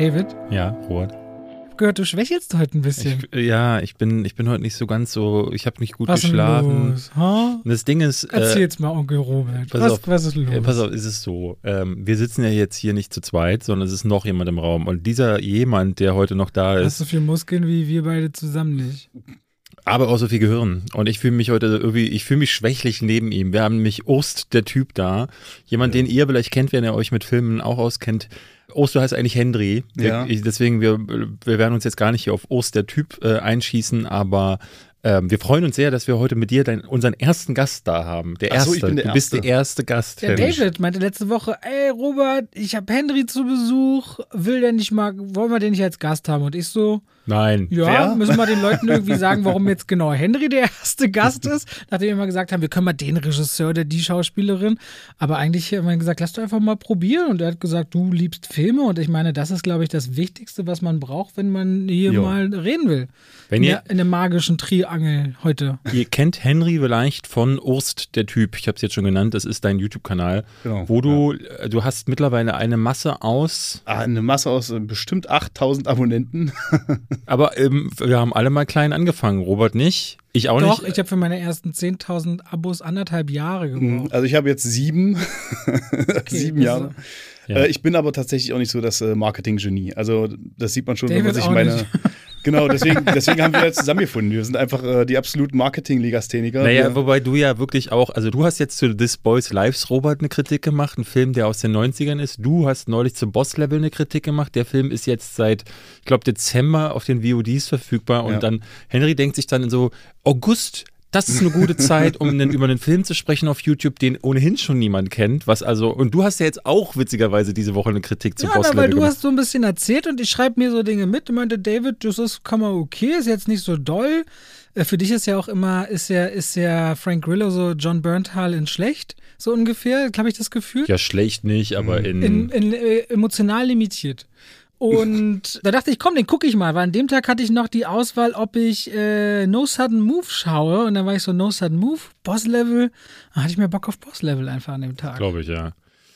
David, Ja, Robert. ich hab gehört, du schwächelst heute ein bisschen. Ich, ja, ich bin, ich bin heute nicht so ganz so, ich habe nicht gut was ist geschlafen. los? Ha? Und das Ding ist, äh, Erzähl's mal, Onkel Robert. pass Was, auf, was ist los? äh, pass auf, ist es so, ähm, wir sitzen ja jetzt hier nicht zu zweit, sondern es ist noch jemand im Raum. Und dieser jemand, der heute noch da Hast ist, so viel Muskeln wie wir beide zusammen nicht. aber auch so viel Gehirn. Und ich fühle mich heute irgendwie, ich fühle mich schwächlich neben ihm. Wir haben nämlich Ost, der Typ da. Jemand, den ihr vielleicht kennt, wenn ihr euch mit Filmen auch auskennt. Ost heißt eigentlich Henry. Ja. Deswegen, wir, wir werden uns jetzt gar nicht hier auf Ost, der Typ, äh, einschießen, aber ähm, wir freuen uns sehr, dass wir heute mit dir dein, unseren ersten Gast da haben. Der Ach erste. so, ich bin der du bist der Erste. erste Gast. Der Henry. David meinte letzte Woche, ey Robert, ich habe Henry zu Besuch, will der nicht mal, wollen wir den nicht als Gast haben? Und ich so, Nein. ja, Wer? müssen wir den Leuten irgendwie sagen, warum jetzt genau Henry der erste Gast ist, nachdem wir immer gesagt haben, wir können mal den Regisseur oder die Schauspielerin, aber eigentlich haben wir gesagt, lass doch einfach mal probieren und er hat gesagt, du liebst Filme und ich meine, das ist glaube ich das Wichtigste, was man braucht, wenn man hier Jo. mal reden will. Wenn in, ihr- in der magischen Triangel heute. Ihr kennt Henry vielleicht von Ost, der Typ. Ich habe es jetzt schon genannt. Das ist dein YouTube-Kanal, Genau, wo du, äh, du hast mittlerweile eine Masse aus Ah, eine Masse aus äh, bestimmt 8000 Abonnenten. Aber ähm, wir haben alle mal klein angefangen. Robert nicht. Ich auch Doch, nicht. ich habe für meine ersten 10.000 Abos anderthalb Jahre gebraucht. Also ich habe jetzt sieben, sieben also- Jahre. Ja. Äh, ich bin aber tatsächlich auch nicht so das äh, Marketing-Genie. Also das sieht man schon, wenn man David sich meine. nicht. Genau, deswegen, deswegen haben wir jetzt zusammengefunden. Wir sind einfach äh, die absoluten Marketing-Legastheniker. naja, Wir- wobei du ja wirklich auch, also du hast jetzt zu This Boys Lives Robert eine Kritik gemacht, ein Film, der aus den 90ern ist. Du hast neulich zu Boss Level eine Kritik gemacht. Der Film ist jetzt seit, ich glaube, Dezember auf den VODs verfügbar. Und Ja. dann, Henry denkt sich dann so, August, das ist eine gute Zeit, um einen, über einen Film zu sprechen auf YouTube, den ohnehin schon niemand kennt. Was also, und du hast ja jetzt auch witzigerweise diese Woche eine Kritik zu Ja, Boss Level weil du gemacht. hast so ein bisschen erzählt und ich schreibe mir so Dinge mit. Du meinte, David, das ist, kann man okay, ist jetzt nicht so doll. Äh, Für dich ist ja auch immer, ist ja, ist ja Frank Grillo so John Berntal in schlecht, so ungefähr, habe ich das Gefühl. ja, schlecht nicht, aber in, in, in, äh, emotional limitiert. Und da dachte ich, komm, den gucke ich mal, weil an dem Tag hatte ich noch die Auswahl, ob ich äh, No Sudden Move schaue. Und dann war ich so, No Sudden Move, Boss Level. Da hatte ich mir Bock auf Boss Level einfach an dem Tag. glaube ich, ja.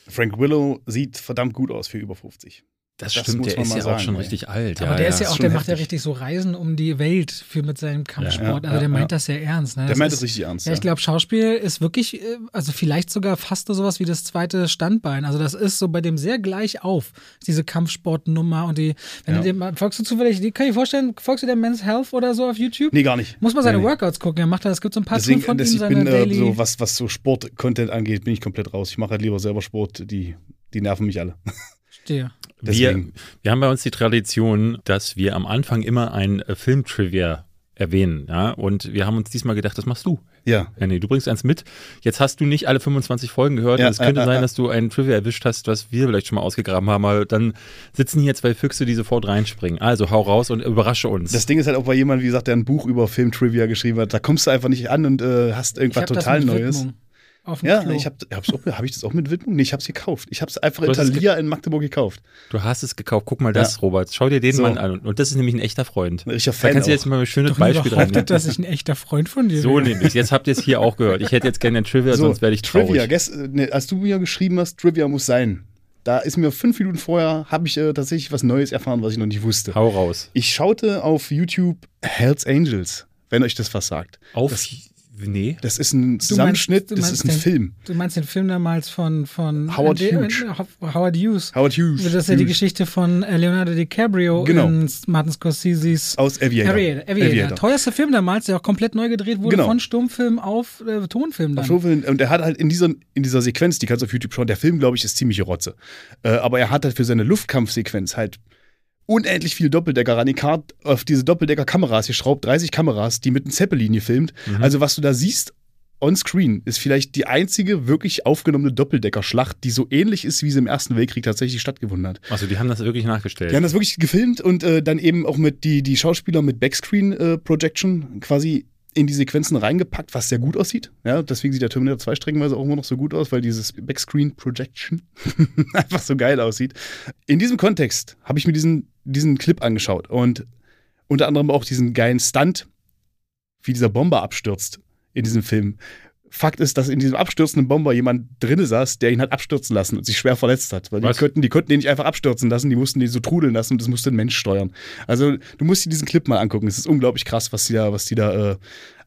Frank Willow sieht verdammt gut aus für über 50. Das, Das stimmt, muss der man ist mal ja auch sagen, schon ey. richtig alt. Aber der ist ja ist auch, der macht ja heftig. richtig so Reisen um die Welt für mit seinem Kampfsport. Ja, also der ja, meint ja. das sehr ernst. Ne? Der Das meint ist, es richtig ernst. Ja, ich glaube, Schauspiel ist wirklich, äh, also vielleicht sogar fast so sowas wie das zweite Standbein. Also das ist so bei dem sehr gleich auf, diese Kampfsportnummer und die, wenn Ja. du dem, folgst du zufällig, die kann ich vorstellen, folgst du der Men's Health oder so auf YouTube? Nee, gar nicht. Muss man seine Nee, nee. Workouts gucken, er macht da, es gibt so ein paar Deswegen, von das, ihm, ich seine bin äh, Daily. so, was, was so Sport-Content angeht, bin ich komplett raus. Ich mache halt lieber selber Sport, die, die nerven mich alle. Stehe. Wir, Deswegen. wir haben bei uns die Tradition, dass wir am Anfang immer ein äh, Filmtrivia erwähnen. Ja? Und wir haben uns diesmal gedacht, das machst du. Ja. Henny, du bringst eins mit. Jetzt hast du nicht alle 25 Folgen gehört. Ja, und es könnte äh, sein, äh. dass du ein Trivia erwischt hast, was wir vielleicht schon mal ausgegraben haben. Aber dann sitzen hier zwei Füchse, die sofort reinspringen. Also hau raus und überrasche uns. Das Ding ist halt auch bei jemandem, wie gesagt, der ein Buch über Film-Trivia geschrieben hat, da kommst du einfach nicht an und äh, hast Ich irgendwas total mit Neues. Widmung Auf dem Ja, Klo. ich habe hab ich das auch mit Widmung? Nee, ich hab's gekauft. Ich hab's einfach in es Thalia in Magdeburg gekauft. du hast es gekauft. Guck mal das, Ja. Robert. Schau dir den So. Mann an. Und das ist nämlich ein echter Freund. Ein richtiger Da Fan kannst du jetzt mal ein schönes Doch Beispiel dran nehmen. dass ich ein echter Freund von dir So wäre. nämlich. Jetzt habt ihr es hier auch gehört. Ich hätte jetzt gerne ein Trivia, sonst werde ich traurig. Trivia. Gest, äh, ne, als du mir geschrieben hast, Trivia muss sein. Da ist mir fünf Minuten vorher, habe ich äh, tatsächlich was Neues erfahren, was ich noch nicht wusste. Hau raus. Ich schaute auf YouTube Hells Angels, wenn euch das was sagt. Auf. Das, nee. das ist ein Zusammenschnitt, du das meinst ist ein den- Film. Du meinst den Film damals von, von Howard äh, Hughes. äh, Howard Hughes. Howard Hughes. Das ist ja die. Geschichte von äh, Leonardo DiCaprio Genau. in Martin Scorseses Aus Aviator. Aviator. Aviator. Aviator. Teuerster Film damals, der auch komplett neu gedreht wurde Genau. von Stummfilm auf äh, Tonfilm dann. Und er hat halt in dieser, in dieser Sequenz, die kannst du auf YouTube schauen, der Film, glaube ich, ist ziemlich Rotze. Äh, aber er hat halt für seine Luftkampfsequenz halt unendlich viel Doppeldecker an die Karte, auf diese Doppeldecker-Kameras geschraubt, 30 Kameras, die mit einem Zeppelin gefilmt. Also was du da siehst on screen ist vielleicht die einzige wirklich aufgenommene Doppeldecker-Schlacht, die so ähnlich ist, wie sie im Ersten Weltkrieg tatsächlich stattgefunden hat. Also die haben das wirklich nachgestellt. Die haben das wirklich gefilmt und äh, dann eben auch mit die, die Schauspieler mit Backscreen-Projection quasi in die Sequenzen reingepackt, was sehr gut aussieht. Ja, deswegen sieht der Terminator 2 streckenweise auch immer noch so gut aus, weil dieses Backscreen-Projection einfach so geil aussieht. In diesem Kontext habe ich mir diesen, diesen Clip angeschaut und unter anderem auch diesen geilen Stunt, wie dieser Bomber abstürzt in diesem Film. Fakt ist, dass in diesem abstürzenden Bomber jemand drin saß, der ihn hat abstürzen lassen und sich schwer verletzt hat. Weil die Was? könnten, die konnten den nicht einfach abstürzen lassen, die mussten den so trudeln lassen und das musste ein Mensch steuern. Also du musst dir diesen Clip mal angucken. Es ist unglaublich krass, was die da, was die da äh,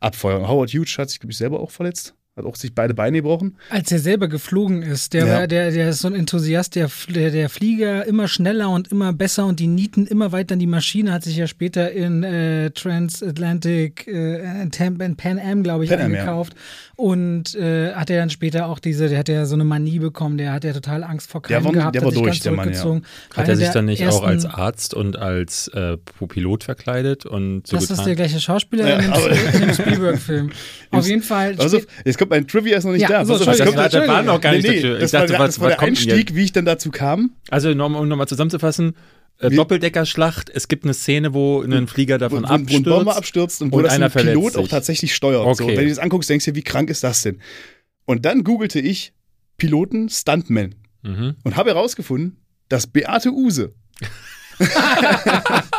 abfeuern. Howard Hughes hat sich, glaube ich, selber auch verletzt. Hat auch sich beide Beine gebrochen. Als er selber geflogen ist, der, Ja. war, der, der ist so ein Enthusiast, der, der, der Flieger immer schneller und immer besser und die nieten immer weiter in die Maschine, hat sich ja später in äh, Transatlantic, äh, in Pan Am, glaube ich, Pan Am, ja. eingekauft. Und äh, hat er dann später auch diese, der hat ja so eine Manie bekommen, der hat ja total Angst vor Der Keimen war- gehabt, der hat war sich durch, ganz der Mann, ja. zurückgezogen. Hat er sich der dann nicht auch als Arzt und als äh, Pilot verkleidet und so Das ist getan? der gleiche Schauspieler Ja, in dem, Spielberg-Film. Auf jeden Fall. Also, jetzt kommt mein Trivia ist noch nicht Ja, da. so, Entschuldigung, jetzt kommt- das, war, das war noch gar nicht Nee, nee. Ich das dachte, war, der- was, das war was der? Einstieg, wie ich dann dazu kam. Also, um, um nochmal zusammenzufassen, äh, Doppeldeckerschlacht, es gibt eine Szene, wo ein Flieger davon wo, wo ein abstürzt. Bomber abstürzt und wo und das einer ein Pilot auch sich. tatsächlich steuert. So, Okay. wenn du das anguckst, denkst du dir, wie krank ist das denn? Und dann googelte ich Piloten Stuntman Mhm. und habe herausgefunden, dass Beate Use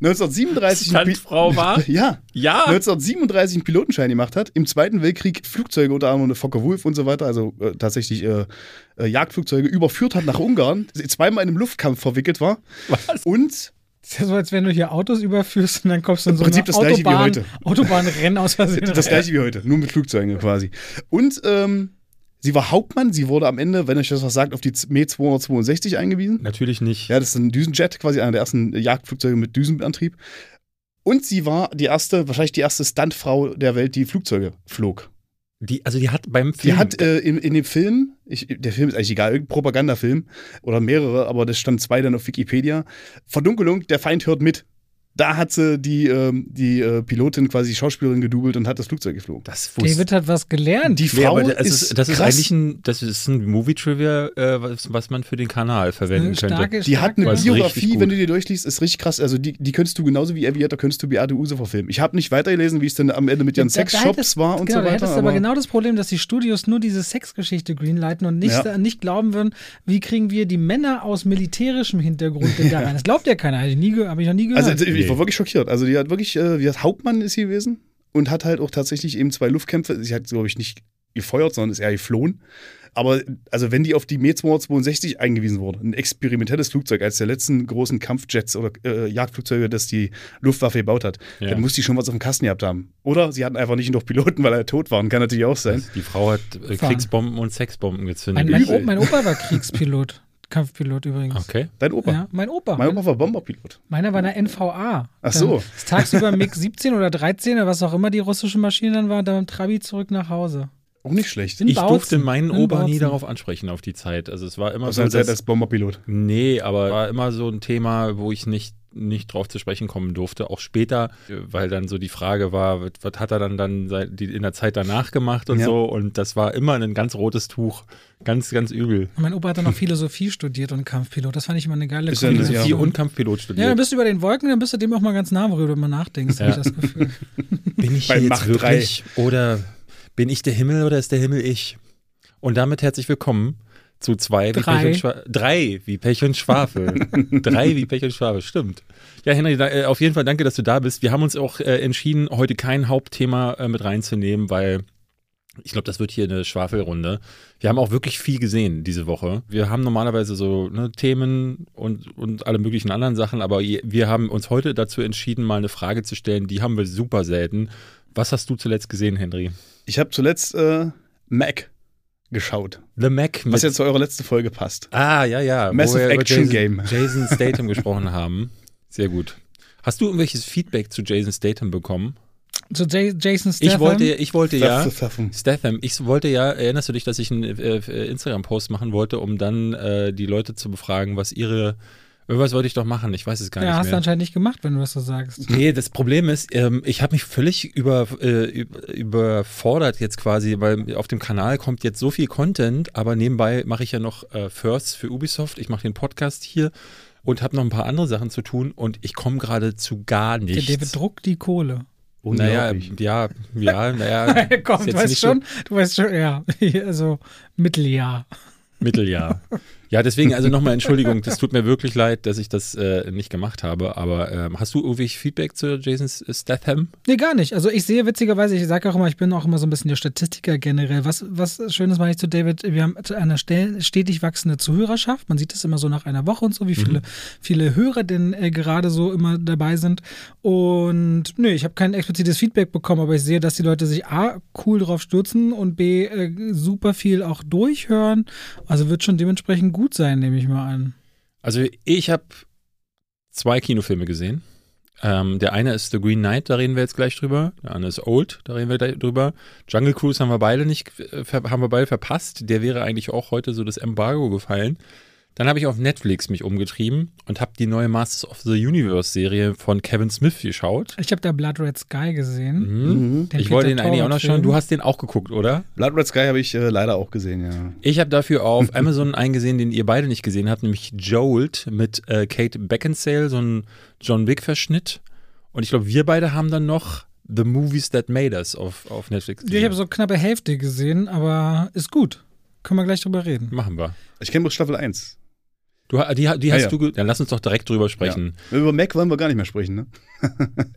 1937 einen Pi- Stuntfrau war? Ja. Ja. 1937 einen Pilotenschein gemacht hat, im Zweiten Weltkrieg Flugzeuge, unter anderem eine Fokker Wolf und so weiter, also äh, tatsächlich äh, äh, Jagdflugzeuge, überführt hat nach Ungarn, zweimal in einem Luftkampf verwickelt war. Was? Und Das ist ja so, als wenn du hier Autos überführst und dann kommst du in so Prinzip eine das gleiche wie Autobahn, heute. Autobahnrennen aus Versehen. das gleiche wie heute, nur mit Flugzeugen quasi. Und ähm, sie war Hauptmann, sie wurde am Ende, wenn euch das was sagt, auf die Me 262 eingewiesen. Natürlich nicht. Ja, das ist ein Düsenjet, quasi einer der ersten Jagdflugzeuge mit Düsenantrieb. Und sie war die erste, wahrscheinlich die erste Stuntfrau der Welt, die Flugzeuge flog. Die, also die hat beim Die Film. hat äh, in, in dem Film, ich, der Film ist eigentlich egal, irgendein Propagandafilm oder mehrere, aber das stand zwei dann auf Wikipedia. Verdunkelung, der Feind hört mit. Da hat sie die, ähm, die äh, Pilotin, quasi die Schauspielerin gedoubelt und hat das Flugzeug geflogen. das wusste David hat was gelernt. Die Frau aber das ist, ist, das ist krass. eigentlich ein, das ist ein Movie-Trivia, äh, was, was man für den Kanal verwenden Eine könnte. starke, Die hat eine starke- Biografie, wenn du dir durchliest, ist richtig krass. Also die, die könntest du genauso wie Aviator, könntest du Beate Use verfilmen. Ich habe nicht weitergelesen, wie es dann am Ende mit ihren Da- da Sexshops war und genau, so Da weiter. hättest du aber genau das Problem, dass die Studios nur diese Sexgeschichte greenlighten und nicht, Ja. nicht glauben würden, wie kriegen wir die Männer aus militärischem Hintergrund denn da rein. Das glaubt ja keiner. Habe ich, nie hab ich noch nie gehört. Also ich Nee. war wirklich schockiert. Also die hat wirklich, äh, wie hat Hauptmann ist sie gewesen und hat halt auch tatsächlich eben zwei Luftkämpfe. Sie hat, glaube ich, nicht gefeuert, sondern ist eher geflohen. Aber also wenn die auf die Me 262 eingewiesen wurde, ein experimentelles Flugzeug, als der letzten großen Kampfjets oder äh, Jagdflugzeuge, das die Luftwaffe gebaut hat, Ja. dann muss die schon was auf dem Kasten gehabt haben. Oder sie hatten einfach nicht genug Piloten, weil er tot war. Kann natürlich auch sein. Die Frau hat äh. Kriegsbomben und Sexbomben gezündet. mein, mein, mein Opa war Kriegspilot. Kampfpilot übrigens. Okay. Dein Opa. Ja, mein Opa. Mein Opa war Bomberpilot. Meiner war in der NVA. Ach so. Tagsüber MiG 17 oder 13 oder was auch immer die russische Maschine dann war, dann mit Trabi zurück nach Hause. Auch nicht schlecht. In Ich Bautzen. durfte meinen In Opa nie darauf ansprechen, auf die Zeit. Also es war immer Aus so, dass, als Bomberpilot. Nee, aber war immer so ein Thema, wo ich nicht, nicht drauf zu sprechen kommen durfte. Auch später, weil dann so die Frage war, was, was hat er dann, dann seit- die, in der Zeit danach gemacht und Ja. so. Und das war immer ein ganz rotes Tuch. Ganz, ganz übel. Und mein Opa hat dann noch Philosophie studiert und Kampfpilot. Das fand ich immer eine geile Ist ja. Philosophie und Kampfpilot Ja, studiert. dann bist du über den Wolken, dann bist du dem auch mal ganz nah, worüber du mal nachdenkst, Ja. habe ich das Gefühl. Bin ich Bei jetzt Macht wirklich oder bin ich der Himmel oder ist der Himmel ich? Und damit herzlich willkommen zu zwei wie Drei. Pech und Schwafel. Drei wie Pech und Schwafel. Drei wie Pech und Schwafel, stimmt. Ja, Henry, da, äh, auf jeden Fall danke, dass du da bist. Wir haben uns auch äh, entschieden, heute kein Hauptthema äh, mit reinzunehmen, weil ich glaube, das wird hier eine Schwafelrunde. Wir haben auch wirklich viel gesehen diese Woche. Wir haben normalerweise so ne, Themen und, und alle möglichen anderen Sachen, aber wir haben uns heute dazu entschieden, mal eine Frage zu stellen, die haben wir super selten. Was hast du zuletzt gesehen, Henry? Ich habe zuletzt äh, Mac geschaut, The Mac mit was jetzt zu eurer letzten Folge passt. Ah, ja, ja. wo Massive Action Jason, Game. Jason Statham gesprochen haben. Sehr gut. Hast du irgendwelches Feedback zu Jason Statham bekommen? Zu J Jason Statham. Ich wollte, ich wollte ja. Statham. Statham, ich wollte ja, erinnerst du dich, dass ich einen äh, Instagram-Post machen wollte, um dann äh, die Leute zu befragen, was ihre. Irgendwas wollte ich doch machen, ich weiß es gar ja, nicht hast du mehr. anscheinend nicht gemacht, wenn du das so sagst. Nee, das Problem ist, ähm, ich habe mich völlig über, äh, über, überfordert jetzt quasi, weil auf dem Kanal kommt jetzt so viel Content, aber nebenbei mache ich ja noch äh, Firsts für Ubisoft. Ich mache den Podcast hier und habe noch ein paar andere Sachen zu tun und ich komme gerade zu gar Der nichts. David druckt die Kohle. naja, ja, ja, naja. Komm, du weißt schon, du weißt schon, ja, also Mitteljahr. So Mitteljahr. Ja, deswegen, also nochmal Entschuldigung, das tut mir wirklich leid, dass ich das äh, nicht gemacht habe, aber ähm, hast du irgendwie Feedback zu Jason Statham? Nee, gar nicht. Also ich sehe witzigerweise, ich sage auch immer, ich bin auch immer so ein bisschen der Statistiker generell. Was, was Schönes meine ich zu David, wir haben eine stetig wachsende Zuhörerschaft. Man sieht das immer so nach einer Woche und so, wie viele, mhm. viele Hörer denn äh, gerade so immer dabei sind. Und nö, ich habe kein explizites Feedback bekommen, aber ich sehe, dass die Leute sich A, cool drauf stürzen und B, äh, super viel auch durchhören. Also wird schon dementsprechend gut sein, nehme ich mal an. Also ich habe zwei Kinofilme gesehen. Ähm, der eine ist The Green Knight, da reden wir jetzt gleich drüber. Der andere ist Old, da reden wir drüber. Jungle Cruise haben wir beide nicht, äh, haben wir beide verpasst. Der wäre eigentlich auch heute so das Embargo gefallen. Dann habe ich auf Netflix mich umgetrieben und habe die neue Masters of the Universe Serie von Kevin Smith geschaut. Ich habe da Blood Red Sky gesehen. Mhm. Ich wollte den eigentlich auch noch schauen. Du hast den auch geguckt, oder? Blood Red Sky habe ich äh, leider auch gesehen, ja. Ich habe dafür auf Amazon eingesehen, den ihr beide nicht gesehen habt, nämlich Jolt mit äh, Kate Beckinsale, so ein John Wick-Verschnitt. Und ich glaube, wir beide haben dann noch The Movies That Made Us auf, auf Netflix. Gesehen. Ich habe so knappe Hälfte gesehen, aber ist gut. Können wir gleich drüber reden. Machen wir. Ich kenne bloß Staffel 1. Du, die, die hast ja, ja. du, dann lass uns doch direkt drüber sprechen. Ja. Über Mac wollen wir gar nicht mehr sprechen, ne?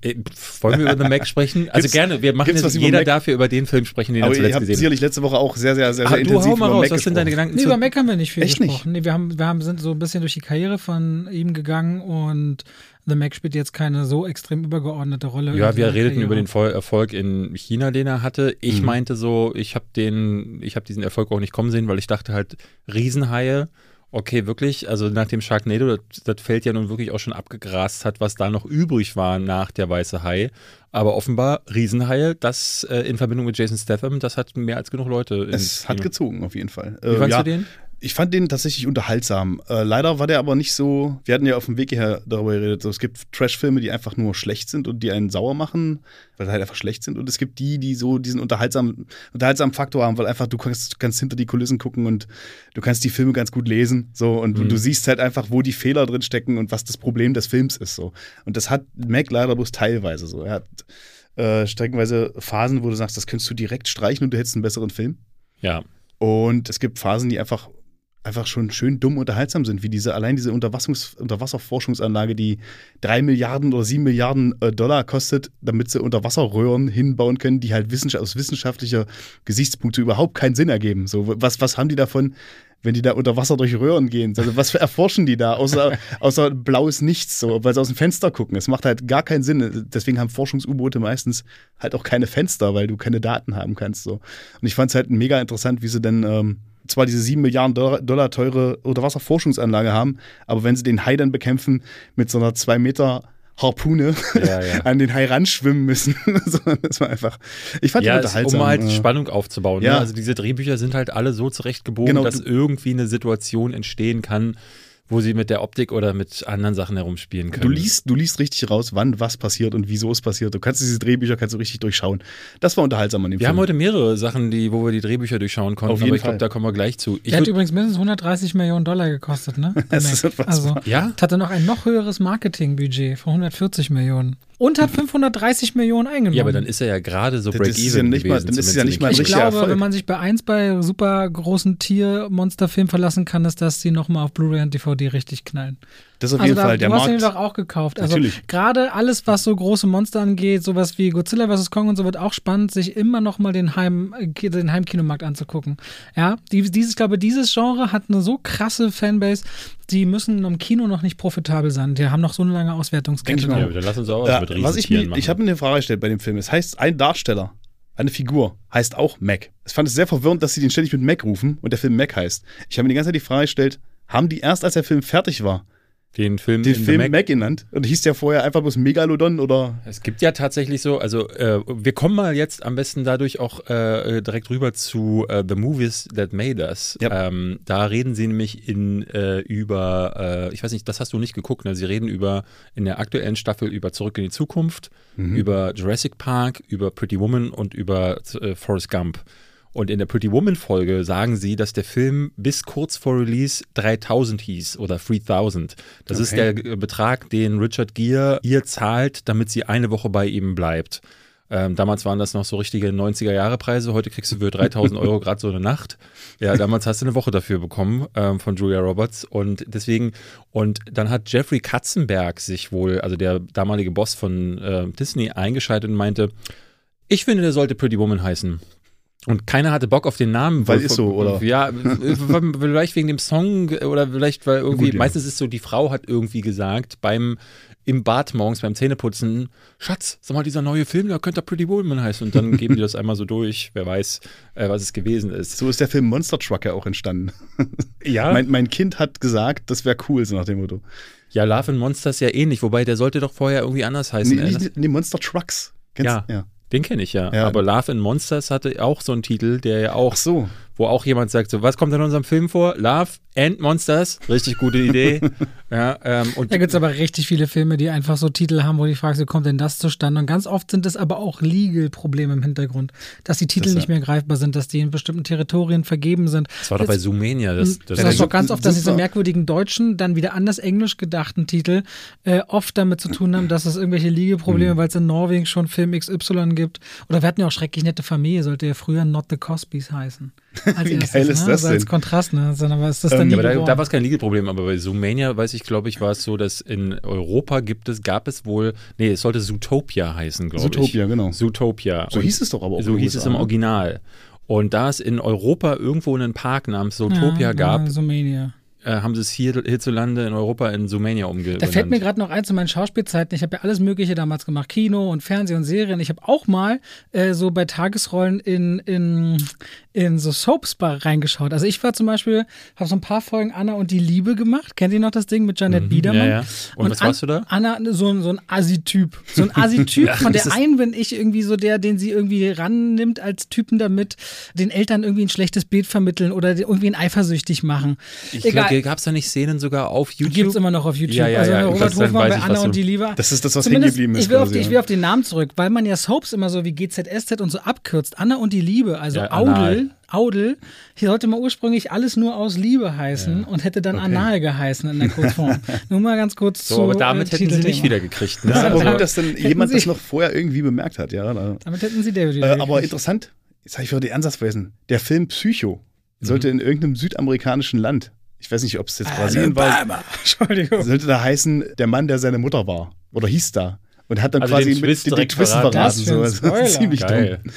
Äh, wollen wir über The Mac sprechen? Also gibt's, gerne, wir machen jetzt jeder dafür über den Film sprechen, den er zuletzt gesehen hat. sicherlich letzte Woche auch sehr, sehr, sehr, sehr ah, intensiv du hau mal raus, was sind deine Gedanken nee, über Mac haben wir nicht viel Echt gesprochen. Nicht? Nee, wir, haben, wir haben, sind so ein bisschen durch die Karriere von ihm gegangen und The Mac spielt jetzt keine so extrem übergeordnete Rolle. Ja, wir redeten über den Erfolg in China, den er hatte. Ich mhm. meinte so, ich habe den, ich habe diesen Erfolg auch nicht kommen sehen, weil ich dachte halt, Riesenhaie Okay, wirklich. Also nach dem Sharknado, das, das Feld ja nun wirklich auch schon abgegrast hat, was da noch übrig war nach der Weiße Hai. Aber offenbar Riesenhaie, das äh, in Verbindung mit Jason Statham, das hat mehr als genug Leute. Es hat gezogen, auf jeden Fall. Wie fandst ja, du den? Ich fand den tatsächlich unterhaltsam. Äh, leider war der aber nicht so. Wir hatten ja auf dem Weg hierher darüber geredet. So, es gibt Trash-Filme, die einfach nur schlecht sind und die einen sauer machen, weil sie halt einfach schlecht sind. Und es gibt die, die so diesen unterhaltsamen, unterhaltsamen Faktor haben, weil einfach du kannst, du kannst hinter die Kulissen gucken und du kannst die Filme ganz gut lesen. So, und mhm. du siehst halt einfach, wo die Fehler drin stecken und was das Problem des Films ist. So. Und das hat Mac leider bloß teilweise so. Er hat äh, streckenweise Phasen, wo du sagst, das könntest du direkt streichen und du hättest einen besseren Film. Ja. Und es gibt Phasen, die einfach einfach schon schön dumm unterhaltsam sind, wie diese, allein diese Unterwasserforschungsanlage, die drei Milliarden oder sieben Milliarden äh, Dollar kostet, damit sie Unterwasserröhren hinbauen können, die halt wissenschaft aus wissenschaftlicher Gesichtspunkte überhaupt keinen Sinn ergeben. So, was, was haben die davon, wenn die da unter Wasser durch Röhren gehen? Also, was erforschen die da, außer, außer blaues Nichts, so, weil sie aus dem Fenster gucken? Es macht halt gar keinen Sinn. Deswegen haben Forschungs-U-Boote meistens halt auch keine Fenster, weil du keine Daten haben kannst. So. Und ich fand es halt mega interessant, wie sie denn ähm, zwar diese 7 Milliarden Dollar, Dollar teure Unterwasserforschungsanlage haben, aber wenn sie den Hai dann bekämpfen mit so einer 2 Meter Harpune ja, ja. an den Hai ranschwimmen müssen. das war einfach. Ich fand ja, die unterhaltsam. Um halt Spannung aufzubauen. Ja. Ne? Also diese Drehbücher sind halt alle so zurechtgebogen, genau, dass irgendwie eine Situation entstehen kann, wo sie mit der Optik oder mit anderen Sachen herumspielen können. Du liest, du liest richtig raus, wann was passiert und wieso es passiert. Du kannst diese Drehbücher kannst du richtig durchschauen. Das war unterhaltsam an dem wir Film. Wir haben heute mehrere Sachen, die, wo wir die Drehbücher durchschauen konnten, Auf aber ich glaube, da kommen wir gleich zu. Ich Der hat übrigens mindestens 130 Millionen Dollar gekostet, ne? das ist also, ja? hatte noch ein noch höheres Marketingbudget von 140 Millionen und hat 530 Millionen eingenommen. Ja, aber dann ist er ja gerade so break-even. Mal, dann ist es ja nicht mal ein Ich glaube, Erfolg. wenn man sich bei eins bei super großen Tier-Monsterfilmen verlassen kann, ist, dass die nochmal auf Blu-ray und DVD richtig knallen. Das ist auf jeden also Fall da, der du Markt. Du hast den doch auch gekauft. Also gerade alles, was so große Monster angeht, sowas wie Godzilla vs. Kong und so, wird auch spannend, sich immer noch mal den, Heim, den Heimkinomarkt anzugucken. Ja, dieses, ich glaube, dieses Genre hat eine so krasse Fanbase, die müssen im Kino noch nicht profitabel sein. Die haben noch so eine lange Auswertungskette. Ja, dann lass uns auch was mit was ich mir, machen. Ich habe mir eine Frage gestellt bei dem Film. Es heißt, ein Darsteller, eine Figur, heißt auch Mac. Ich fand es sehr verwirrend, dass sie den ständig mit Mac rufen und der Film Mac heißt. Ich habe mir die ganze Zeit die Frage gestellt, haben die erst, als der Film fertig war, den Film, den Film Mac. Mac genannt. Und hieß ja vorher einfach bloß Megalodon oder. Es gibt ja tatsächlich so, also äh, wir kommen mal jetzt am besten dadurch auch äh, direkt rüber zu äh, The Movies That Made Us. Yep. Ähm, da reden sie nämlich in äh, über, äh, ich weiß nicht, das hast du nicht geguckt, ne? Sie reden über in der aktuellen Staffel über Zurück in die Zukunft, mhm. über Jurassic Park, über Pretty Woman und über äh, Forrest Gump. Und in der Pretty Woman Folge sagen sie, dass der Film bis kurz vor Release 3000 hieß oder 3000. Das okay. ist der Betrag, den Richard Gere ihr zahlt, damit sie eine Woche bei ihm bleibt. Ähm, damals waren das noch so richtige 90er-Jahre-Preise. Heute kriegst du für 3000 Euro gerade so eine Nacht. Ja, damals hast du eine Woche dafür bekommen ähm, von Julia Roberts. Und deswegen, und dann hat Jeffrey Katzenberg sich wohl, also der damalige Boss von äh, Disney, eingeschaltet und meinte, ich finde, der sollte Pretty Woman heißen. Und keiner hatte Bock auf den Namen. Weil ist so, oder? Ja, vielleicht wegen dem Song oder vielleicht, weil irgendwie, Gut, ja. meistens ist so, die Frau hat irgendwie gesagt, beim im Bad morgens beim Zähneputzen, Schatz, sag mal, dieser neue Film, da könnte Pretty Woman heißen. Und dann geben die das einmal so durch. Wer weiß, äh, was es gewesen ist. So ist der Film Monster Truck ja auch entstanden. Ja, Mein, mein Kind hat gesagt, das wäre cool, so nach dem Motto. ja, Love and Monsters ja ähnlich, wobei der sollte doch vorher irgendwie anders heißen. Nee, Äh, nicht, nee, Monster Trucks. Kennst Ja. ja. Den kenne ich ja. Ja. Aber Love and Monsters hatte auch so einen Titel, der ja auch Ach so. Wo auch jemand sagt, so, was kommt in unserem Film vor? Love and Monsters. Richtig gute Idee. ja, ähm, und Da gibt es aber richtig viele Filme, die einfach so Titel haben, wo die fragst, wie kommt denn das zustande? Und ganz oft sind es aber auch Legal-Probleme im Hintergrund, dass die Titel Das, nicht mehr greifbar sind, dass die in bestimmten Territorien vergeben sind. das war doch bei Zoomania. Das, das, Das, ist doch ganz oft, dass diese merkwürdigen deutschen, dann wieder anders englisch gedachten Titel äh, oft damit zu tun haben, dass es irgendwelche Mhm. Legal-Probleme, weil es in Norwegen schon Film XY gibt. Oder wir hatten ja auch schrecklich nette Familie, sollte ja früher Not the Cosbys heißen. Als Wie erstes, geil ist ne? das so als denn? Kontrast, ne? Sondern aber ist das Ähm, dann ja, aber da, da war es kein Legal-Problem, aber bei Zoomania, weiß ich, glaube ich, war es so, dass in Europa gibt es, gab es wohl, nee, es sollte Zootopia heißen, glaube ich. Zootopia, genau. Zootopia. So Und hieß es doch aber auch. So hieß es USA, im ne? Original. Und da es in Europa irgendwo einen Park namens Zootopia ja, gab, Ja, Zoomania. äh, haben sie es hier, hierzulande in Europa in Zoomania umgenannt. Da fällt mir gerade noch ein zu meinen Schauspielzeiten. Ich habe ja alles Mögliche damals gemacht. Kino und Fernsehen und Serien. Ich habe auch mal äh, so bei Tagesrollen in, in, in so Soaps reingeschaut. Also ich war zum Beispiel, habe so ein paar Folgen Anna und die Liebe gemacht. Kennt ihr noch das Ding mit Janet Biedermann? Mhm. ja, ja. Und was warst du da? Anna, so, ein- so ein Assi-Typ. So ein Assi-Typ, von der einen bin ich irgendwie so der, den sie irgendwie rannimmt als Typen damit, den Eltern irgendwie ein schlechtes Bild vermitteln oder irgendwie ihn eifersüchtig machen. Ich glaube, gab es da nicht Szenen sogar auf YouTube? Gibt es immer noch auf YouTube. Ja, ja, also ja, Robert Hofmann bei Anna und die Liebe. Das ist das, was hängen geblieben ist. Ich will, auf quasi, die, ich ja. will auf den Namen zurück, weil man ja Soaps immer so wie GZSZ und so abkürzt. Anna und die Liebe, also Ja, anal. Audel, Audel, hier sollte mal ursprünglich alles nur aus Liebe heißen und hätte dann Anal geheißen in der Kurzform. nur mal ganz kurz So, zu aber damit äh, hätten sie Titelthema. wieder gekriegt. Ne? Das ist aber Ja. gut, dass dann Hätten jemand das Sie- noch vorher irgendwie bemerkt hat. Ja, da. Damit hätten sie David wieder Äh, aber gekriegt. interessant, jetzt habe ich wieder die Ansatz vergessen. Der Film Psycho Mhm. sollte in irgendeinem südamerikanischen Land, ich weiß nicht, ob es jetzt Brasilien war. Entschuldigung. sollte da heißen, der Mann, der seine Mutter war. Oder hieß da. Und hat dann Also quasi den Twist den, den direkt Twist verraten. verraten. Das So. Das Spoiler. ist ziemlich Geil. dumm.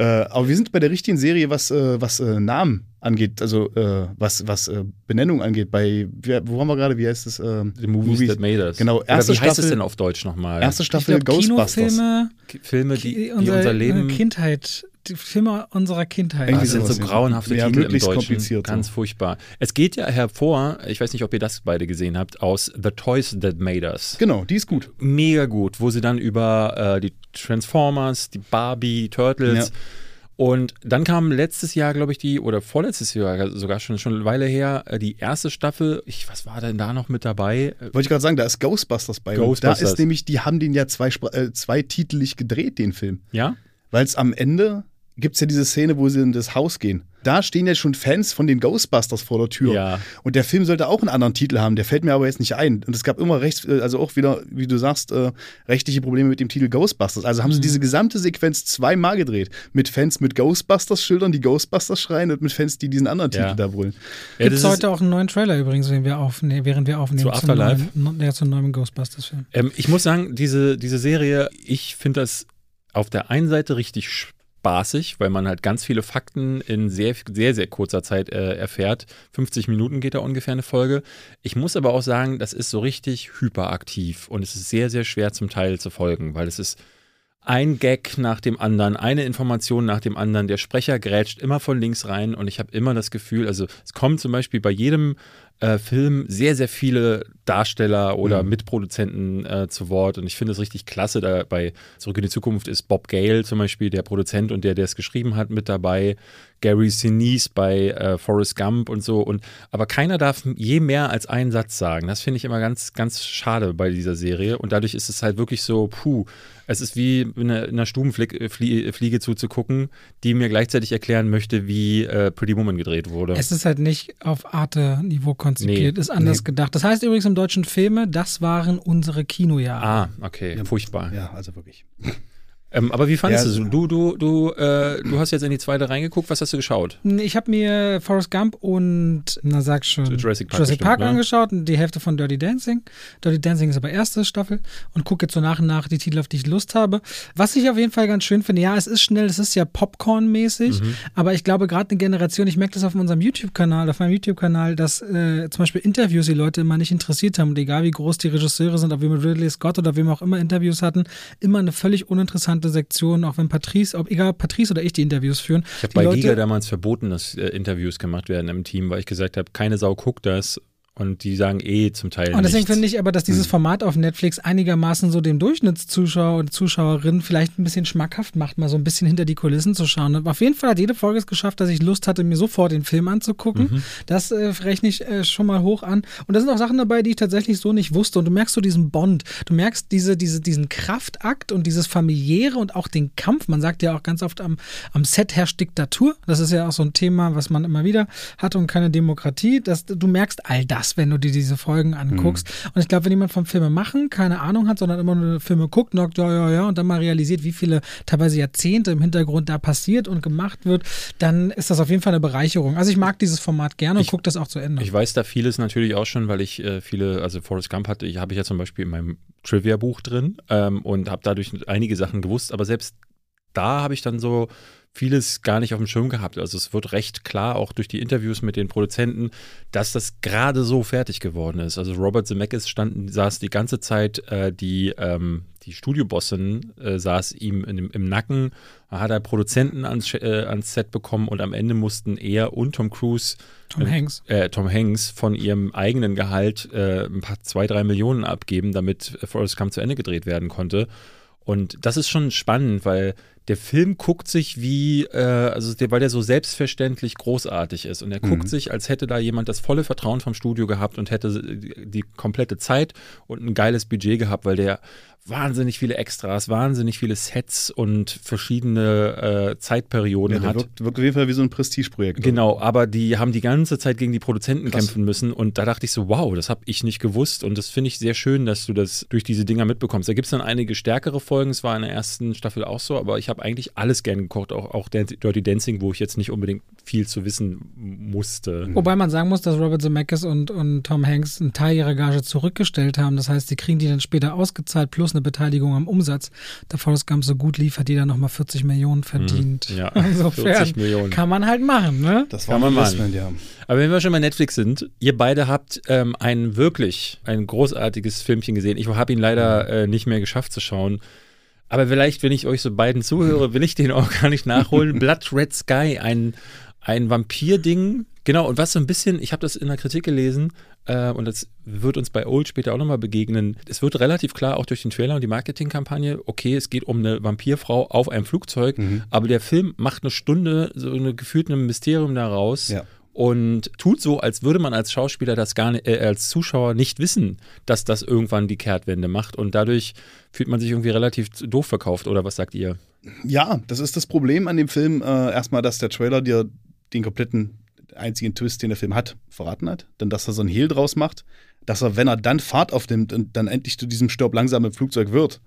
Äh, aber wir sind bei der richtigen Serie, was, äh, was äh, Namen angeht, also äh, was, was äh, Benennung angeht. Bei, wie, wo haben wir gerade, wie heißt es? Ähm, The Movies, That Made Us. Genau, Oder erste wie heißt es Staffel- denn auf Deutsch nochmal? Erste Staffel glaube, Ghostbusters. Kinofilme, Filme, die, die unser, unser Leben Kindheit, die Filme unserer Kindheit. Irgendwie sind so grauenhafte Ja, Titel im Deutschen. kompliziert, Ganz so. furchtbar. Es geht ja hervor, ich weiß nicht, ob ihr das beide gesehen habt, aus The Toys That Made Us. Genau, die ist gut. Mega gut, wo sie dann über äh, die Transformers, die Barbie, Turtles Ja. und dann kam letztes Jahr, glaube ich, die, oder vorletztes Jahr sogar schon, schon eine Weile her, äh, die erste Staffel. Ich, was war denn da noch mit dabei? Äh, Wollte ich gerade sagen, da ist Ghostbusters bei. Ghostbusters. Da ist nämlich, die haben den ja zwei, äh, zweititelig gedreht, den Film. Ja? Weil es am Ende gibt es ja diese Szene, wo sie in das Haus gehen. Da stehen ja schon Fans von den Ghostbusters vor der Tür. Ja. Und der Film sollte auch einen anderen Titel haben, der fällt mir aber jetzt nicht ein. Und es gab immer rechts, äh, also auch wieder, wie du sagst, äh, rechtliche Probleme mit dem Titel Ghostbusters. Also haben sie diese gesamte Sequenz zweimal gedreht. Mit Fans mit Ghostbusters-Schildern, die Ghostbusters schreien und mit Fans, die diesen anderen Ja. Titel da brüllen. Ja, Gibt es heute auch einen neuen Trailer übrigens, den wir aufnehmen, während wir aufnehmen. Zu zum Afterlife? Neuen, ja, zum neuen Ghostbusters-Film. Ähm, ich muss sagen, diese, diese Serie, ich finde das auf der einen Seite richtig spaßig, weil man halt ganz viele Fakten in sehr, sehr, sehr kurzer Zeit äh, erfährt. 50 Minuten geht da ungefähr eine Folge. Ich muss aber auch sagen, das ist so richtig hyperaktiv und es ist sehr, sehr schwer zum Teil zu folgen, weil es ist ein Gag nach dem anderen, eine Information nach dem anderen. Der Sprecher grätscht immer von links rein und ich habe immer das Gefühl, also es kommen zum Beispiel bei jedem äh, Film sehr, sehr viele Darsteller oder Mitproduzenten äh, zu Wort und ich finde es richtig klasse. Da bei Zurück in die Zukunft ist Bob Gale zum Beispiel, der Produzent und der, der es geschrieben hat, mit dabei. Gary Sinise bei äh, Forrest Gump und so. Und, aber keiner darf je mehr als einen Satz sagen. Das finde ich immer ganz, ganz schade bei dieser Serie. Und dadurch ist es halt wirklich so, puh, es ist wie in einer, in einer Stubenfliege zuzugucken, die mir gleichzeitig erklären möchte, wie äh, Pretty Woman gedreht wurde. Es ist halt nicht auf Arte-Niveau konzipiert, Nee. ist anders gedacht. Das heißt übrigens im deutschen Filme, das waren unsere Kinojahre. ah, okay, furchtbar. Ja, also wirklich. Ähm, aber wie fandest Ja, du es? Du, du, du, äh, du hast jetzt in die zweite reingeguckt. Was hast du geschaut? Ich habe mir Forrest Gump und, na sag schon, Jurassic Park Jurassic bestimmt, Park ne? angeschaut und die Hälfte von Dirty Dancing. Dirty Dancing ist aber erste Staffel und gucke jetzt so nach und nach die Titel, auf die ich Lust habe. Was ich auf jeden Fall ganz schön finde, ja, es ist schnell, es ist ja Popcorn-mäßig, Mhm. aber ich glaube, gerade eine Generation, ich merke das auf unserem YouTube-Kanal, auf meinem YouTube-Kanal, dass äh, zum Beispiel Interviews die Leute immer nicht interessiert haben und egal wie groß die Regisseure sind, ob wir mit Ridley Scott oder wem auch immer Interviews hatten, immer eine völlig uninteressante Sektion, auch wenn Patrice, ob egal Patrice oder ich die Interviews führen. Ich habe bei Leute- Giga damals verboten, dass äh, Interviews gemacht werden im Team, weil ich gesagt habe, keine Sau guckt das. Und die sagen eh zum Teil Und deswegen nichts. finde ich aber, dass Hm. dieses Format auf Netflix einigermaßen so dem Durchschnittszuschauer und Zuschauerin vielleicht ein bisschen schmackhaft macht, mal so ein bisschen hinter die Kulissen zu schauen. Und auf jeden Fall hat jede Folge es geschafft, dass ich Lust hatte, mir sofort den Film anzugucken. Mhm. Das äh, rechne ich äh, schon mal hoch an. Und da sind auch Sachen dabei, die ich tatsächlich so nicht wusste. Und du merkst so diesen Bond, du merkst diese, diese, diesen Kraftakt und dieses familiäre und auch den Kampf. Man sagt ja auch ganz oft am, am Set herrscht Diktatur. Das ist ja auch so ein Thema, was man immer wieder hat und keine Demokratie. Das, du merkst all das, wenn du dir diese Folgen anguckst. Und ich glaube, wenn jemand vom Filme machen keine Ahnung hat, sondern immer nur Filme guckt, sagt, ja, ja, ja, und dann mal realisiert, wie viele teilweise Jahrzehnte im Hintergrund da passiert und gemacht wird, dann ist das auf jeden Fall eine Bereicherung. Also ich mag dieses Format gerne und Ich- gucke das auch zu Ende. Ich weiß da vieles natürlich auch schon, weil ich äh, viele, also Forrest Gump hatte, ich habe ich ja zum Beispiel in meinem Trivia-Buch drin ähm, und habe dadurch einige Sachen gewusst, aber selbst da habe ich dann so vieles gar nicht auf dem Schirm gehabt. Also es wird recht klar, auch durch die Interviews mit den Produzenten, dass das gerade so fertig geworden ist. Also Robert Zemeckis stand, saß die ganze Zeit, äh, die, ähm, die Studiobossin äh, saß ihm in, im Nacken, hat er Produzenten ans, äh, ans Set bekommen und am Ende mussten er und Tom Cruise Tom Hanks. äh, Tom Hanks von ihrem eigenen Gehalt äh, ein paar zwei, drei Millionen abgeben, damit äh, Forrest Gump zu Ende gedreht werden konnte. Und das ist schon spannend, weil der Film guckt sich wie, äh, also der, weil der so selbstverständlich großartig ist. Und er guckt sich, als hätte da jemand das volle Vertrauen vom Studio gehabt und hätte die, die komplette Zeit und ein geiles Budget gehabt, weil der wahnsinnig viele Extras, wahnsinnig viele Sets und verschiedene äh, Zeitperioden Ja, der hat. wirkt, wirkt auf jeden Fall wie so ein Prestigeprojekt. Genau, aber die haben die ganze Zeit gegen die Produzenten Krass. kämpfen müssen und da dachte ich so, wow, das habe ich nicht gewusst und das finde ich sehr schön, dass du das durch diese Dinger mitbekommst. Da gibt es dann einige stärkere Folgen, es war in der ersten Staffel auch so, aber ich habe eigentlich alles gern gekocht, auch, auch Dirty Dancing, wo ich jetzt nicht unbedingt viel zu wissen musste. Wobei man sagen muss, dass Robert Zemeckis und, und Tom Hanks einen Teil ihrer Gage zurückgestellt haben. Das heißt, sie kriegen die dann später ausgezahlt plus eine Beteiligung am Umsatz. Da Forrest Gump so gut lief, hat die dann nochmal 40 Millionen verdient. Ja, Insofern 40 Millionen. kann man halt machen, ne? Das Kann war man ein machen. Ja. Aber wenn wir schon bei Netflix sind, ihr beide habt ähm, ein wirklich, ein großartiges Filmchen gesehen. Ich habe ihn leider äh, nicht mehr geschafft zu schauen. Aber vielleicht, wenn ich euch so beiden zuhöre, will ich den auch gar nicht nachholen. Blood Red Sky, ein, ein Vampir-Ding. Genau, und was so ein bisschen, ich habe das in der Kritik gelesen, äh, und das wird uns bei Old später auch nochmal begegnen. Es wird relativ klar, auch durch den Trailer und die Marketingkampagne, okay, es geht um eine Vampirfrau auf einem Flugzeug, aber der Film macht eine Stunde so eine gefühlt ein Mysterium daraus Ja. Und tut so, als würde man als Schauspieler das gar nicht, äh, als Zuschauer nicht wissen, dass das irgendwann die Kehrtwende macht und dadurch fühlt man sich irgendwie relativ doof verkauft oder was sagt ihr? Ja, das ist das Problem an dem Film. Äh, erstmal, dass der Trailer dir den kompletten einzigen Twist, den der Film hat, verraten hat. Dann, dass er so einen Hehl draus macht. Dass er, wenn er dann Fahrt aufnimmt und dann endlich zu diesem Stirb langsam im Flugzeug wird,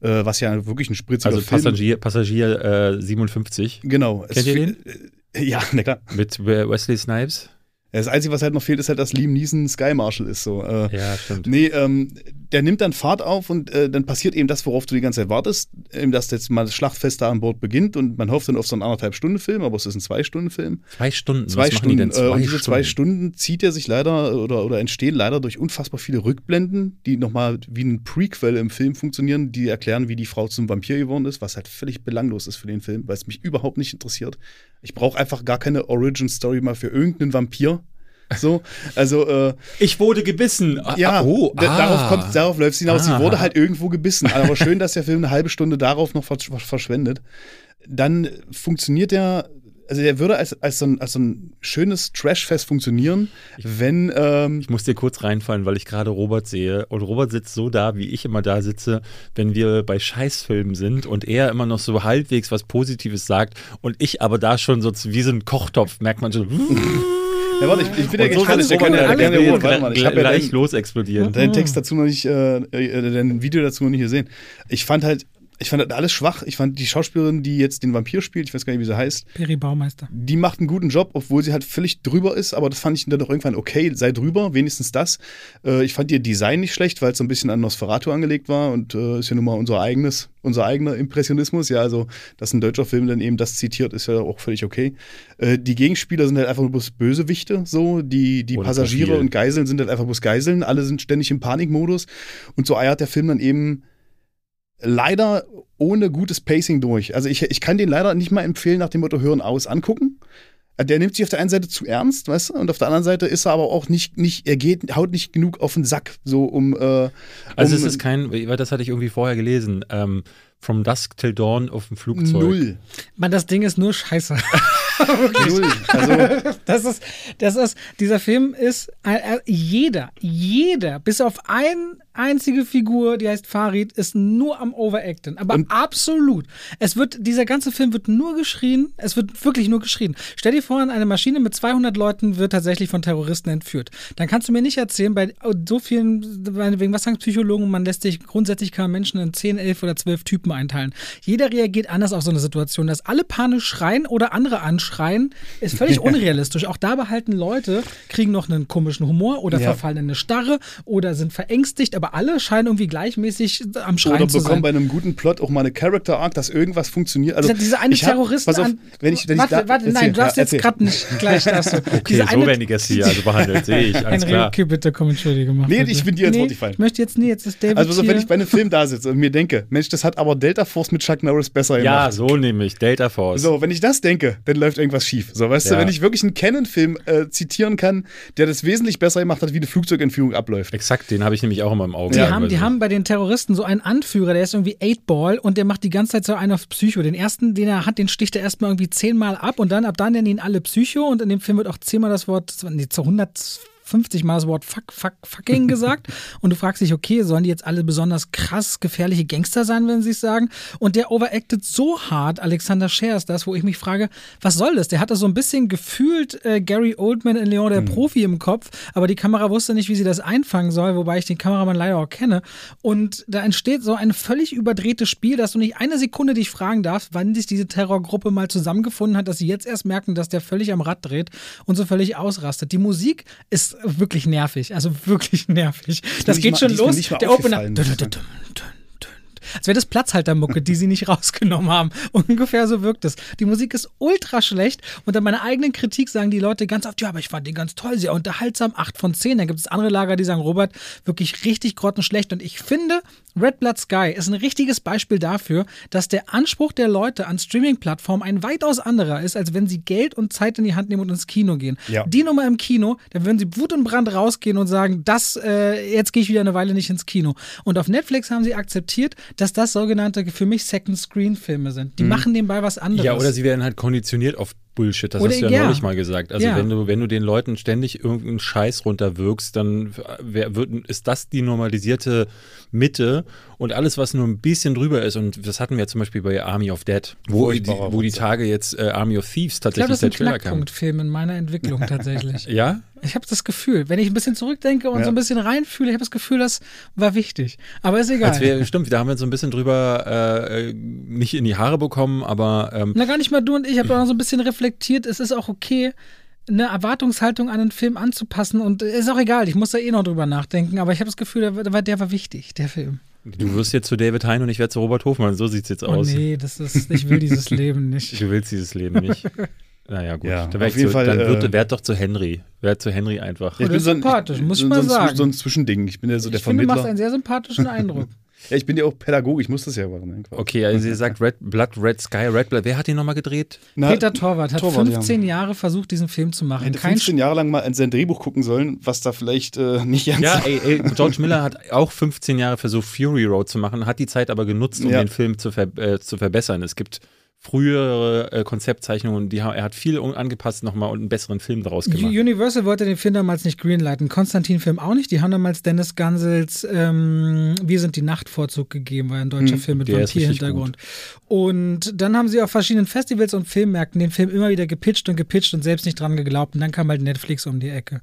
äh, was ja wirklich ein spritziger Also Film Passagier, Passagier äh, 57 Genau. Kennt ihr den? Ja, na klar. mit Wesley Snipes. Das Einzige, was halt noch fehlt, ist halt, dass Liam Neeson Sky Marshal ist. So. Äh, Ja, stimmt. Nee, ähm, der nimmt dann Fahrt auf und äh, dann passiert eben das, worauf du die ganze Zeit wartest, eben, dass jetzt mal das Schlachtfest da an Bord beginnt und man hofft dann auf so einen anderthalb Stunden Film, aber es ist ein zwei Stunden Film. Zwei Stunden. Zwei was Stunden. Zwei äh, und diese Stunden? zwei Stunden zieht er sich leider oder, oder entstehen leider durch unfassbar viele Rückblenden, die nochmal wie ein Prequel im Film funktionieren, die erklären, wie die Frau zum Vampir geworden ist, was halt völlig belanglos ist für den Film, weil es mich überhaupt nicht interessiert. Ich brauche einfach gar keine Origin-Story mal für irgendeinen Vampir. So, also äh, Ich wurde gebissen. Ja, ah, oh, ah. darauf, kommt, darauf läuft es hinaus. Ah. Sie wurde halt irgendwo gebissen. Aber schön, dass der Film eine halbe Stunde darauf noch versch- verschwendet. Dann funktioniert der, also der würde als, als, so, ein, als so ein schönes Trashfest funktionieren, wenn, ähm, Ich muss dir kurz reinfallen, weil ich gerade Robert sehe. Und Robert sitzt so da, wie ich immer da sitze, wenn wir bei Scheißfilmen sind und er immer noch so halbwegs was Positives sagt und ich aber da schon so wie so ein Kochtopf, merkt man schon. Ja, warte, ich, ich bin ja Und so gespannt, sitzt der kann ja, kann ja warte mal, ich habe ja gleich deinen, los explodieren. deinen Text dazu noch nicht, äh, äh, dein Video dazu noch nicht gesehen. Ich fand halt, ich fand das alles schwach. Ich fand die Schauspielerin, die jetzt den Vampir spielt, ich weiß gar nicht, wie sie heißt, Peri Baumeister. die macht einen guten Job, obwohl sie halt völlig drüber ist, aber das fand ich dann doch irgendwann okay, sei drüber, wenigstens das. Äh, ich fand ihr Design nicht schlecht, weil es so ein bisschen an Nosferatu angelegt war und äh, ist ja nun mal unser eigenes, unser eigener Impressionismus. Ja, also, dass ein deutscher Film dann eben das zitiert, ist ja auch völlig okay. Äh, die Gegenspieler sind halt einfach nur bloß Bösewichte, so. Die, die Oder Passagiere und Geiseln sind halt einfach bloß Geiseln. Alle sind ständig im Panikmodus. Und so eiert der Film dann eben leider ohne gutes Pacing durch. Also ich, ich kann den leider nicht mal empfehlen, nach dem Motto Hören aus angucken. Äh, Der nimmt sich auf der einen Seite zu ernst, weißt du, und auf der anderen Seite ist er aber auch nicht, nicht er geht, haut nicht genug auf den Sack, so um. Äh, Also um es ist kein, weil das hatte ich irgendwie vorher gelesen, ähm, From Dusk Till Dawn auf dem Flugzeug. null. Man, das Ding ist nur scheiße. Null. Also, Das ist, das ist, dieser Film ist, äh, äh, jeder, jeder, bis auf eine einzige Figur, die heißt Farid, ist nur am Overacten. Aber Und- absolut. Es wird, dieser ganze Film wird nur geschrien. Es wird wirklich nur geschrien. Stell dir vor, eine Maschine mit 200 Leuten wird tatsächlich von Terroristen entführt. Dann kannst du mir nicht erzählen, bei so vielen, wegen was sagen Psychologen, man lässt sich grundsätzlich man Menschen in 10, 11 oder 12 Typen einteilen. Jeder reagiert anders auf so eine Situation. Dass alle panisch schreien oder andere anschreien, ist völlig unrealistisch. Auch da behalten Leute, kriegen noch einen komischen Humor oder Ja. verfallen in eine Starre oder sind verängstigt, aber alle scheinen irgendwie gleichmäßig am Schreien oder zu bekommen sein. bei einem guten Plot auch mal eine Character Arc, dass irgendwas funktioniert. Also, Dieser- diese eine ich hab- Terroristen Pass auf, an. wenn ich, wenn warte, ich da, warte, nein, du darfst ja, jetzt gerade nicht gleich darfst du. Okay, Diese so eine- werden die Gäste hier also behandelt, sehe ich, alles Henry, klar. okay, bitte komm, entschuldige mal. Nee, bitte. ich bin dir ins nee, Wort gefallen. Ich möchte jetzt nie, jetzt ist David Also, hier. wenn ich bei einem Film da sitze und mir denke, Mensch, das hat aber Delta Force mit Chuck Norris besser Ja, gemacht. so nämlich, Delta Force. So, wenn ich das denke, dann läuft irgendwas schief. So, weißt du, Ja. wenn ich wirklich einen Canon-Film äh, zitieren kann, der das wesentlich besser gemacht hat, wie eine Flugzeugentführung abläuft. Exakt, den habe ich nämlich auch immer im Auge. Die, Ja, haben, die haben bei den Terroristen so einen Anführer, der ist irgendwie 8-Ball und der macht die ganze Zeit so einen auf Psycho. Den ersten, den er hat, den sticht er erstmal irgendwie zehnmal ab und dann ab dann nennen ihn alle Psycho und in dem Film wird auch zehnmal das Wort, nee, zu 150 Mal das Wort fuck, fuck, fucking gesagt. Und du fragst dich, okay, sollen die jetzt alle besonders krass gefährliche Gangster sein, wenn sie es sagen? Und der overacted so hart, Alexander Scher ist das, wo ich mich frage, was soll das? Der hatte so ein bisschen gefühlt äh, Gary Oldman in Leon der Profi im Kopf, aber die Kamera wusste nicht, wie sie das einfangen soll, wobei ich den Kameramann leider auch kenne. Und da entsteht so ein völlig überdrehtes Spiel, dass du nicht eine Sekunde dich fragen darfst, wann sich diese Terrorgruppe mal zusammengefunden hat, dass sie jetzt erst merken, dass der völlig am Rad dreht und so völlig ausrastet. Die Musik ist wirklich nervig, also wirklich nervig. Das geht schon los. Der Opener. muss ich sagen. Als wäre das Platzhaltermucke, die sie nicht rausgenommen haben. Ungefähr so wirkt es. Die Musik ist ultra schlecht. Unter meiner eigenen Kritik sagen die Leute ganz oft, ja, aber ich fand den ganz toll, sehr unterhaltsam, 8 von 10. Dann gibt es andere Lager, die sagen, Robert, wirklich richtig grottenschlecht. Und ich finde, Red Blood Sky ist ein richtiges Beispiel dafür, dass der Anspruch der Leute an Streaming-Plattformen ein weitaus anderer ist, als wenn sie Geld und Zeit in die Hand nehmen und ins Kino gehen. Ja. Die Nummer im Kino, da würden sie Wut und Brand rausgehen und sagen, das, äh, jetzt gehe ich wieder eine Weile nicht ins Kino. Und auf Netflix haben sie akzeptiert, dass das sogenannte für mich Second-Screen-Filme sind. Die machen nebenbei was anderes. Ja, oder sie werden halt konditioniert auf Bullshit. Das Oder- hast du ja, ja. neulich mal gesagt. Also Ja. wenn du, wenn du den Leuten ständig irgendeinen Scheiß runterwirkst, dann wer, wird, ist das die normalisierte Mitte und alles, was nur ein bisschen drüber ist, und das hatten wir zum Beispiel bei Army of Dead, wo, die, wo die. Tage jetzt äh, Army of Thieves ich glaube, tatsächlich das ist der ein Trailer kam. Knackpunktfilm in meiner Entwicklung tatsächlich. Ja? Ich habe das Gefühl, wenn ich ein bisschen zurückdenke und Ja. so ein bisschen reinfühle, ich habe das Gefühl, das war wichtig. Aber ist egal. Wir, stimmt, da haben wir uns so ein bisschen drüber äh, äh, nicht in die Haare bekommen, aber ähm, Na, gar nicht mal du und ich. Ich habe auch so ein bisschen reflektiert. Es ist auch okay, eine Erwartungshaltung an einen Film anzupassen. Und ist auch egal. Ich muss da eh noch drüber nachdenken. Aber ich habe das Gefühl, der war, der war wichtig, der Film. du wirst jetzt zu David Hein und ich werde zu Robert Hofmann. So sieht's jetzt Oh aus. nee, das ist, ich will dieses Leben nicht. Du willst dieses Leben nicht. Naja, gut. Ja, dann werd auf ich jeden zu, Fall, dann äh, wird, werd doch zu Henry. Werd zu Henry einfach. Ja, das ist sympathisch, muss ich so, mal so, ein- sagen. So ein Zwischending. Ich bin ja so der ich finde, du machst einen sehr sympathischen Eindruck. Ja, ich bin ja auch Pädagoge, ich muss das ja machen. Okay, also ihr sagt Red Blood, Red Sky, Red Blood. Wer hat den nochmal gedreht? Na, Peter Torwart hat Torwart, ja. 15 Jahre versucht, diesen Film zu machen. hätte Kein 15 Jahre lang mal in sein Drehbuch gucken sollen, was da vielleicht äh, nicht ganz Ja, ey, ey, George Miller hat auch 15 Jahre versucht, Fury Road zu machen, hat die Zeit aber genutzt, um Ja. den Film zu, ver äh, zu verbessern. Es gibt frühere äh, Konzeptzeichnungen, die er hat viel angepasst nochmal und einen besseren Film daraus gemacht. Universal wollte den Film damals nicht greenlighten, Konstantin-Film auch nicht. Die haben damals Dennis Gansels ähm, Wir sind die Nacht Vorzug gegeben, war ein deutscher Hm, Film mit Vampir-Hintergrund. Und dann haben sie auf verschiedenen Festivals und Filmmärkten den Film immer wieder gepitcht und gepitcht und selbst nicht dran geglaubt. Und dann kam halt Netflix um die Ecke.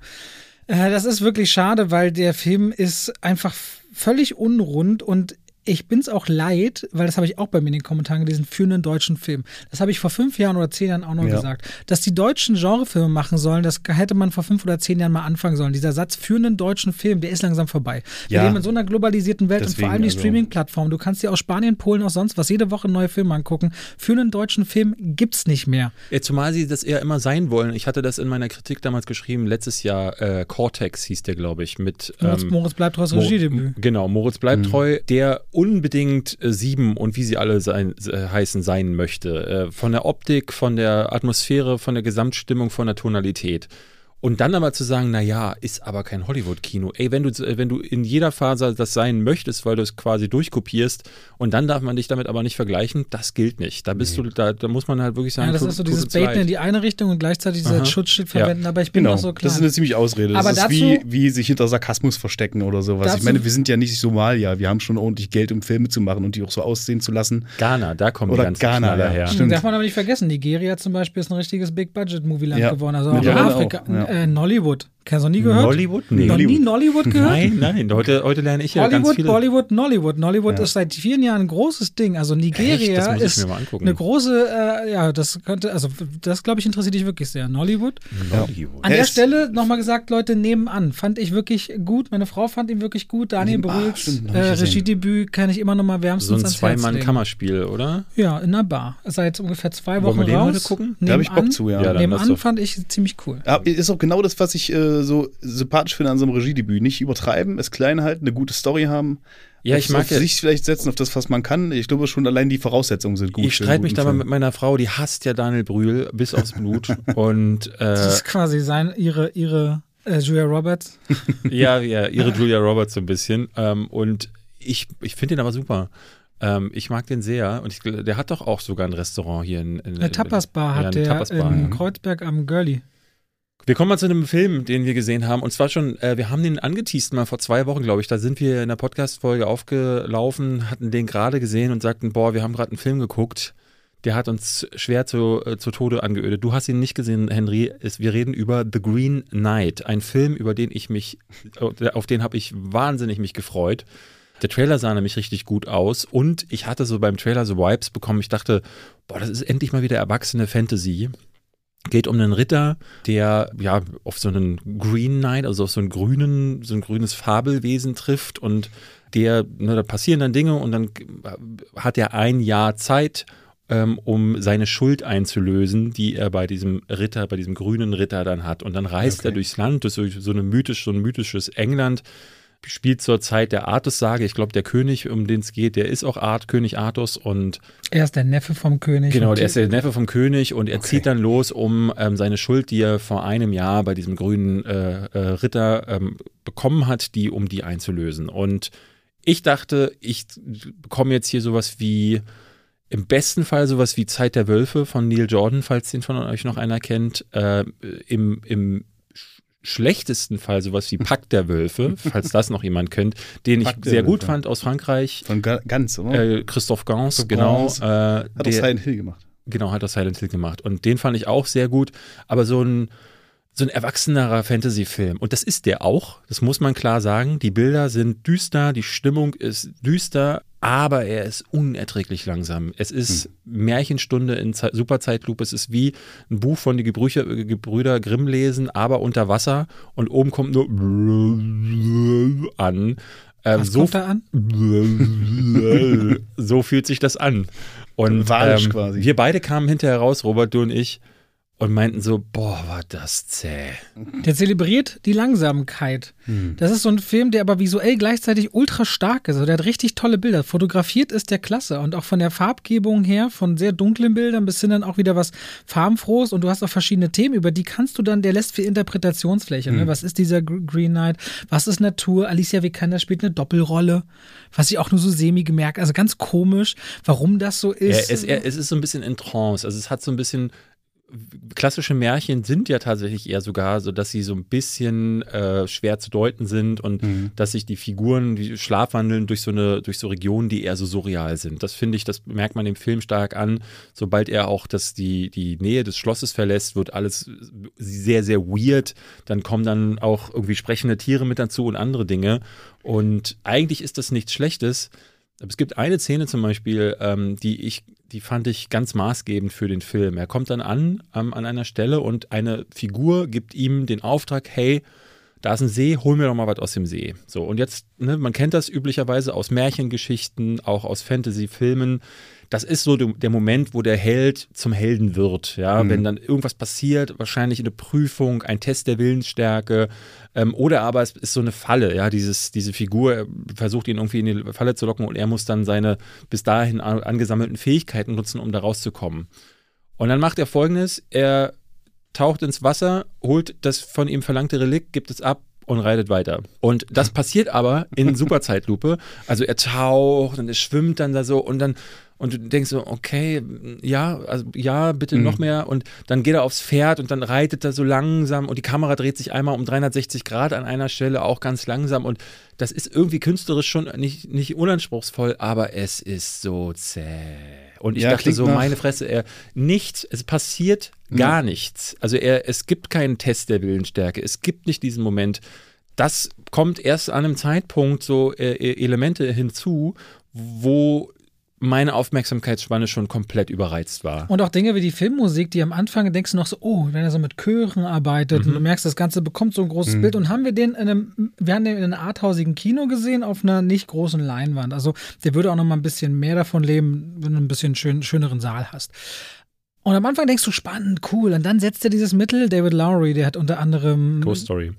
Äh, das ist wirklich schade, weil der Film ist einfach völlig unrund und ich bin es auch leid, weil das habe ich auch bei mir in den Kommentaren gelesen, für einen deutschen Film. Das habe ich vor fünf Jahren oder zehn Jahren auch noch Ja. gesagt. Dass die Deutschen Genrefilme machen sollen, das hätte man vor fünf oder zehn Jahren mal anfangen sollen. Dieser Satz für einen deutschen Film, der ist langsam vorbei. Wir Ja. leben in so einer globalisierten Welt und Deswegen, vor allem die also- Streaming-Plattformen. Du kannst dir aus Spanien, Polen, aus sonst was jede Woche neue Filme angucken. Für einen deutschen Film gibt's nicht mehr. Ja, zumal sie das eher immer sein wollen. Ich hatte das in meiner Kritik damals geschrieben, letztes Jahr, äh, Cortex hieß der, glaube ich, mit Moritz, ähm, Moritz bleibt trotz Mo- Regiedebüt. Genau, Moritz bleibt treu, der unbedingt äh, sieben und wie sie alle sein, äh, heißen sein möchte. Äh, von der Optik, von der Atmosphäre, von der Gesamtstimmung, von der Tonalität. Und dann aber zu sagen, na ja, ist aber kein Hollywood-Kino. Ey, wenn du, äh, wenn du in jeder Phase das sein möchtest, weil du es quasi durchkopierst und dann darf man dich damit aber nicht vergleichen, das gilt nicht. Da bist du, da, da muss man halt wirklich sagen, Ja, das tut- ist so dieses Baiten leid. in die eine Richtung und gleichzeitig dieses. Schutzschild Ja. verwenden. Aber ich bin Genau, auch so klar. das ist eine ziemlich Ausrede. Das Aber ist dazu- wie, wie sich hinter Sarkasmus verstecken oder sowas. Dazu- ich meine, wir sind ja nicht Somalia. Wir haben schon ordentlich Geld, um Filme zu machen und die auch so aussehen zu lassen. Ghana, da kommen Oder die ganzen Ghana, Knaller ja. her. Stimmt. Darf man aber nicht vergessen, Nigeria zum Beispiel ist ein richtiges Big-Budget-Movie-Land Ja. geworden. Also auch Mittlerweile Afrika. auch, ja. Äh, Nollywood. Hast du noch nie gehört? Nollywood? Nee. Noch nie Nollywood gehört? Nein, nein, heute, heute lerne ich ja ganz Hollywood, viele. Bollywood, Nollywood. Nollywood Ja. ist seit vielen Jahren ein großes Ding. Also Nigeria ist mir mal angucken. eine große, äh, ja, das könnte, also das glaube ich interessiert dich wirklich sehr. Nollywood. Nollywood. An Er der ist- Stelle nochmal gesagt, Leute, nebenan. Fand ich wirklich gut. Meine Frau fand ihn wirklich gut. Daniel Nebenan, Brühl, äh. Regiedebüt kann ich immer noch mal So wärmstens ein ans Herz legen. Zwei-Mann-Kammerspiel, oder? Ja, in einer Bar. Seit ungefähr zwei Wollen Wochen wir den raus. heute gucken? Da hab ich Nebenan- Bock zu, ja. Ja, Nebenan fand ich ziemlich cool. Aber ist auch genau das, was ich äh, so sympathisch finde an so einem Regiedebüt. Nicht übertreiben, es klein halten, eine gute Story haben. Ja, ich mag auf sich vielleicht setzen, auf das, was man kann. Ich glaube schon allein die Voraussetzungen sind gut. Ich streite mich da mal mit meiner Frau, die hasst ja Daniel Brühl bis aufs Blut. Und Das äh, ist quasi sein, ihre, ihre äh, Julia Roberts. ja, ja, ihre Julia Roberts so ein bisschen. Ähm, und ich, ich finde den aber super. Ähm, ich mag den sehr. Und ich, der hat doch auch sogar ein Restaurant hier in. in Eine Tapas-Bar ja, hat eine der in. Kreuzberg am Girlie. Wir kommen mal zu einem Film, den wir gesehen haben. Und zwar schon, äh, wir haben den angeteased mal vor zwei Wochen, glaube ich. Da sind wir in der Podcast-Folge aufgelaufen, hatten den gerade gesehen und sagten, boah, wir haben gerade einen Film geguckt. Der hat uns schwer zu, äh, zu Tode angeödet. Du hast ihn nicht gesehen, Henry. Es, wir reden über The Green Knight, ein Film, über den ich mich, äh, auf den habe ich wahnsinnig mich gefreut. Der Trailer sah nämlich richtig gut aus und ich hatte so beim Trailer so Vibes bekommen. Ich dachte, boah, das ist endlich mal wieder erwachsene Fantasy geht um einen Ritter, der ja auf so einen Green Knight, also auf so einen grünen, so ein grünes Fabelwesen trifft und der, ne, da passieren dann Dinge und dann hat er ein Jahr Zeit, ähm, um seine Schuld einzulösen, die er bei diesem Ritter, bei diesem grünen Ritter dann hat. Und dann reist er Okay. durchs Land, durch so, so, eine mythisch, so ein mythisches England, spielt zur Zeit der Artus-Sage. Ich glaube, der König, um den es geht, der ist auch Art, König Artus und Er ist der Neffe vom König. Genau, der ist der Neffe vom König und er Okay. zieht dann los, um ähm, seine Schuld, die er vor einem Jahr bei diesem grünen äh, äh, Ritter ähm, bekommen hat, die um die einzulösen. Und ich dachte, ich bekomme jetzt hier sowas wie im besten Fall sowas wie Zeit der Wölfe von Neil Jordan, falls den von euch noch einer kennt. Äh, im, Im schlechtesten Fall sowas wie Pakt der Wölfe, falls das noch jemand kennt, den ich Pakt sehr gut Wölfe. fand aus Frankreich. Von Ga- ganz, oder? Äh, Christoph Gans, genau. Gans. Äh, Hat auch der- Silent Hill gemacht. Genau, hat das Silent Hill gemacht. Und den fand ich auch sehr gut. Aber so ein, so ein erwachsenerer Fantasy-Film. Und das ist der auch. Das muss man klar sagen. Die Bilder sind düster, die Stimmung ist düster, aber er ist unerträglich langsam. Es ist Märchenstunde in Ze Superzeitlupe. Es ist wie ein Buch von die Gebrücher, äh, Gebrüder Grimm lesen, aber unter Wasser. Und oben kommt nur an. Ähm, Was so kommt da an? so fühlt sich das an. Und Walisch ähm, quasi. wir beide kamen hinterher raus, Robert, du und ich, und meinten so, boah, war das zäh. Der zelebriert die Langsamkeit. Hm. Das ist so ein Film, der aber visuell gleichzeitig ultra stark ist. Also der hat richtig tolle Bilder. Fotografiert ist der klasse. Und auch von der Farbgebung her, von sehr dunklen Bildern bis hin dann auch wieder was farbenfrohes. Und du hast auch verschiedene Themen, über die kannst du dann, der lässt viel Interpretationsfläche. Hm. Ne? Was ist dieser Gr- Green Knight? Was ist Natur? Alicia Vikander spielt eine Doppelrolle. Was ich auch nur so semi gemerkt. Also ganz komisch, warum das so ist. es, er, es ist so ein bisschen in Trance. Also es hat so ein bisschen. Klassische Märchen sind ja tatsächlich eher sogar so, dass sie so ein bisschen äh, schwer zu deuten sind und Mhm. dass sich die Figuren, die schlafwandeln durch so eine, durch so Regionen, die eher so surreal sind. Das finde ich, das merkt man dem Film stark an. Sobald er auch das, die, die Nähe des Schlosses verlässt, wird alles sehr, sehr weird. Dann kommen dann auch irgendwie sprechende Tiere mit dazu und andere Dinge. Und eigentlich ist das nichts Schlechtes. Aber es gibt eine Szene zum Beispiel, ähm, die ich, die fand ich ganz maßgebend für den Film. Er kommt dann an, ähm, an einer Stelle und eine Figur gibt ihm den Auftrag, hey, da ist ein See, hol mir doch mal was aus dem See. So, und jetzt, ne, man kennt das üblicherweise aus Märchengeschichten, auch aus Fantasy-Filmen. Das ist so der Moment, wo der Held zum Helden wird. Ja, mhm. wenn dann irgendwas passiert, wahrscheinlich eine Prüfung, ein Test der Willensstärke, ähm, oder aber es ist so eine Falle. Ja, dieses, diese Figur versucht ihn irgendwie in die Falle zu locken und er muss dann seine bis dahin angesammelten Fähigkeiten nutzen, um da rauszukommen. Und dann macht er folgendes: Er taucht ins Wasser, holt das von ihm verlangte Relikt, gibt es ab und reitet weiter. Und das passiert aber in Superzeitlupe. Also er taucht und er schwimmt dann da so und dann und du denkst so, okay, ja, also ja, bitte mhm. noch mehr. Und dann geht er aufs Pferd und dann reitet er so langsam und die Kamera dreht sich einmal um 360 Grad an einer Stelle, auch ganz langsam. Und das ist irgendwie künstlerisch schon nicht, nicht unanspruchsvoll, aber es ist so zäh. Und ich ja, dachte so, meine Fresse, er nichts, es passiert gar ja. nichts. Also er, es gibt keinen Test der Willensstärke. Es gibt nicht diesen Moment. Das kommt erst an einem Zeitpunkt so äh, äh Elemente hinzu, wo meine Aufmerksamkeitsspanne schon komplett überreizt war. Und auch Dinge wie die Filmmusik, die am Anfang denkst du noch so, oh, wenn er so mit Chören arbeitet mhm. und du merkst, das Ganze bekommt so ein großes mhm. Bild. Und haben wir den in einem, wir haben den in einem arthausigen Kino gesehen auf einer nicht großen Leinwand. Also der würde auch noch mal ein bisschen mehr davon leben, wenn du ein bisschen schön, schöneren Saal hast. Und am Anfang denkst du, spannend, cool. Und dann setzt er dieses Mittel, David Lowry, der hat unter anderem Ghost Story.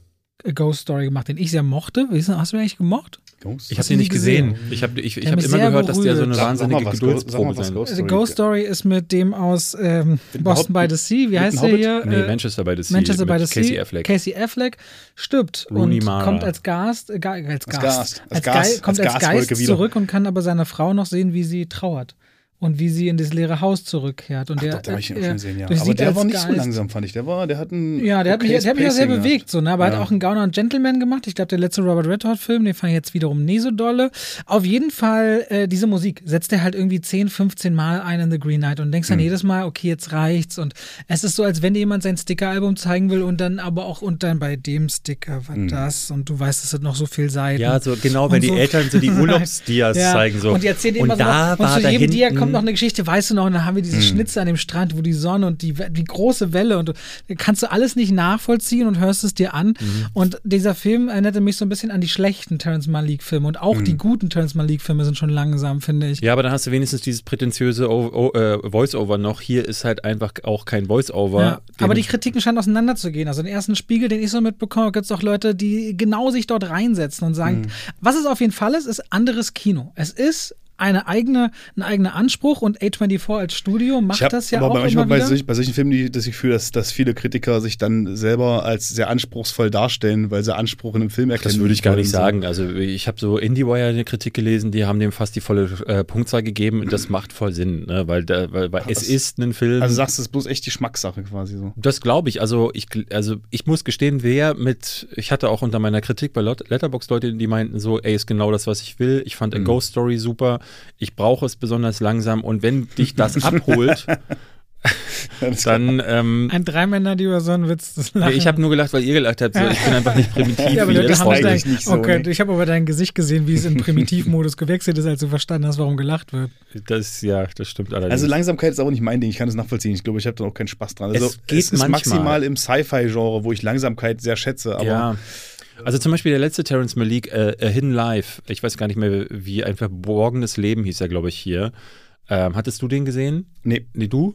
Ghost Story gemacht, den ich sehr mochte. Hast du ihn eigentlich gemocht? Ghost? Ich habe ihn nicht gesehen. gesehen. Ich habe ich, ich hab immer gehört, berührt. dass der so eine wahnsinnige Geduldsprobe sein Ghost Story. Ghost Story ist mit dem aus ähm, Boston by the Sea. Wie heißt der hier? Nee, Manchester by the Sea. Manchester by the Sea. Casey Affleck. Casey Affleck stirbt Rooney und Mara. kommt als Gast, äh, als Gast, als, Gast, als, Geist, kommt als, als Geist zurück und kann aber seine Frau noch sehen, wie sie trauert und wie sie in das leere Haus zurückkehrt. Und Ach, der, doch, da ich ihn schon gesehen, ja. Aber der war nicht so langsam, fand ich. Der war, der hat einen. Ja, der hat mich, der hat mich auch sehr bewegt, so, ne? Aber ja. hat auch einen Gauner und Gentleman gemacht. Ich glaube, der letzte Robert Redford-Film, den fand ich jetzt wiederum nie so dolle. Auf jeden Fall, äh, diese Musik setzt er halt irgendwie 10, 15 Mal ein in The Green Knight und denkst dann mhm. jedes Mal, okay, jetzt reicht's. Und es ist so, als wenn dir jemand sein Sticker-Album zeigen will und dann aber auch und dann bei dem Sticker war mhm. das und du weißt, es hat noch so viel Seiten. Ja, so genau, wenn die Eltern so die Urlaubsdias ja. zeigen so. Und die erzählen immer so, da und zu jedem Dia kommt noch eine Geschichte, weißt du noch, und dann haben wir diese mhm. Schnitze an dem Strand, wo die Sonne und die, die große Welle und du, kannst du alles nicht nachvollziehen und hörst es dir an. Mhm. Und dieser Film erinnerte mich so ein bisschen an die schlechten Terrence Malik Filme und auch mhm. die guten Terrence Malik Filme sind schon langsam, finde ich. Ja, aber dann hast du wenigstens dieses prätentiöse äh, Voice-Over noch. Hier ist halt einfach auch kein Voice-Over. Ja, aber die Kritiken scheinen auseinanderzugehen. Also den ersten Spiegel, den ich so mitbekomme, gibt es auch Leute, die genau sich dort reinsetzen und sagen, mhm. was es auf jeden Fall ist, ist anderes Kino. Es ist eine eigene, ein eigener Anspruch und A24 als Studio macht hab, das ja aber auch manchmal immer wieder. Bei, bei solchen Filmen, die, das Gefühl, dass, dass viele Kritiker sich dann selber als sehr anspruchsvoll darstellen, weil sie Anspruch in einem Film erkennen. Das würde ich gar nicht sagen. Also ich habe so IndieWire eine Kritik gelesen, die haben dem fast die volle äh, Punktzahl gegeben und das macht voll Sinn, ne? weil, da, weil, weil es ist ein Film. Also sagst du, es ist bloß echt die Schmackssache quasi so. Das glaube ich. Also ich, also ich muss gestehen, wer mit, ich hatte auch unter meiner Kritik bei Letterbox Leute, die meinten so, ey, ist genau das, was ich will. Ich fand mhm. A Ghost Story super. Ich brauche es besonders langsam und wenn dich das abholt, dann. Ähm, ein Dreimänner, die über so einen Witz das lachen. Ich habe nur gelacht, weil ihr gelacht habt. So, ich bin einfach nicht primitiv. ja, aber wie das eigentlich nicht so. Okay, ne? ich habe aber dein Gesicht gesehen, wie es in Primitivmodus gewechselt ist, als du verstanden hast, warum gelacht wird. Das, ja, das stimmt allerdings. Also Langsamkeit ist auch nicht mein Ding. Ich kann das nachvollziehen. Ich glaube, ich habe da auch keinen Spaß dran. Also, es geht es ist manchmal. maximal im Sci-Fi-Genre, wo ich Langsamkeit sehr schätze. Aber ja. Also zum Beispiel der letzte Terence Malik, äh, A Hidden Life, ich weiß gar nicht mehr, wie ein verborgenes Leben hieß er, glaube ich, hier. Ähm, hattest du den gesehen? Nee. Nee, du?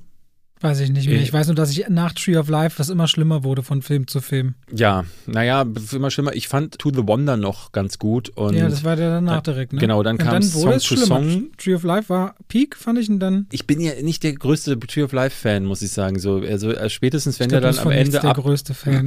Weiß ich nicht mehr. Ich weiß nur, dass ich nach Tree of Life was immer schlimmer wurde von Film zu Film. Ja, naja, immer schlimmer. Ich fand To the Wonder noch ganz gut. Und ja, das war der danach direkt, ne? Genau, dann kam dann Song to Song. Tree of Life war Peak, fand ich, und dann. Ich bin ja nicht der größte Tree of Life-Fan, muss ich sagen. So, also äh, spätestens, wenn glaub, der dann am Ende ab,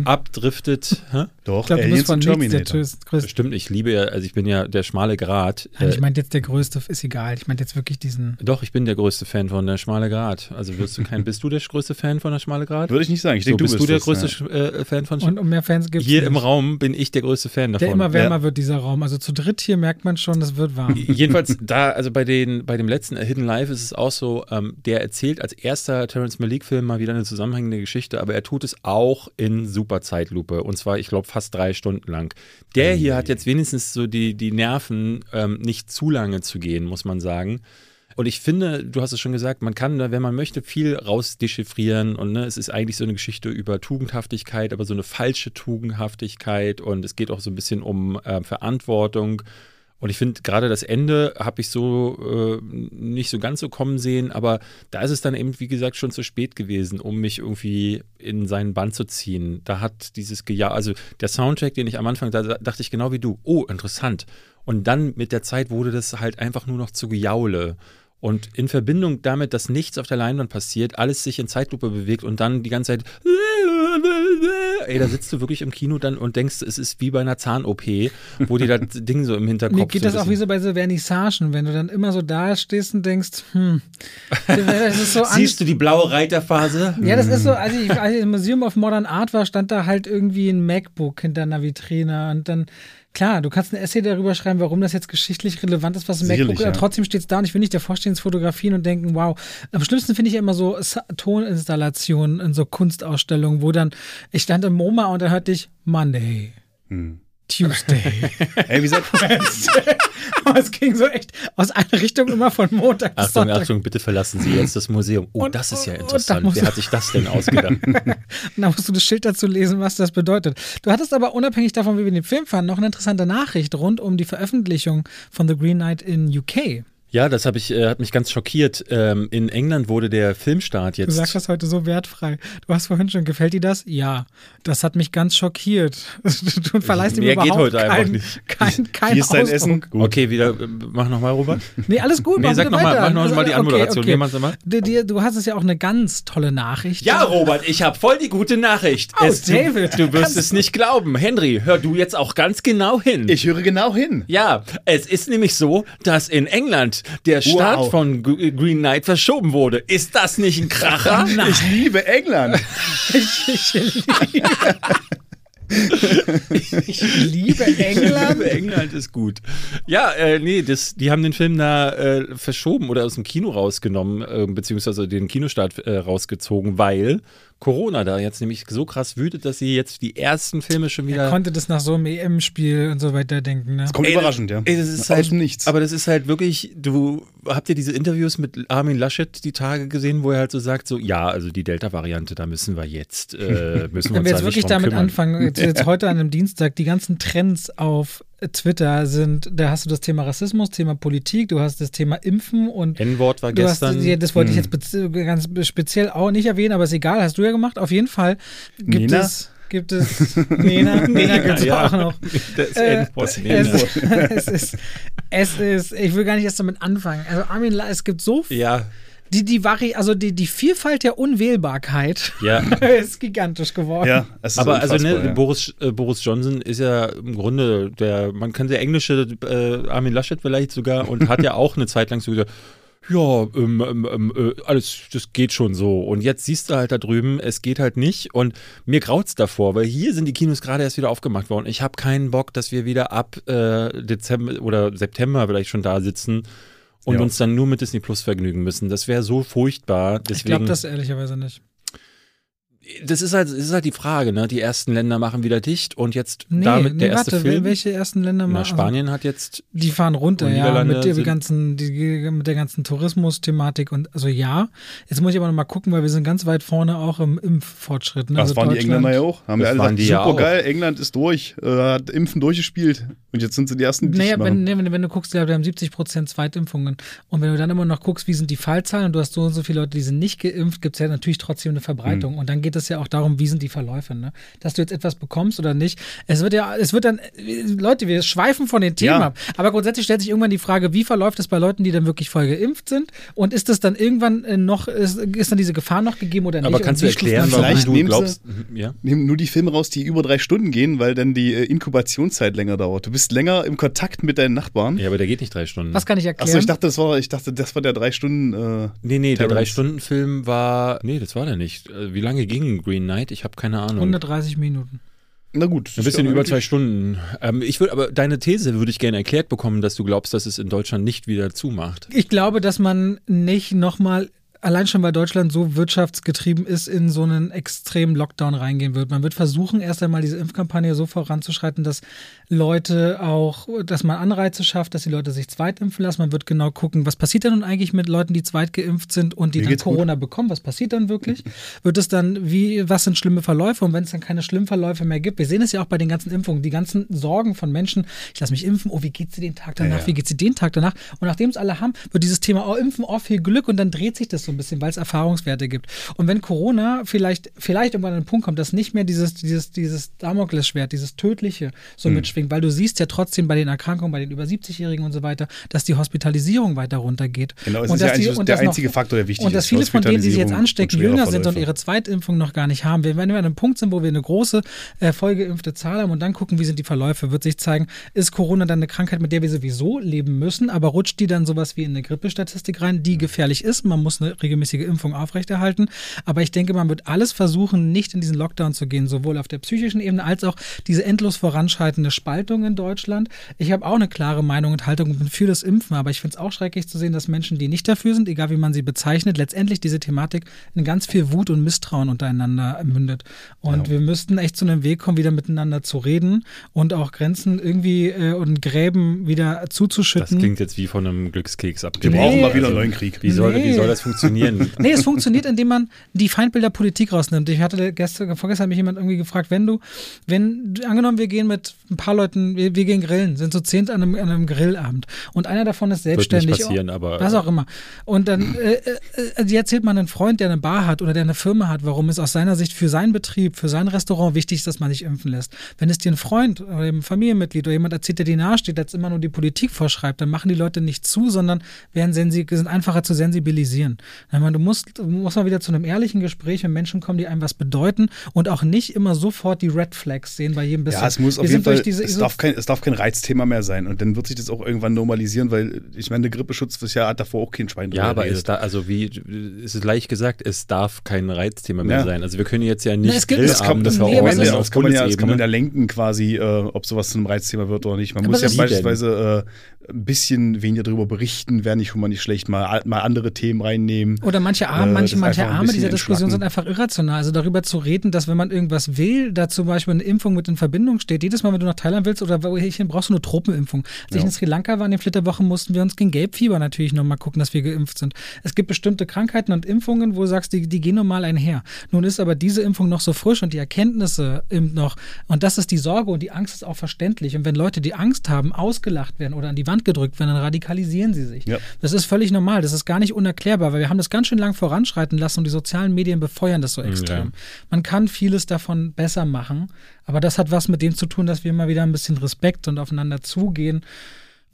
abdriftet. Doch, ich glaube, du bist von Terminator. der größte. Stimmt, ich liebe ja, also ich bin ja der schmale Grat. Nein, ich meinte jetzt der größte, ist egal. Ich meinte jetzt wirklich diesen. Doch, ich bin der größte Fan von der schmale Grat. Also wirst du kein bisschen Bist du der größte Fan von der Schmale Grad? Würde ich nicht sagen. Ich So, denke, bist du du der größte das, ja. äh, Fan von Schmale Und, und mehr Fans gibt es Hier nicht. im Raum bin ich der größte Fan davon. Der immer wärmer Ja. wird, dieser Raum. Also zu dritt hier merkt man schon, das wird warm. Jedenfalls da, also bei den, bei dem letzten A Hidden Life ist es auch so, ähm, der erzählt als erster Terrence Malick-Film mal wieder eine zusammenhängende Geschichte, aber er tut es auch in super Zeitlupe und zwar, ich glaube, fast drei Stunden lang. Der hier hat jetzt wenigstens so die, die Nerven, ähm, nicht zu lange zu gehen, muss man sagen. Und ich finde, du hast es schon gesagt, man kann wenn man möchte, viel rausdechiffrieren. Und ne, es ist eigentlich so eine Geschichte über Tugendhaftigkeit, aber so eine falsche Tugendhaftigkeit. Und es geht auch so ein bisschen um äh, Verantwortung. Und ich finde, gerade das Ende habe ich so äh, nicht so ganz so kommen sehen, aber da ist es dann eben, wie gesagt, schon zu spät gewesen, um mich irgendwie in seinen Bann zu ziehen. Da hat dieses Geja, also der Soundtrack, den ich am Anfang, da dachte ich genau wie du, oh, interessant. Und dann mit der Zeit wurde das halt einfach nur noch zu Gejaule. Und in Verbindung damit, dass nichts auf der Leinwand passiert, alles sich in Zeitlupe bewegt und dann die ganze Zeit, ey, da sitzt du wirklich im Kino dann und denkst, es ist wie bei einer Zahn-OP, wo dir das Ding so im Hinterkopf Mir geht so das auch wie so bei so Vernissagen, wenn du dann immer so da stehst und denkst, hm, das ist so Siehst du die blaue Reiterphase? Ja, das ist so, als ich, als ich im Museum of Modern Art war, stand da halt irgendwie ein MacBook hinter einer Vitrine und dann, klar, du kannst ein Essay darüber schreiben, warum das jetzt geschichtlich relevant ist, was ein Sicherlich, MacBook ist, aber ja. trotzdem steht es da und ich will nicht davor stehen, es fotografieren und denken, wow. Am schlimmsten finde ich immer so Toninstallationen in so Kunstausstellungen, wo dann, ich stand im MoMA und da hörte ich Monday. Hm. Tuesday. Ey, wie gesagt, Aber es ging so echt aus einer Richtung immer von Montag bis Achtung, Sonntag. Achtung, bitte verlassen Sie jetzt das Museum. Oh, Und- das ist ja interessant. da Wer hat sich das denn ausgedacht? Und dann musst du das Schild dazu lesen, was das bedeutet. Du hattest aber unabhängig davon, wie wir den Film fanden, noch eine interessante Nachricht rund um die Veröffentlichung von The Green Knight in UK. Ja, das hab ich, äh, hat mich ganz schockiert. Ähm, in England wurde der Filmstart Du jetzt. sagst das heute so wertfrei. Du hast vorhin schon, gefällt dir das? Ja. Das hat mich ganz schockiert. Du verleihst ihm Mehr geht überhaupt heute einfach kein, nicht. kein, kein hier ist dein. Essen. Gut. Okay, wieder, äh, mach nochmal, Robert. Nee, alles gut. Nee, mach sag bitte noch mal- weiter. mach noch mal die Okay, Anmoderation. Okay, machen's immer. Du, dir- du hast es ja auch eine ganz tolle Nachricht. Ja, Robert, ich habe voll die gute Nachricht. Oh, es, David, Du, du wirst es nicht glauben. Henry, hör du jetzt auch ganz genau hin. Ich höre genau hin. ja, es ist nämlich so, dass in England der Start Wow. von G- Green Knight verschoben wurde. Ist das nicht ein Kracher? Ich liebe England. Ich, ich, liebe, ich liebe England. England ist gut. Ja, äh, nee, das, die haben den Film da äh, verschoben oder aus dem Kino rausgenommen, äh, beziehungsweise den Kinostart äh, rausgezogen, weil Corona da jetzt nämlich so krass wütet, dass sie jetzt die ersten Filme schon wieder. Er konnte das nach so einem EM-Spiel und so weiter denken. Ne? Kommt Ey, überraschend, ja. Ey, das ist Aus halt, Nichts. Aber das ist halt wirklich, du habt ihr diese Interviews mit Armin Laschet die Tage gesehen, wo er halt so sagt, so ja, also die Delta-Variante, da müssen wir jetzt, äh, müssen wir Wenn uns wir jetzt wirklich damit kümmern. anfangen, jetzt, jetzt heute an einem Dienstag, die ganzen Trends auf Twitter sind, da hast du das Thema Rassismus, Thema Politik, du hast das Thema Impfen und N-Wort war du hast, gestern. ja, das wollte ich jetzt bez- ganz speziell auch nicht erwähnen, aber ist egal, hast du ja gemacht. Auf jeden Fall gibt Nena? es, gibt es, Nena, Nena gibt es ja. auch noch. das Äh, N-Wort. es, es, ist, es ist, ich will gar nicht erst damit anfangen. Also Armin, es gibt so viel, ja, die, die Vari, also die, die Vielfalt der Unwählbarkeit ja. ist gigantisch geworden. ja, es ist Aber also ne, ja. Boris, äh, Boris Johnson ist ja im Grunde der, man kann der englische äh, Armin Laschet vielleicht sogar und hat ja auch eine Zeit lang so gesagt, ja, ähm, ähm, ähm, äh, alles, das geht schon so. Und jetzt siehst du halt da drüben, es geht halt nicht. Und mir graut's davor, weil hier sind die Kinos gerade erst wieder aufgemacht worden. Ich habe keinen Bock, dass wir wieder ab äh, Dezember oder September vielleicht schon da sitzen und Ja. uns dann nur mit Disney Plus vergnügen müssen. Das wäre so furchtbar. Deswegen, Ich glaube das ehrlicherweise nicht. Das ist halt, das ist halt die Frage, ne? Die ersten Länder machen wieder dicht und jetzt Nee, damit nee der erste warte, Film. welche ersten Länder Na, machen? Spanien hat jetzt. Die fahren runter, ja, mit der ganzen, die, mit der ganzen Tourismus-Thematik und also ja. Jetzt muss ich aber noch mal gucken, weil wir sind ganz weit vorne auch im Impffortschritt. Ne? Das Also waren die Engländer ja auch. Haben Das wir alle waren gesagt, die ja super auch. geil, England ist durch, äh, hat Impfen durchgespielt. Und jetzt sind sie die ersten, die Naja, wenn, nee, wenn, wenn du guckst, ja, wir haben 70 Prozent Zweitimpfungen. Und wenn du dann immer noch guckst, wie sind die Fallzahlen und du hast so und so viele Leute, die sind nicht geimpft, gibt es ja natürlich trotzdem eine Verbreitung. Hm. Und dann geht es ja auch darum, wie sind die Verläufe, ne? Dass du jetzt etwas bekommst oder nicht. Es wird ja, es wird dann, Leute, wir schweifen von den Themen Ja. ab. Aber grundsätzlich stellt sich irgendwann die Frage, wie verläuft es bei Leuten, die dann wirklich voll geimpft sind? Und ist das dann irgendwann äh, noch, ist, ist dann diese Gefahr noch gegeben oder nicht? Aber kannst du erklären, warum Vielleicht du sie- glaubst, Mhm, ja? Nehmen nur die Filme raus, die über drei Stunden gehen, weil dann die äh, Inkubationszeit länger dauert. Du bist länger im Kontakt mit deinen Nachbarn. Ja, aber der geht nicht drei Stunden. Was kann ich erklären? Achso, ich dachte, das war, ich dachte, das war der drei Stunden. Äh, Nee, nee, der Terrence. Drei-Stunden-Film war. Nee, das war der nicht. Äh, Wie lange ging Green Knight? Ich habe keine Ahnung. 130 Minuten. na gut. Ein bisschen über zwei Stunden. Ähm, ich würde, aber deine These würde ich gerne erklärt bekommen, dass du glaubst, dass es in Deutschland nicht wieder zumacht. Ich glaube, dass man nicht nochmal, allein schon weil Deutschland so wirtschaftsgetrieben ist, in so einen extremen Lockdown reingehen wird. Man wird versuchen, erst einmal diese Impfkampagne so voranzuschreiten, dass Leute auch, dass man Anreize schafft, dass die Leute sich zweitimpfen lassen. Man wird genau gucken, was passiert denn nun eigentlich mit Leuten, die zweitgeimpft sind und die Mir dann geht's gut. Corona bekommen? Was passiert dann wirklich? wird es dann, wie, was sind schlimme Verläufe? Und wenn es dann keine schlimmen Verläufe mehr gibt, wir sehen es ja auch bei den ganzen Impfungen, die ganzen Sorgen von Menschen, ich lasse mich impfen, oh, wie geht's dir den Tag danach? Ja, ja. Wie geht's dir den Tag danach? Und nachdem es alle haben, wird dieses Thema, oh, impfen, oh, viel Glück und dann dreht sich das so ein bisschen, weil es Erfahrungswerte gibt. Und wenn Corona vielleicht, vielleicht irgendwann an den Punkt kommt, dass nicht mehr dieses, dieses, dieses Damoklesschwert, dieses Tödliche so mitschwingt, weil du siehst ja trotzdem bei den Erkrankungen, bei den über 70-Jährigen und so weiter, dass die Hospitalisierung weiter runtergeht. Genau, es und ist ja dass die- und der dass noch- einzige Faktor, der wichtig Und dass ist. viele von denen, die sich jetzt anstecken, jünger sind und Verläufe. ihre Zweitimpfung noch gar nicht haben. Wenn wir an einem Punkt sind, wo wir eine große äh, vollgeimpfte Zahl haben und dann gucken, wie sind die Verläufe, wird sich zeigen, ist Corona dann eine Krankheit, mit der wir sowieso leben müssen, aber rutscht die dann sowas wie in eine Grippestatistik rein, die gefährlich ist. Man muss eine regelmäßige Impfung aufrechterhalten. Aber ich denke, man wird alles versuchen, nicht in diesen Lockdown zu gehen, sowohl auf der psychischen Ebene als auch diese endlos voranschreitende Spaltung in Deutschland. Ich habe auch eine klare Meinung und Haltung und bin für das Impfen, aber ich finde es auch schrecklich zu sehen, dass Menschen, die nicht dafür sind, egal wie man sie bezeichnet, letztendlich diese Thematik in ganz viel Wut und Misstrauen untereinander mündet. Und wir müssten echt zu einem Weg kommen, wieder miteinander zu reden und auch Grenzen irgendwie äh, und Gräben wieder Das zuzuschütten. klingt jetzt wie von einem Glückskeks Wir abgebracht. brauchen mal wieder Also, einen neuen Krieg. Wie soll, wie Nee. soll das funktionieren? Nee, es funktioniert, indem man die Feindbilder Politik rausnimmt. Ich hatte gestern, vorgestern hat mich jemand irgendwie gefragt, wenn du, wenn, angenommen, wir gehen mit ein paar Leuten, wir, wir gehen grillen, sind zu zehnt an einem, an einem Grillabend und einer davon ist Wird nicht selbstständig. passieren, aber. Was auch immer. Und dann äh, äh, äh, die erzählt man einen Freund, der eine Bar hat oder der eine Firma hat, warum es aus seiner Sicht für seinen Betrieb, für sein Restaurant wichtig ist, dass man sich impfen lässt. Wenn es dir ein Freund oder ein Familienmitglied oder jemand erzählt, der dir nahesteht, der jetzt immer nur die Politik vorschreibt, dann machen die Leute nicht zu, sondern werden sind einfacher zu sensibilisieren. Ich meine, du musst, du musst mal wieder zu einem ehrlichen Gespräch mit Menschen kommen, die einem was bedeuten und auch nicht immer sofort die Red Flags sehen bei jedem bisschen. Ja, es muss auf Wir jeden Fall, diese es, darf kein, es darf kein Reizthema mehr sein. Und dann wird sich das auch irgendwann normalisieren, weil ich meine, der Grippeschutz ist ja hat davor auch kein Schwein Ja, aber geredet. es da, also wie, es ist leicht gesagt, es darf kein Reizthema mehr Ja. sein. Also wir können jetzt ja nicht es gibt- das kann, das, Nee, es ja, ist- das, kann man ja, das kann man ja lenken quasi, äh, ob sowas zu einem Reizthema wird oder nicht. Man Aber muss ja das- beispielsweise äh, ein bisschen weniger darüber berichten, wäre nicht schon mal nicht schlecht, mal, mal andere Themen reinnehmen. Oder manche Arme, Äh, manche, manche Arme dieser Diskussion sind einfach irrational. Also darüber zu reden, dass wenn man irgendwas will, da zum Beispiel eine Impfung mit in Verbindung steht. Jedes Mal, wenn du nach Thailand willst oder wohin, brauchst du eine Tropenimpfung. Als ich Ja. in Sri Lanka war in den Flitterwochen, mussten wir uns gegen Gelbfieber natürlich nochmal gucken, dass wir geimpft sind. Es gibt bestimmte Krankheiten und Impfungen, wo du sagst, die, die gehen normal einher. Nun ist aber diese Impfung noch so frisch und die Erkenntnisse noch, und das ist die Sorge und die Angst ist auch verständlich. Und wenn Leute, die Angst haben, ausgelacht werden oder an die Wand gedrückt werden, dann radikalisieren sie sich. Ja. Das ist völlig normal, das ist gar nicht unerklärbar, weil wir haben das ganz schön lang voranschreiten lassen und die sozialen Medien befeuern das so extrem. Ja. Man kann vieles davon besser machen, aber das hat was mit dem zu tun, dass wir immer wieder ein bisschen Respekt und aufeinander zugehen.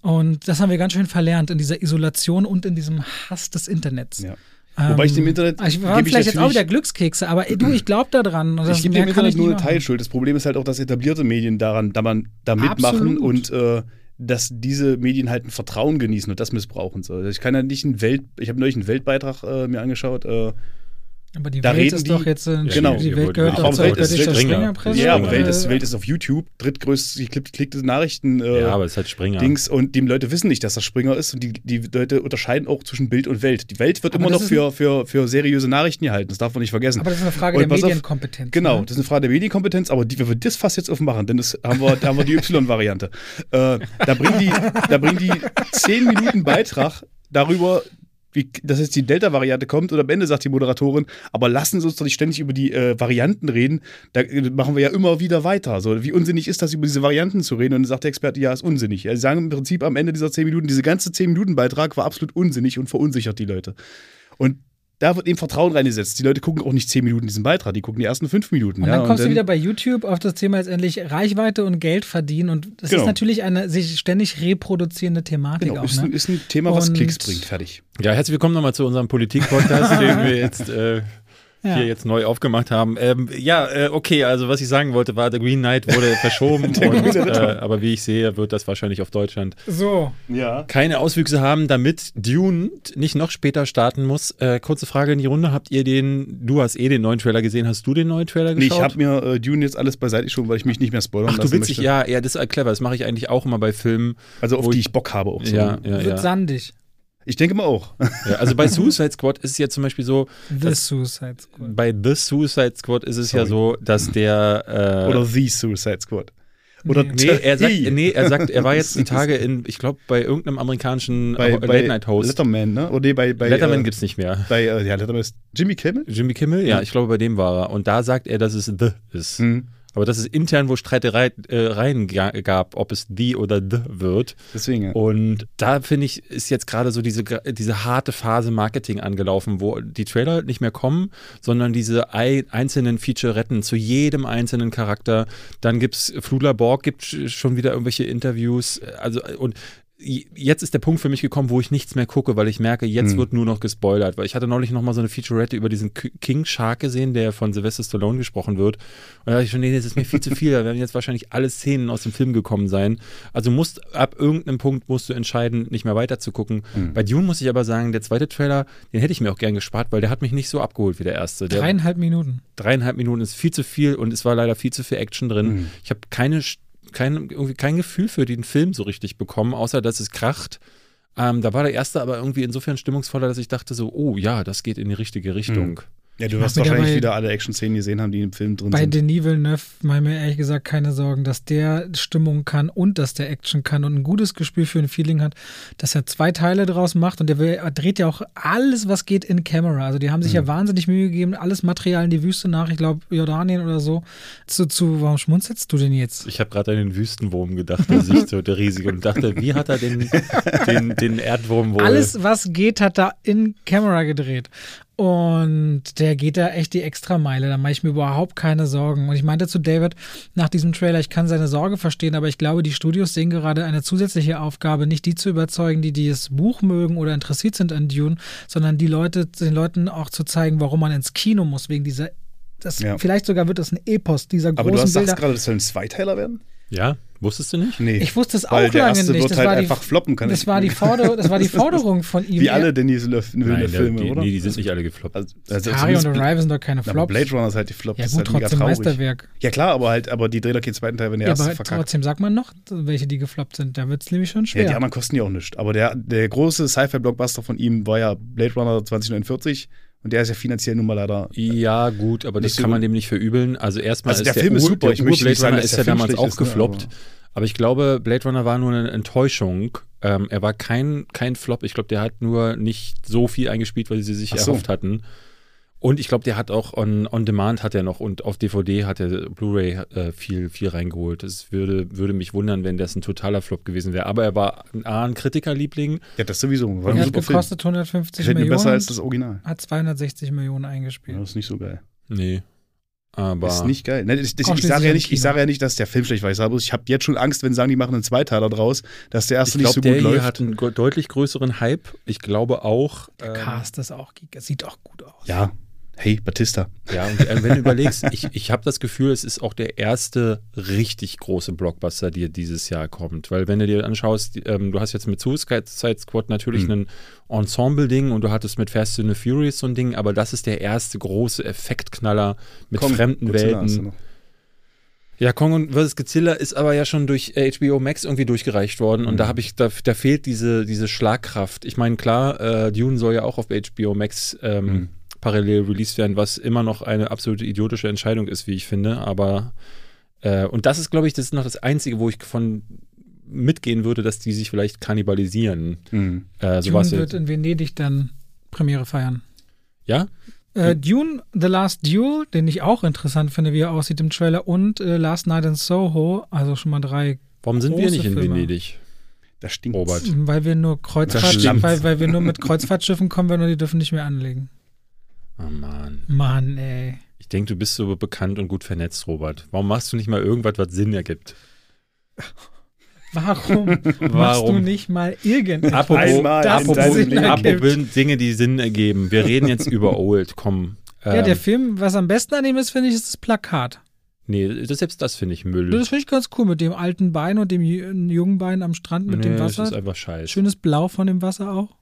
Und das haben wir ganz schön verlernt in dieser Isolation und in diesem Hass des Internets. Ja. Wobei ich dem Internet Ich war gebe ich vielleicht jetzt auch wieder Glückskekse, aber du, ich glaube da dran. Ich gebe mehr dem Internet nur eine. Teilschuld. Das Problem ist halt auch, dass etablierte Medien daran, da man da mitmachen Absolut. und äh, dass diese Medien halt ein Vertrauen genießen und das missbrauchen. So. Also Ich kann ja nicht einen Welt, ich habe neulich einen Weltbeitrag äh, mir angeschaut. Äh, Aber die Da Welt reden ist die- doch jetzt, äh, Genau. die Ja, Welt gehört aber doch Welt zur ist britischer Springer. Springerpresse. ja, aber Springer. Welt ist, Welt ist auf YouTube, drittgrößte geklickte Nachrichten. Äh, ja, aber es ist halt Springer. Dings und die Leute wissen nicht, dass das Springer ist und die, die Leute unterscheiden auch zwischen Bild und Welt. Die Welt wird Aber immer das noch für, für, für seriöse Nachrichten gehalten, das darf man nicht vergessen. Aber das ist eine Frage Und der pass auf, Medienkompetenz. Genau, ne? das ist eine Frage der Medienkompetenz, aber die, wenn wir das fast jetzt aufmachen, dann ist, haben, wir, da haben wir die Y-Variante. Äh, da, bringen die, da bringen die 10 Minuten Beitrag darüber, wie, dass jetzt die Delta-Variante kommt und am Ende sagt die Moderatorin, aber lassen Sie uns doch nicht ständig über die äh, Varianten reden, da äh, machen wir ja immer wieder weiter. So, wie unsinnig ist das, über diese Varianten zu reden? Und dann sagt der Experte, ja, ist unsinnig. Sie sagen im Prinzip am Ende dieser 10 Minuten, diese ganze 10 Minuten Beitrag war absolut unsinnig und verunsichert die Leute. Und da wird eben Vertrauen reingesetzt. Die Leute gucken auch nicht zehn Minuten diesen Beitrag, die gucken die ersten fünf Minuten. Und ja, dann kommst du wieder bei YouTube auf das Thema letztendlich Reichweite und Geld verdienen. Und das Genau. ist natürlich eine sich ständig reproduzierende Thematik Genau, auch. ist, Ne? ein, ist ein Thema, was Und- Klicks bringt. Fertig. Ja, herzlich willkommen nochmal zu unserem Politik-Podcast, den wir jetzt äh, Ja. hier jetzt neu aufgemacht haben. Ähm, ja, äh, okay, also was ich sagen wollte, war, The Green Knight wurde verschoben, und, äh, aber wie ich sehe, wird das wahrscheinlich auf Deutschland So, Ja. keine Auswüchse haben, damit Dune nicht noch später starten muss. Äh, kurze Frage in die Runde, habt ihr den, du hast eh den neuen Trailer gesehen, hast du den neuen Trailer Nee, geschaut? ich habe mir äh, Dune jetzt alles beiseite geschoben, weil ich mich nicht mehr spoilern Ach, du lassen willst dich, möchte. ja, ja, das ist clever, das mache ich eigentlich auch immer bei Filmen. Also auf wo die ich- ich Bock habe auch so. Ja, ja, wird ja. sandig. Ich denke mal auch. ja. Also bei Suicide Squad ist es ja zum Beispiel so, The Suicide Squad. bei The Suicide Squad ist es ja Sorry. so, dass der äh, Oder The Suicide Squad. Oder Nee. Nee, er sagt, The. nee, er sagt, er war jetzt die Tage in, ich glaube, bei irgendeinem amerikanischen bei, bei Late-Night-Host. Letterman, ne? Oder nee, bei, bei, Letterman äh, gibt's nicht mehr. bei äh, ja, Letterman ist Jimmy Kimmel? Jimmy Kimmel? Ja, Ja. ich glaube, bei dem war er. Und da sagt er, dass es The ist. Hm. Aber dass es intern wohl Streitereien äh, ga- gab, ob es The oder The wird. Deswegen, ja. Und da finde ich, ist jetzt gerade so diese, diese harte Phase Marketing angelaufen, wo die Trailer nicht mehr kommen, sondern diese ei- einzelnen Featuretten zu jedem einzelnen Charakter. Dann gibt's Flula Borg gibt sch- schon wieder irgendwelche Interviews. Also und Jetzt ist der Punkt für mich gekommen, wo ich nichts mehr gucke, weil ich merke, jetzt Hm. wird nur noch gespoilert. Weil ich hatte neulich noch mal so eine Featurette über diesen King Shark gesehen, der von Sylvester Stallone gesprochen wird. Und da dachte ich schon, nee, das ist mir viel zu viel. Da werden jetzt wahrscheinlich alle Szenen aus dem Film gekommen sein. Also musst ab irgendeinem Punkt musst du entscheiden, nicht mehr weiter zu gucken. Hm. Bei Dune muss ich aber sagen, der zweite Trailer, den hätte ich mir auch gern gespart, weil der hat mich nicht so abgeholt wie der erste. Der Dreieinhalb Minuten. dreieinhalb Minuten ist viel zu viel und es war leider viel zu viel Action drin. Mhm. Ich habe keine, kein, irgendwie kein Gefühl für den Film so richtig bekommen, außer dass es kracht. Ähm, da war der erste aber irgendwie insofern stimmungsvoller, dass ich dachte so, oh ja, das geht in die richtige Richtung. Ja, du wirst wahrscheinlich dabei- wieder alle Action-Szenen gesehen haben, die im Film drin Bei sind. Denis Villeneuve mache ich mir ehrlich gesagt keine Sorgen, dass der Stimmung kann und dass der Action kann und ein gutes Gespür für ein Feeling hat, dass er zwei Teile draus macht und der will, er dreht ja auch alles, was geht in Camera. Also die haben sich Mhm. ja wahnsinnig Mühe gegeben, alles Material in die Wüste nach, ich glaube Jordanien oder so. Zu, zu, warum schmunzelst du denn jetzt? Ich habe gerade an den Wüstenwurm gedacht, der sich so der riesige und dachte, wie hat er den, den, den Erdwurm wohl? Alles, was geht, hat er in Camera gedreht. Und der geht da echt die Extrameile. Da mache ich mir überhaupt keine Sorgen. Und ich meinte zu David nach diesem Trailer, ich kann seine Sorge verstehen, aber ich glaube, die Studios sehen gerade eine zusätzliche Aufgabe, nicht die zu überzeugen, die dieses Buch mögen oder interessiert sind an Dune, sondern die Leute, den Leuten auch zu zeigen, warum man ins Kino muss, wegen dieser. Das, Ja. Vielleicht sogar wird das ein Epos dieser Aber du großen hast, sagst gerade, das soll ein Zweiteiler werden? Ja, wusstest du nicht? Nee. Ich wusste es auch der lange erste nicht. wird Das halt war die, einfach floppen, kann das ich- war die Forderung, das war die Forderung von ihm. Wie alle Denis Villeneuve-Filme, oder? nee, die sind nicht alle gefloppt. Also, also Harry und zumindest- Arrival sind doch keine Aber Flops. Blade Runner ist halt die Flop. Ja das gut, ist halt trotzdem. Meisterwerk. Ja klar, aber halt, aber die drehen doch keinen zweiten Teil, wenn der Ja, erste aber verkackt. trotzdem sagt man noch, welche die gefloppt sind. Da wird es nämlich schon Ja, schwer. die anderen kosten ja auch nichts. Aber der, der große Sci-Fi-Blockbuster von ihm war ja Blade Runner 2049 und der ist ja finanziell nun mal leider. Ja, gut, aber das kann man dem nicht verübeln. Also erstmal Also ist der Film ist Ur- super. Der Ich möchte nicht sagen, Runner dass ist ja damals auch ist, ne, gefloppt. aber- aber ich glaube, Blade Runner war nur eine Enttäuschung. Ähm, er war kein, kein Flop. Ich glaube, der hat nur nicht so viel eingespielt, weil sie sich so. erhofft hatten. Und ich glaube, der hat auch on, on Demand hat er noch und auf DVD hat er Blu-ray äh, viel, viel reingeholt. Es würde, würde mich wundern, wenn das ein totaler Flop gewesen wäre. Aber er war A, ein Kritikerliebling. Ja, das sowieso. War er hat Film. gekostet 150 Gefällt mir Millionen, besser als das Original. hat 260 Millionen eingespielt. Ja, das ist nicht so geil. Nee. Aber. ist nicht geil. Das, das, Auch ich sage ja nicht, ich sage ja nicht, dass der Film schlecht war. Ich, sage bloß, ich habe jetzt schon Angst, wenn sie sagen, die machen einen Zweiteiler draus, dass der erste ich nicht glaube, so der gut hier läuft. hat einen deutlich größeren Hype. Ich glaube auch. Der ähm, Cast ist auch giga. Sieht auch gut aus. ja, hey, Batista. Ja, und äh, wenn du überlegst, ich, ich habe das Gefühl, es ist auch der erste richtig große Blockbuster, der dieses Jahr kommt. Weil wenn du dir anschaust, ähm, du hast jetzt mit Suicide Squad natürlich Mhm. ein Ensemble-Ding und du hattest mit Fast and the Furious so ein Ding, aber das ist der erste große Effektknaller mit Komm, fremden Godzilla Welten. Ja, Kong vs. Godzilla ist aber ja schon durch äh, HBO Max irgendwie durchgereicht worden und Mhm. da habe ich, da, da fehlt diese, diese Schlagkraft. Ich meine, klar, äh, Dune soll ja auch auf HBO Max ähm, Mhm. Parallel released werden, was immer noch eine absolute idiotische Entscheidung ist, wie ich finde. Aber äh, und das ist, glaube ich, das ist noch das Einzige, wo ich von mitgehen würde, dass die sich vielleicht kannibalisieren. Mhm. Äh, Dune wird in Venedig dann Premiere feiern. ja? Äh, Dune, The Last Duel, den ich auch interessant finde, wie er aussieht im Trailer, und äh, Last Night in Soho, also schon mal drei, Warum sind wir nicht in Filme. Venedig? Das stinkt. Robert. weil wir nur Das Kreuzfahrt, weil, weil wir nur mit Kreuzfahrtschiffen kommen werden und die dürfen nicht mehr anlegen. Oh Mann. Mann, ey. Ich denke, du bist so bekannt und gut vernetzt, Robert. Warum machst du nicht mal irgendwas, was Sinn ergibt? Warum, machst du Warum? nicht mal irgendetwas? Apropos, Einmal ergibt? apropos Dinge, die Sinn ergeben. Wir reden jetzt über Old. Komm. Ja, Ähm, der Film, was am besten an ihm ist, finde ich, ist das Plakat. Nee, das, selbst das finde ich Müll. Das finde ich ganz cool mit dem alten Bein und dem jungen Bein am Strand mit nee, dem das ist Wasser. einfach scheiße. Schönes Blau von dem Wasser auch.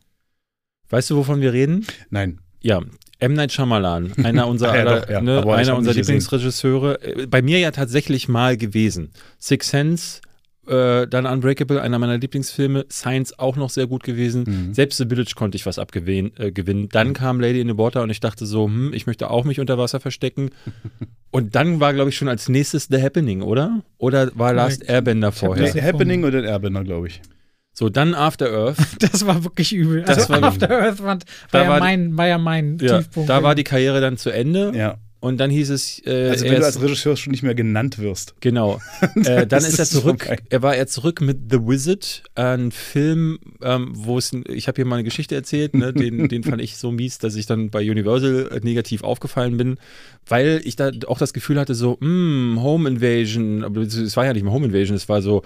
Weißt du, wovon wir reden? Nein. Ja, M. Night Shyamalan, einer unserer, Ah, ja, aller, doch, ja. ne, einer unserer nicht gesehen. Lieblingsregisseure. Äh, Bei mir ja tatsächlich mal gewesen. Six Sense, äh, dann Unbreakable, einer meiner Lieblingsfilme. Science auch noch sehr gut gewesen. Mhm. Selbst The Village konnte ich was abgewinnen. Äh, gewinnen. Dann kam Lady in the Water und ich dachte so, hm, ich möchte auch mich unter Wasser verstecken. und dann war, glaube ich, schon als nächstes The Happening, oder? Oder war Last. Airbender vorher? das- Nee, Happening oder Airbender, glaube ich. So, dann After Earth. Das war wirklich übel. Das also war- After Earth war, war, Da ja, war die- mein, war ja mein ja, Tiefpunkt. da war die Karriere dann zu Ende. Ja. Und dann hieß es, äh, Also, wenn du als Regisseur schon nicht mehr genannt wirst. Genau. äh, dann ist ist er zurück. vorbei. Er war er zurück mit The Wizard, ein Film, ähm, wo es, ich habe hier mal eine Geschichte erzählt, ne, den, den fand ich so mies, dass ich dann bei Universal äh, negativ aufgefallen bin, weil ich da auch das Gefühl hatte, so, mm, Home Invasion, aber es war ja nicht mal Home Invasion, es war so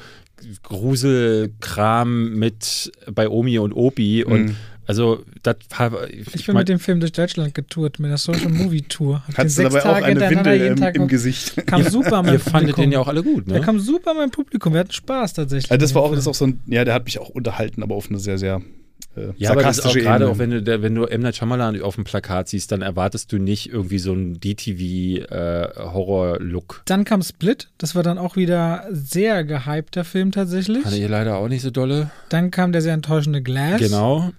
Gruselkram mit bei Omi und Opi und Mhm. Also das war, Ich bin mein- mit dem Film durch Deutschland getourt, mit der Social Movie Tour. Hab den Hattest du sechs dabei auch Tage eine hintereinander Windel jeden im, Tag im auf- Gesicht? Kam super mein ihr fandet Publikum. den ja auch alle gut, Der ne? kam super mein Publikum. Wir hatten Spaß tatsächlich. Also das war auch, das auch so ein, ja, der hat mich auch unterhalten, aber auf eine sehr, sehr äh, Ja, aber das ist auch gerade auch, wenn du, der- wenn du M. Night Shyamalan auf dem Plakat siehst, dann erwartest du nicht irgendwie so einen DTV-Horror-Look. Dann kam Split, das war dann auch wieder sehr gehypter Film tatsächlich. Fand ich leider auch nicht so dolle. Dann kam der sehr enttäuschende Glass. Genau.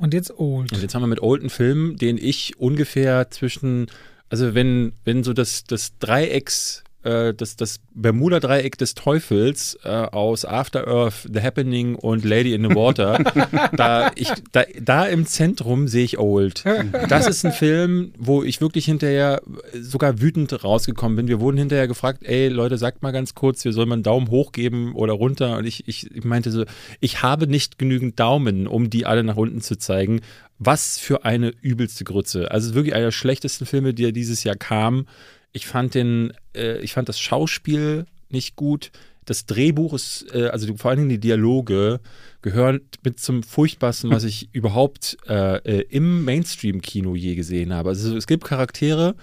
Und jetzt Old. Und jetzt haben wir mit Olden Film, den ich ungefähr zwischen, also wenn, wenn so das, das Dreiecks, äh, das, das Bermuda-Dreieck des Teufels äh, aus After Earth, The Happening und Lady in the Water, da, ich, da, da im Zentrum sehe ich Old. Das ist ein Film, wo ich wirklich hinterher sogar wütend rausgekommen bin. Wir wurden hinterher gefragt, ey Leute, sagt mal ganz kurz, wir sollen mal einen Daumen hoch geben oder runter. Und ich, ich, ich meinte so, ich habe nicht genügend Daumen, um die alle nach unten zu zeigen. Was für eine übelste Grütze. Also wirklich einer der schlechtesten Filme, die ja dieses Jahr kam. Ich fand den, äh, ich fand das Schauspiel nicht gut. Das Drehbuch ist, äh, also die, vor allen Dingen die Dialoge gehören mit zum furchtbarsten, was ich überhaupt äh, äh, im Mainstream-Kino je gesehen habe. Also es gibt Charaktere,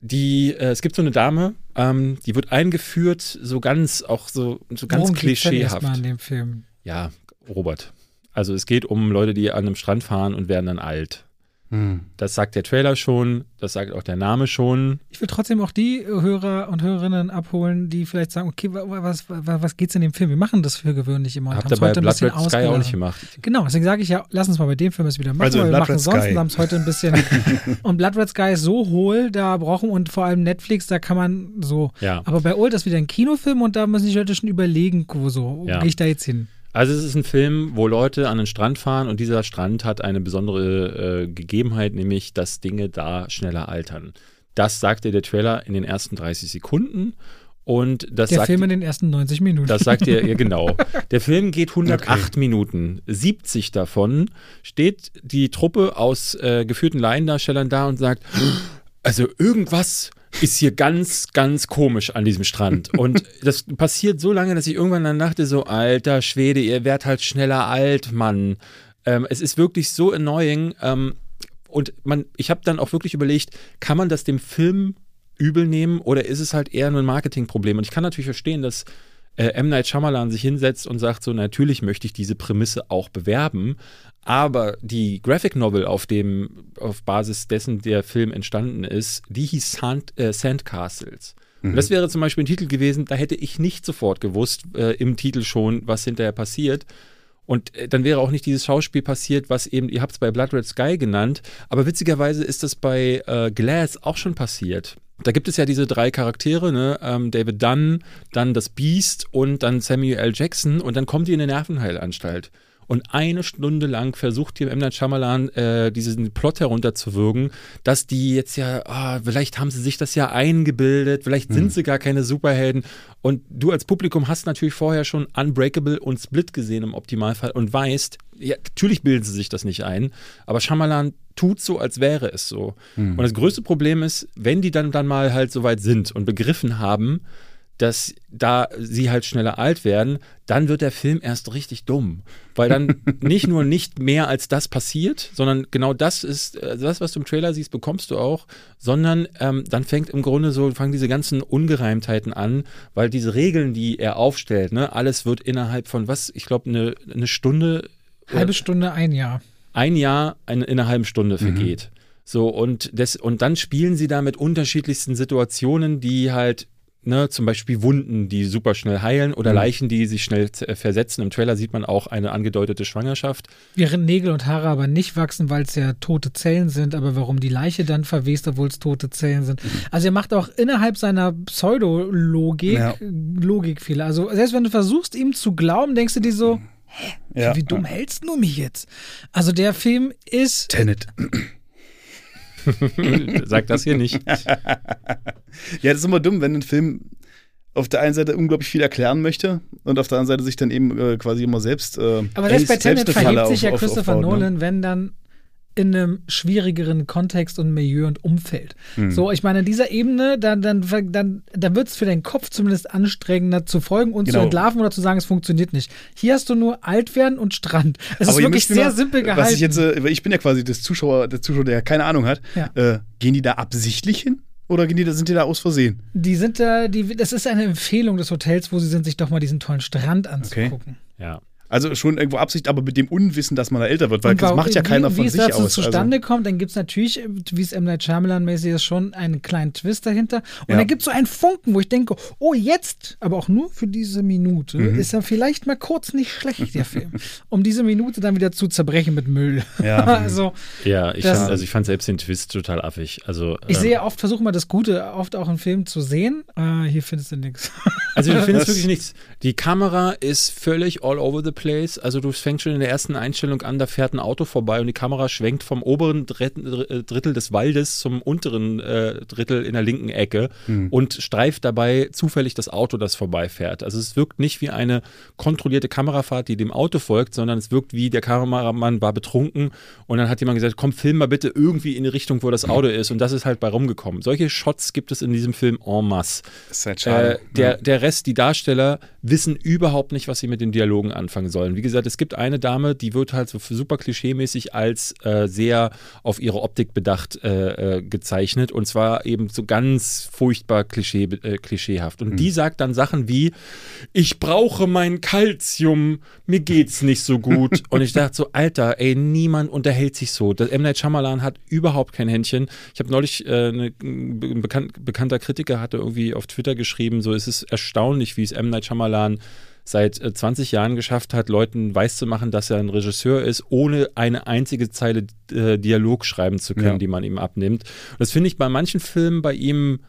die, äh, es gibt so eine Dame, ähm, die wird eingeführt, so ganz, auch so, so ganz Worum geht's denn klischeehaft. in dem Film? Ja, Robert. Also es geht um Leute, die an einem Strand fahren und werden dann alt. Hm. Das sagt der Trailer schon, das sagt auch der Name schon. Ich will trotzdem auch die Hörer und Hörerinnen abholen, die vielleicht sagen, okay, wa- wa- was, wa- was geht's in dem Film? Wir machen das für gewöhnlich immer. und Habt ihr bei heute ein Blood bisschen Red Sky auch nicht gemacht. Genau, deswegen sage ich ja, lass uns mal bei dem Film es wieder machen, Also weil wir Blood machen Red sonst Sky. haben es heute ein bisschen. und Blood Red Sky ist so hohl, da brauchen und vor allem Netflix, da kann man so. Ja. Aber bei Old ist wieder ein Kinofilm und da müssen die Leute schon überlegen, wo so, wo Ja. gehe ich da jetzt hin? Also es ist ein Film, wo Leute an den Strand fahren und dieser Strand hat eine besondere äh, Gegebenheit, nämlich dass Dinge da schneller altern. Das sagte der Trailer in den ersten 30 Sekunden und das Der sagt Film in den ersten 90 Minuten. Das sagt ihr, ja genau. Der Film geht 108 Minuten. 70 davon steht die Truppe aus äh, geführten Laiendarstellern da und sagt, also irgendwas ist hier ganz, ganz komisch an diesem Strand. Und das passiert so lange, dass ich irgendwann dann dachte, so, alter Schwede, ihr werdet halt schneller alt, Mann. Ähm, es ist wirklich so annoying. Ähm, und man, ich habe dann auch wirklich überlegt, kann man das dem Film übel nehmen oder ist es halt eher nur ein Marketingproblem? Und ich kann natürlich verstehen, dass äh, M. Night Shyamalan sich hinsetzt und sagt so, natürlich möchte ich diese Prämisse auch bewerben, aber die Graphic Novel, auf dem, auf Basis dessen der Film entstanden ist, die hieß Sand, äh, Sandcastles. Und das wäre zum Beispiel ein Titel gewesen, da hätte ich nicht sofort gewusst, äh, im Titel schon, was hinterher passiert. Und äh, dann wäre auch nicht dieses Schauspiel passiert, was eben, ihr habt es bei Blood Red Sky genannt, aber witzigerweise ist das bei äh, Glass auch schon passiert. Da gibt es ja diese drei Charaktere, ne? ähm, David Dunn, dann das Beast und dann Samuel L. Jackson und dann kommt die in eine Nervenheilanstalt. Und eine Stunde lang versucht hier M. Night Shyamalan äh, diesen Plot herunterzuwürgen, dass die jetzt ja, ah, vielleicht haben sie sich das ja eingebildet, vielleicht sind sie gar keine Superhelden. Und du als Publikum hast natürlich vorher schon Unbreakable und Split gesehen im Optimalfall und weißt, ja, natürlich bilden sie sich das nicht ein, aber Shyamalan tut so, als wäre es so. Hm. Und das größte Problem ist, wenn die dann, dann mal halt so weit sind und begriffen haben, dass da sie halt schneller alt werden, dann wird der Film erst richtig dumm. Weil dann nicht nur nicht mehr als das passiert, sondern genau das ist, äh, das, was du im Trailer siehst, bekommst du auch, sondern ähm, dann fängt im Grunde so, fangen diese ganzen Ungereimtheiten an, weil diese Regeln, die er aufstellt, ne, alles wird innerhalb von was, ich glaube, eine, eine Stunde. äh, Halbe Stunde, ein Jahr. ein Jahr eine, in einer halben Stunde vergeht. So, und, das, und dann spielen sie da mit unterschiedlichsten Situationen, die halt, ne, zum Beispiel Wunden, die super schnell heilen oder Leichen, die sich schnell äh, versetzen. Im Trailer sieht man auch eine angedeutete Schwangerschaft. Während Nägel und Haare aber nicht wachsen, weil es ja tote Zellen sind, aber warum die Leiche dann verwest, obwohl es tote Zellen sind. Also er macht auch innerhalb seiner Pseudologik Ja. Logikfehler. Also selbst wenn du versuchst, ihm zu glauben, denkst du dir so, Ja. wie dumm hältst du mich jetzt? Also der Film ist Tenet. Sag das hier nicht. Ja, das ist immer dumm, wenn ein Film auf der einen Seite unglaublich viel erklären möchte und auf der anderen Seite sich dann eben äh, quasi immer selbst. Äh, Aber selbst bei Tenet verhebt sich ja auf- auf- Christopher aufbaut, ne? Nolan, wenn dann in einem schwierigeren Kontext und Milieu und Umfeld. Hm. So, ich meine, in dieser Ebene, dann, dann, dann, dann wird es für deinen Kopf zumindest anstrengender zu folgen und zu Genau. entlarven oder zu sagen, es funktioniert nicht. Hier hast du nur alt werden und Strand. Es ist wirklich sehr mal- simpel gehalten. Was ich jetzt, äh, weil ich bin ja quasi das Zuschauer, der Zuschauer, der keine Ahnung hat. Ja. Äh, gehen die da absichtlich hin? Oder die, sind die da aus Versehen? die sind da, die, das ist eine Empfehlung des Hotels, wo sie sind, sich doch mal diesen tollen Strand anzugucken. Ja. Also schon irgendwo Absicht, aber mit dem Unwissen, dass man da älter wird, weil das macht ja keiner wie, von wie es sich dazu aus. Also zustande kommt, dann gibt es natürlich, wie es M. Night Shyamalan-mäßig ist, schon einen kleinen Twist dahinter. Und Ja. dann gibt es so einen Funken, wo ich denke, oh, jetzt, aber auch nur für diese Minute, Mhm. ist er vielleicht mal kurz nicht schlecht, der Film. um diese Minute dann wieder zu zerbrechen mit Müll. Ja. also, Ja, ich Das- fand, also ich fand selbst den Twist total affig. Also, ich ähm, sehe oft, versuche mal das Gute, oft auch in Filmen zu sehen. Äh, hier findest du nichts. Also ich finde es Das- wirklich nichts. Die Kamera ist völlig all over the place. Also du fängst schon in der ersten Einstellung an, da fährt ein Auto vorbei und die Kamera schwenkt vom oberen Drittel, äh, Drittel des Waldes zum unteren äh, Drittel in der linken Ecke und streift dabei zufällig das Auto, das vorbeifährt. Also es wirkt nicht wie eine kontrollierte Kamerafahrt, die dem Auto folgt, sondern es wirkt wie der Kameramann war betrunken und dann hat jemand gesagt, komm, film mal bitte irgendwie in die Richtung, wo das Auto ist und das ist halt bei rumgekommen. Solche Shots gibt es in diesem Film en masse. Das ist halt schade. Äh, der, der Rest, die Darsteller, wissen überhaupt nicht, was sie mit den Dialogen anfangen sollen. Wie gesagt, es gibt eine Dame, die wird halt so super klischeemäßig als äh, sehr auf ihre Optik bedacht äh, äh, gezeichnet und zwar eben so ganz furchtbar klischee, äh, klischeehaft. Und die sagt dann Sachen wie, ich brauche mein Kalzium, mir geht's nicht so gut. und ich dachte so, Alter, ey, niemand unterhält sich so. Das M. Night Shyamalan hat überhaupt kein Händchen. Ich habe neulich, äh, eine, ein bekannt, bekannter Kritiker hatte irgendwie auf Twitter geschrieben, so es ist erstaunlich, wie es M. Night Shyamalan seit äh, 20 Jahren geschafft hat, Leuten weiszumachen, dass er ein Regisseur ist, ohne eine einzige Zeile äh, Dialog schreiben zu können, Ja. die man ihm abnimmt. Und das finde ich bei manchen Filmen bei ihm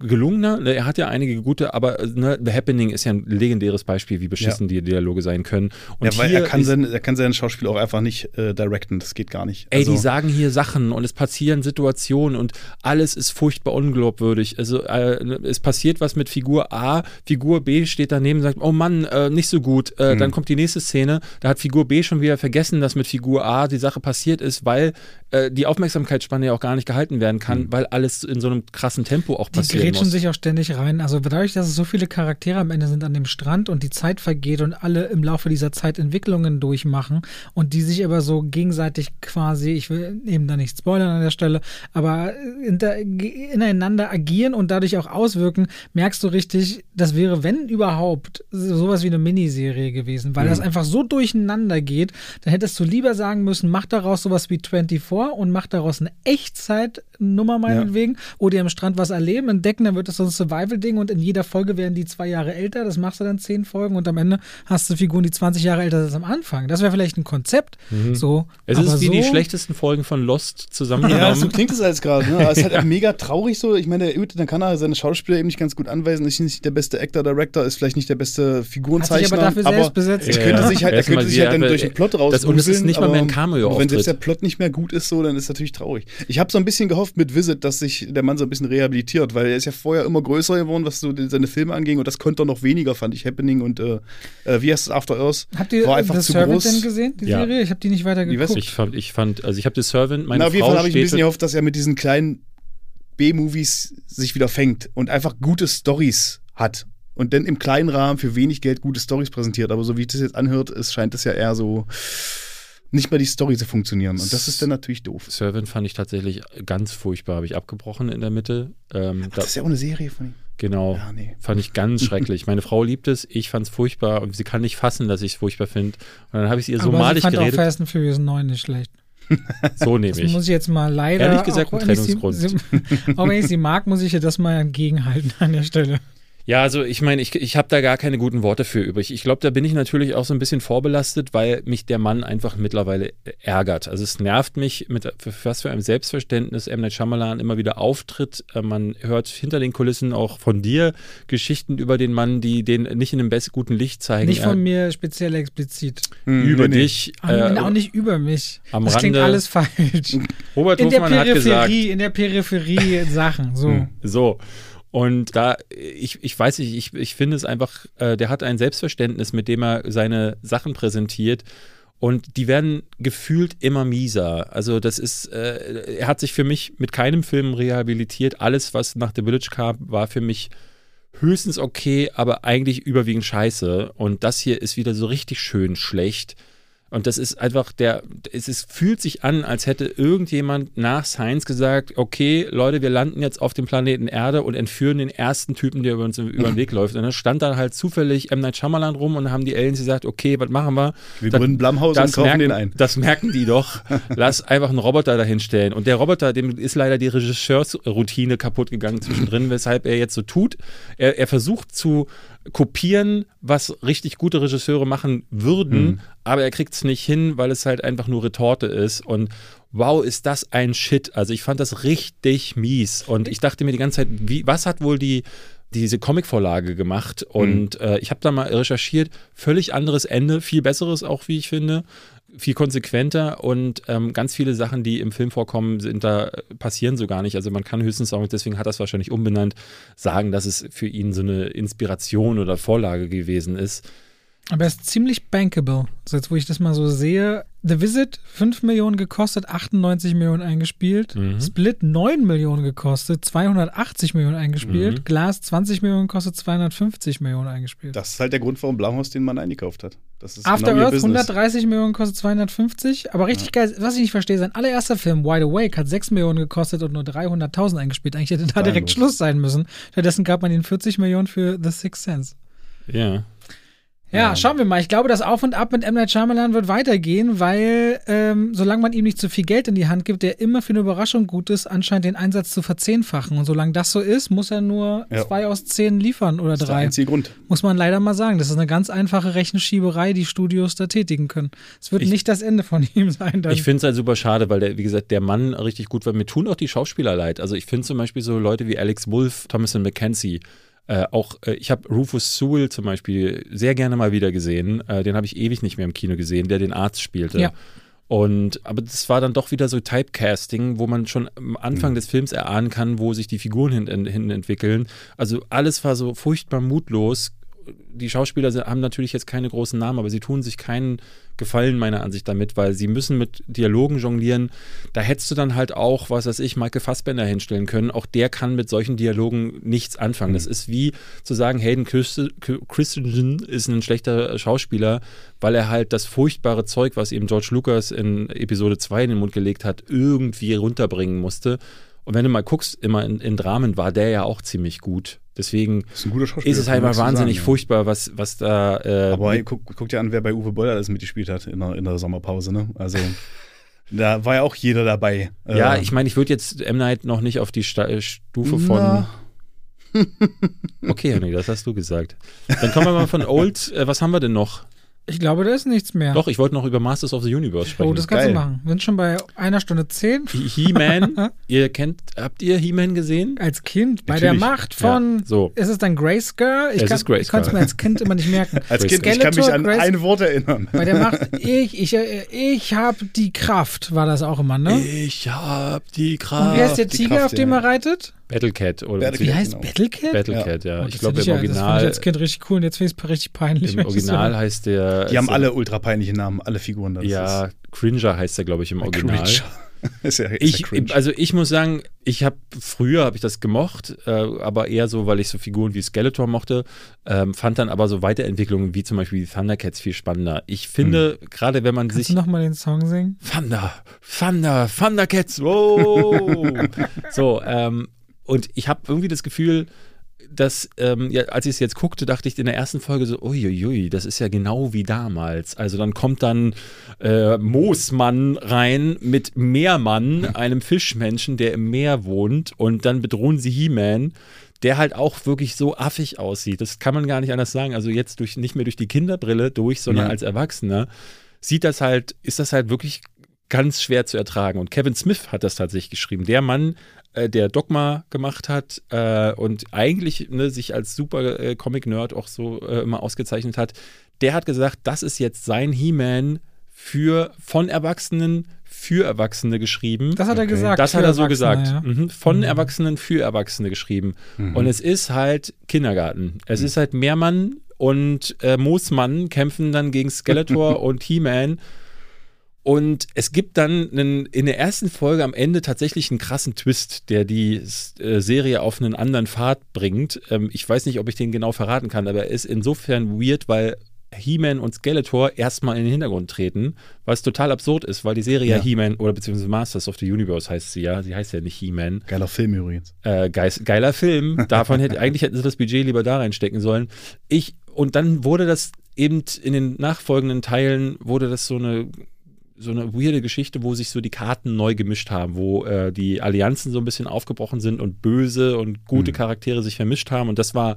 gelungener. Ne, Er hat ja einige gute, aber äh, ne, The Happening ist ja ein legendäres Beispiel, wie beschissen die Dialoge sein können. Und ja, weil er kann, ist, sein, er kann sein Schauspiel auch einfach nicht äh, directen. Das geht gar nicht. Ey, Also, die sagen hier Sachen und es passieren Situationen und alles ist furchtbar unglaubwürdig. Also äh, es passiert was mit Figur A, Figur B steht daneben und sagt, oh Mann, äh, nicht so gut. Mhm. Dann kommt die nächste Szene, da hat Figur B schon wieder vergessen, dass mit Figur A die Sache passiert ist, weil äh, die Aufmerksamkeitsspanne ja auch gar nicht gehalten werden kann, weil alles in so einem krassen Tempo auch Die passieren grätschen muss. sich auch ständig rein. Also dadurch, dass es so viele Charaktere am Ende sind an dem Strand und die Zeit vergeht und alle im Laufe dieser Zeit Entwicklungen durchmachen und die sich aber so gegenseitig quasi, ich will eben da nicht spoilern an der Stelle, aber inter, ineinander agieren und dadurch auch auswirken, merkst du richtig, das wäre, wenn überhaupt, sowas wie eine Miniserie gewesen, weil das einfach so durcheinander geht, dann hättest du lieber sagen müssen, mach daraus sowas wie 24 und mach daraus eine Echtzeitnummer meinetwegen, wo die am Strand was erleben, entdecken, dann wird das so ein Survival-Ding und in jeder Folge werden die zwei Jahre älter, das machst du dann zehn Folgen und am Ende hast du Figuren, die 20 Jahre älter sind als am Anfang. Das wäre vielleicht ein Konzept, so. Mhm. Es aber ist wie so, die schlechtesten Folgen von Lost Ja, zusammengenommen. so klingt es alles gerade. Ne? Aber Es ist halt auch mega traurig so. Ich meine, gut, dann kann er seine Schauspieler eben nicht ganz gut anweisen. Ist nicht der beste Actor, Director, ist vielleicht nicht der beste hat sich Figurenzeichner. aber dafür selbst besetzt. es Ja, könnte ja. sich halt, er könnte sich halt dann aber, durch den Plot raus. das- und es ist nicht mal mehr ein Cameo-Auftritt. Wenn selbst der Plot nicht mehr gut ist, so, dann ist es natürlich traurig. Ich habe so ein bisschen gehofft mit Visit, dass sich der Mann so ein bisschen rehabilitiert, weil er ist ja vorher immer größer geworden, was so seine Filme anging. Und das konnte er noch weniger, fand ich. Happening und äh, äh, wie heißt es, After Earth? Habt ihr war einfach The zu Servant groß. denn gesehen, die Ja. Serie? Ich habe die nicht weiter geguckt. Ich fand, ich fand, also ich habe The Servant, meine Na, auf jeden Fall habe ich ein bisschen gehofft, dass er mit diesen kleinen B-Movies sich wieder fängt und einfach gute Stories hat. Und dann im kleinen Rahmen für wenig Geld gute Stories präsentiert. Aber so wie ich das jetzt anhört, es scheint es ja eher so nicht mehr die Story zu funktionieren. Und das ist dann natürlich doof. Servant fand ich tatsächlich ganz furchtbar, habe ich abgebrochen in der Mitte. Ähm, da, Das ist ja auch eine Serie von ihm. genau, Ja, nee. fand ich ganz schrecklich. Meine Frau liebt es, ich fand es furchtbar und sie kann nicht fassen, dass ich es furchtbar finde. Und dann habe ich es ihr so Aber malig ich fand auch geredet, Fast and Furious 9 nicht schlecht. so Das nämlich. muss ich jetzt mal leider. Ehrlich gesagt, auch ein wenn ich sie- Trennungsgrund. sie- Auch wenn ich sie mag, muss ich ihr das mal entgegenhalten an der Stelle. Ja, also ich meine, ich, ich habe da gar keine guten Worte für übrig. Ich glaube, da bin ich natürlich auch so ein bisschen vorbelastet, weil mich der Mann einfach mittlerweile ärgert. Also es nervt mich, mit für, was für einem Selbstverständnis M. Night Shyamalan immer wieder auftritt. Äh, Man hört hinter den Kulissen auch von dir Geschichten über den Mann, die den nicht in dem best guten Licht zeigen. Nicht von mir speziell explizit. über Nee, dich. Aber äh, auch nicht über mich. am das klingt Rande- alles falsch. Robert In der Hofmann hat gesagt, Peripherie, in der Peripherie Sachen. So. Hm. So. Und da, ich, ich weiß nicht, ich, ich finde es einfach, äh, der hat ein Selbstverständnis, mit dem er seine Sachen präsentiert. Und die werden gefühlt immer mieser. Also das ist, äh, er hat sich für mich mit keinem Film rehabilitiert. Alles, was nach The Village kam, war für mich höchstens okay, aber eigentlich überwiegend scheiße. Und das hier ist wieder so richtig schön schlecht. Und das ist einfach der, es ist, fühlt sich an, als hätte irgendjemand nach Science gesagt, okay, Leute, wir landen jetzt auf dem Planeten Erde und entführen den ersten Typen, der über uns über den Weg läuft. Und dann stand da halt zufällig M. Night Shyamalan rum und dann haben die Aliens gesagt, okay, was machen wir? Wir Das- gründen Blumhouse und kaufen merken, den ein. das merken die doch. Lass einfach einen Roboter dahin stellen. Und der Roboter, dem ist leider die Regisseursroutine kaputt gegangen zwischendrin, weshalb er jetzt so tut. Er, er versucht zu kopieren, was richtig gute Regisseure machen würden, Mhm. aber er kriegt es nicht hin, weil es halt einfach nur Retorte ist. Und wow, ist das ein Shit. Also ich fand das richtig mies. Und ich dachte mir die ganze Zeit, wie, was hat wohl die diese Comicvorlage gemacht und äh, ich habe da mal recherchiert, völlig anderes Ende, viel besseres auch, wie ich finde, viel konsequenter und ähm, ganz viele Sachen, die im Film vorkommen, sind da passieren so gar nicht. Also man kann höchstens auch, deswegen hat er es wahrscheinlich umbenannt, sagen, dass es für ihn so eine Inspiration oder Vorlage gewesen ist. Aber er ist ziemlich bankable. Also jetzt, wo ich das mal so sehe. The Visit 5 Millionen gekostet, 98 Millionen eingespielt. Mhm. Split 9 Millionen gekostet, 280 Millionen eingespielt. Mhm. Glas 20 Millionen gekostet, 250 Millionen eingespielt. Das ist halt der Grund, warum Blumhouse den Mann eingekauft hat. Das ist After genau Earth Business. 130 Millionen kostet 250. Aber richtig geil, was ich nicht verstehe, sein allererster Film, Wide Awake, hat 6 Millionen gekostet und nur 300.000 eingespielt. Eigentlich hätte da direkt. Schluss sein müssen. Stattdessen gab man ihm 40 Millionen für The Sixth Sense. Ja. Ja, Ja. schauen wir mal. Ich glaube, das Auf und Ab mit M. Night Shyamalan wird weitergehen, weil ähm, solange man ihm nicht zu viel Geld in die Hand gibt, der immer für eine Überraschung gut ist, anscheinend den Einsatz zu verzehnfachen. Und solange das so ist, muss er nur Ja. zwei aus zehn liefern oder Das ist der drei. einzige Grund. Muss man leider mal sagen. Das ist eine ganz einfache Rechenschieberei, die Studios da tätigen können. Es wird Ich- nicht das Ende von ihm sein. Dann. Ich finde es halt super schade, weil der, wie gesagt, der Mann richtig gut war. Mir tun auch die Schauspieler leid. Also ich finde zum Beispiel so Leute wie Alex Wolff, Thomason McKenzie, äh, auch, äh, ich habe Rufus Sewell zum Beispiel sehr gerne mal wieder gesehen. Äh, den habe ich ewig nicht mehr im Kino gesehen, der den Arzt spielte. Ja. Und aber das war dann doch wieder so Typecasting, wo man schon am Anfang des Films erahnen kann, wo sich die Figuren hin, hin entwickeln. Also alles war so furchtbar mutlos. Die Schauspieler haben natürlich jetzt keine großen Namen, aber sie tun sich keinen Gefallen meiner Ansicht damit, weil sie müssen mit Dialogen jonglieren. Da hättest du dann halt auch, was weiß ich, Michael Fassbender hinstellen können. Auch der kann mit solchen Dialogen nichts anfangen. Das ist wie zu sagen, Hayden Christ- Christensen ist ein schlechter Schauspieler, weil er halt das furchtbare Zeug, was ihm George Lucas in Episode 2 in den Mund gelegt hat, irgendwie runterbringen musste. Und wenn du mal guckst, immer in, in Dramen war der ja auch ziemlich gut. Deswegen ist ist es halt mal wahnsinnig sagen, furchtbar, was, was da. Äh. Aber guck, guck dir an, wer bei Uwe Boll alles mitgespielt hat in der, in der Sommerpause. Ne? Also da war ja auch jeder dabei. ja, Äh, ich meine, ich würde jetzt M. Night noch nicht auf die Sta äh, Stufe von. Na. Okay, Henry, das hast du gesagt. Dann kommen wir mal von Old. Äh, was haben wir denn noch? Ich glaube, da ist nichts mehr. Doch, ich wollte noch über Masters of the Universe sprechen. oh, das kannst Geil. du machen. Wir sind schon bei einer Stunde zehn. He-Man. ihr kennt, habt ihr He-Man gesehen? Als Kind, bei Natürlich. der Macht von. Ja, so. Ist es dann Grayscale? Ich, Es kann, ist Grayscale. ich konnte es mir als Kind immer nicht merken. Als Kind, ich kann mich an ein Wort erinnern. Bei der Macht, ich, ich, ich habe die Kraft, war das auch immer, ne? Ich hab die Kraft. Und wer ist der Tiger, Kraft, auf dem ja. er reitet? Battlecat oder Battlecat. Wie heißt Genau. Battlecat? Battlecat, ja. Oh, Ich glaube im ja- Das fand ich Original, als Kind richtig cool und jetzt finde ich es richtig peinlich. im Original höre. heißt der. Die haben alle ultra peinliche Namen, alle Figuren. da. Das Ja, ist- Cringer heißt der, glaube ich, im Original. Cringe. ist ja, ist Ich, ja also ich muss sagen, ich habe früher habe ich das gemocht, äh, aber eher so, weil ich so Figuren wie Skeletor mochte, ähm, fand dann aber so Weiterentwicklungen wie zum Beispiel die Thundercats viel spannender. Ich finde, gerade wenn man Kannst sich du nochmal den Song singen? Thunder, Thunder, Thundercats, wow. so, ähm, und ich habe irgendwie das Gefühl, dass, ähm, ja, als ich es jetzt guckte, dachte ich in der ersten Folge so, uiuiui, das ist ja genau wie damals. Also dann kommt dann äh, Moosmann rein mit Meermann, einem Fischmenschen, der im Meer wohnt, und dann bedrohen sie He-Man, der halt auch wirklich so affig aussieht. Das kann man gar nicht anders sagen. Also jetzt durch, nicht mehr durch die Kinderbrille durch, sondern Ja. als Erwachsener sieht das halt, ist das halt wirklich ganz schwer zu ertragen. Und Kevin Smith hat das tatsächlich geschrieben. Der Mann, äh, der Dogma gemacht hat äh, und eigentlich ne, sich als super äh, Comic-Nerd auch so äh, immer ausgezeichnet hat, der hat gesagt, das ist jetzt sein He-Man für von Erwachsenen für Erwachsene geschrieben. Das hat er Okay. gesagt. Das hat er so gesagt. Ja. Mhm. Von Mhm. Erwachsenen für Erwachsene geschrieben. Mhm. Und es ist halt Kindergarten. Es ist halt Meermann und äh, Moosmann kämpfen dann gegen Skeletor und He-Man. Und es gibt dann einen, in der ersten Folge am Ende tatsächlich einen krassen Twist, der die äh, Serie auf einen anderen Pfad bringt. Ähm, ich weiß nicht, ob ich den genau verraten kann, aber er ist insofern weird, weil He-Man und Skeletor erstmal in den Hintergrund treten, was total absurd ist, weil die Serie ja, Ja. He-Man oder beziehungsweise Masters of the Universe heißt sie ja. Sie heißt ja nicht He-Man. Geiler Film übrigens. Äh, geis, geiler Film. Davon hätte, eigentlich hätten sie das Budget lieber da reinstecken sollen. Ich, und dann wurde das eben in den nachfolgenden Teilen, wurde das so eine, so eine weirde Geschichte, wo sich so die Karten neu gemischt haben, wo äh, die Allianzen so ein bisschen aufgebrochen sind und böse und gute Mhm. Charaktere sich vermischt haben. Und das war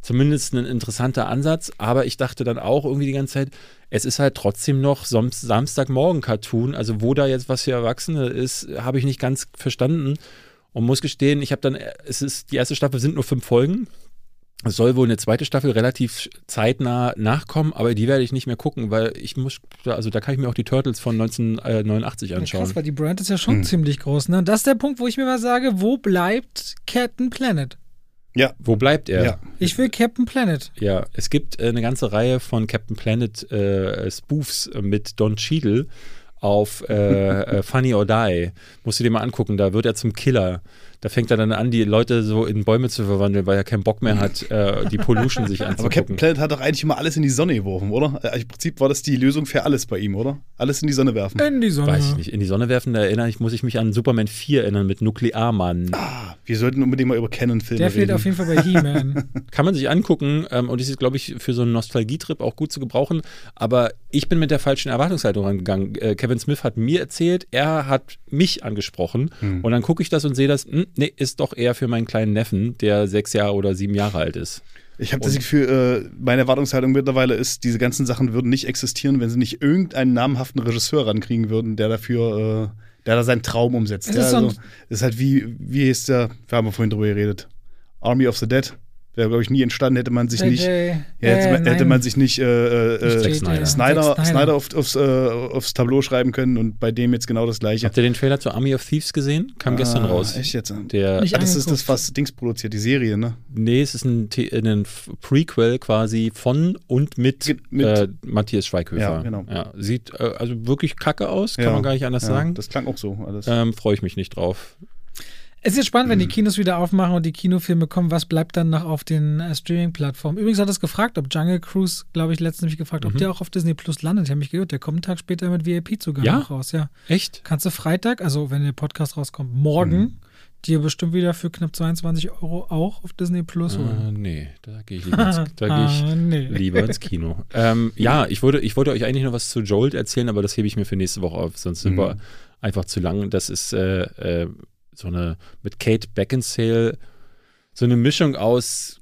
zumindest ein interessanter Ansatz. Aber ich dachte dann auch irgendwie die ganze Zeit, es ist halt trotzdem noch Sam Samstagmorgen-Cartoon. Also wo da jetzt was für Erwachsene ist, habe ich nicht ganz verstanden. Und muss gestehen, ich habe dann, es ist, die erste Staffel sind nur fünf Folgen. Es soll wohl eine zweite Staffel relativ zeitnah nachkommen, aber die werde ich nicht mehr gucken, weil ich muss, also da kann ich mir auch die Turtles von 1989 Ja, anschauen. krass, weil die Brand ist ja schon Hm. ziemlich groß. Ne? Das ist der Punkt, wo ich mir mal sage, wo bleibt Captain Planet? Ja. Wo bleibt er? Ja. Ich will Captain Planet. Ja, es gibt äh, eine ganze Reihe von Captain Planet äh, Spoofs äh, mit Don Cheadle auf äh, äh, Funny or Die. Musst du dir mal angucken, da wird er zum Killer. Da fängt er dann an, die Leute so in Bäume zu verwandeln, weil er keinen Bock mehr hat, äh, die Pollution sich Aber Captain anzugucken. Planet hat doch eigentlich immer alles in die Sonne geworfen, oder? Äh, Im Prinzip war das die Lösung für alles bei ihm, oder? Alles in die Sonne werfen. In die Sonne. Weiß ich nicht. In die Sonne werfen, da erinnere ich, muss ich mich an Superman 4 erinnern mit Nuklearmann. Ah, wir sollten unbedingt mal über Canon-Filme Der reden. fehlt auf jeden Fall bei He-Man. Kann man sich angucken ähm, und ist, glaube ich, für so einen Nostalgietrip auch gut zu gebrauchen. Aber ich bin mit der falschen Erwartungshaltung rangegangen. Äh, Kevin Smith hat mir erzählt, er hat mich angesprochen Hm. und dann gucke ich das und sehe das, hm, nee, ist doch eher für meinen kleinen Neffen, der sechs Jahre oder sieben Jahre alt ist. Ich habe das Gefühl, äh, meine Erwartungshaltung mittlerweile ist, diese ganzen Sachen würden nicht existieren, wenn sie nicht irgendeinen namhaften Regisseur rankriegen würden, der dafür, äh, der da seinen Traum umsetzt. Es Ja, ist so ein- also, das ist halt wie, wie hieß der, wir haben ja vorhin drüber geredet, Army of the Dead. Wäre, glaube ich, nie entstanden, hätte man sich nicht, JJ, ja, hätte, man, äh, hätte nein. man sich nicht äh, äh, Nicht Snyder. Snyder, Zack Snyder auf, aufs, äh, aufs Tableau schreiben können und bei dem jetzt genau das gleiche. Habt ihr den Trailer zu Army of Thieves gesehen? Kam gestern Ah, raus. Echt jetzt? Der, Nicht Ah, das ist das, was Dings produziert, die Serie, ne? nee, es ist ein, F- Prequel quasi von und mit, Ge- mit- äh, Matthias Schweighöfer. Ja, genau. Ja, sieht äh, also wirklich kacke aus, kann man gar nicht anders sagen. Das klang auch so alles. Ähm, Freue ich mich nicht drauf. Es ist spannend, wenn Mhm. die Kinos wieder aufmachen und die Kinofilme kommen, was bleibt dann noch auf den äh, Streaming-Plattformen? Übrigens hat es gefragt, ob Jungle Cruise, glaube ich, letztens mich gefragt, ob Mhm. der auch auf Disney Plus landet. Ich habe mich gehört, der kommt einen Tag später mit VIP-Zugang Ja? noch raus, ja. Echt? Kannst du Freitag, also wenn der Podcast rauskommt, morgen Mhm. dir bestimmt wieder für knapp 22 Euro auch auf Disney Plus holen. Äh, nee, da gehe ich, lieber ins- da Ah, nee. lieber ins Kino. ähm, ja, ich wollte, ich wollte euch eigentlich noch was zu Jolt erzählen, aber das hebe ich mir für nächste Woche auf, sonst sind Mhm. wir einfach zu lang. Das ist äh, äh, so eine mit Kate Beckinsale so eine Mischung aus.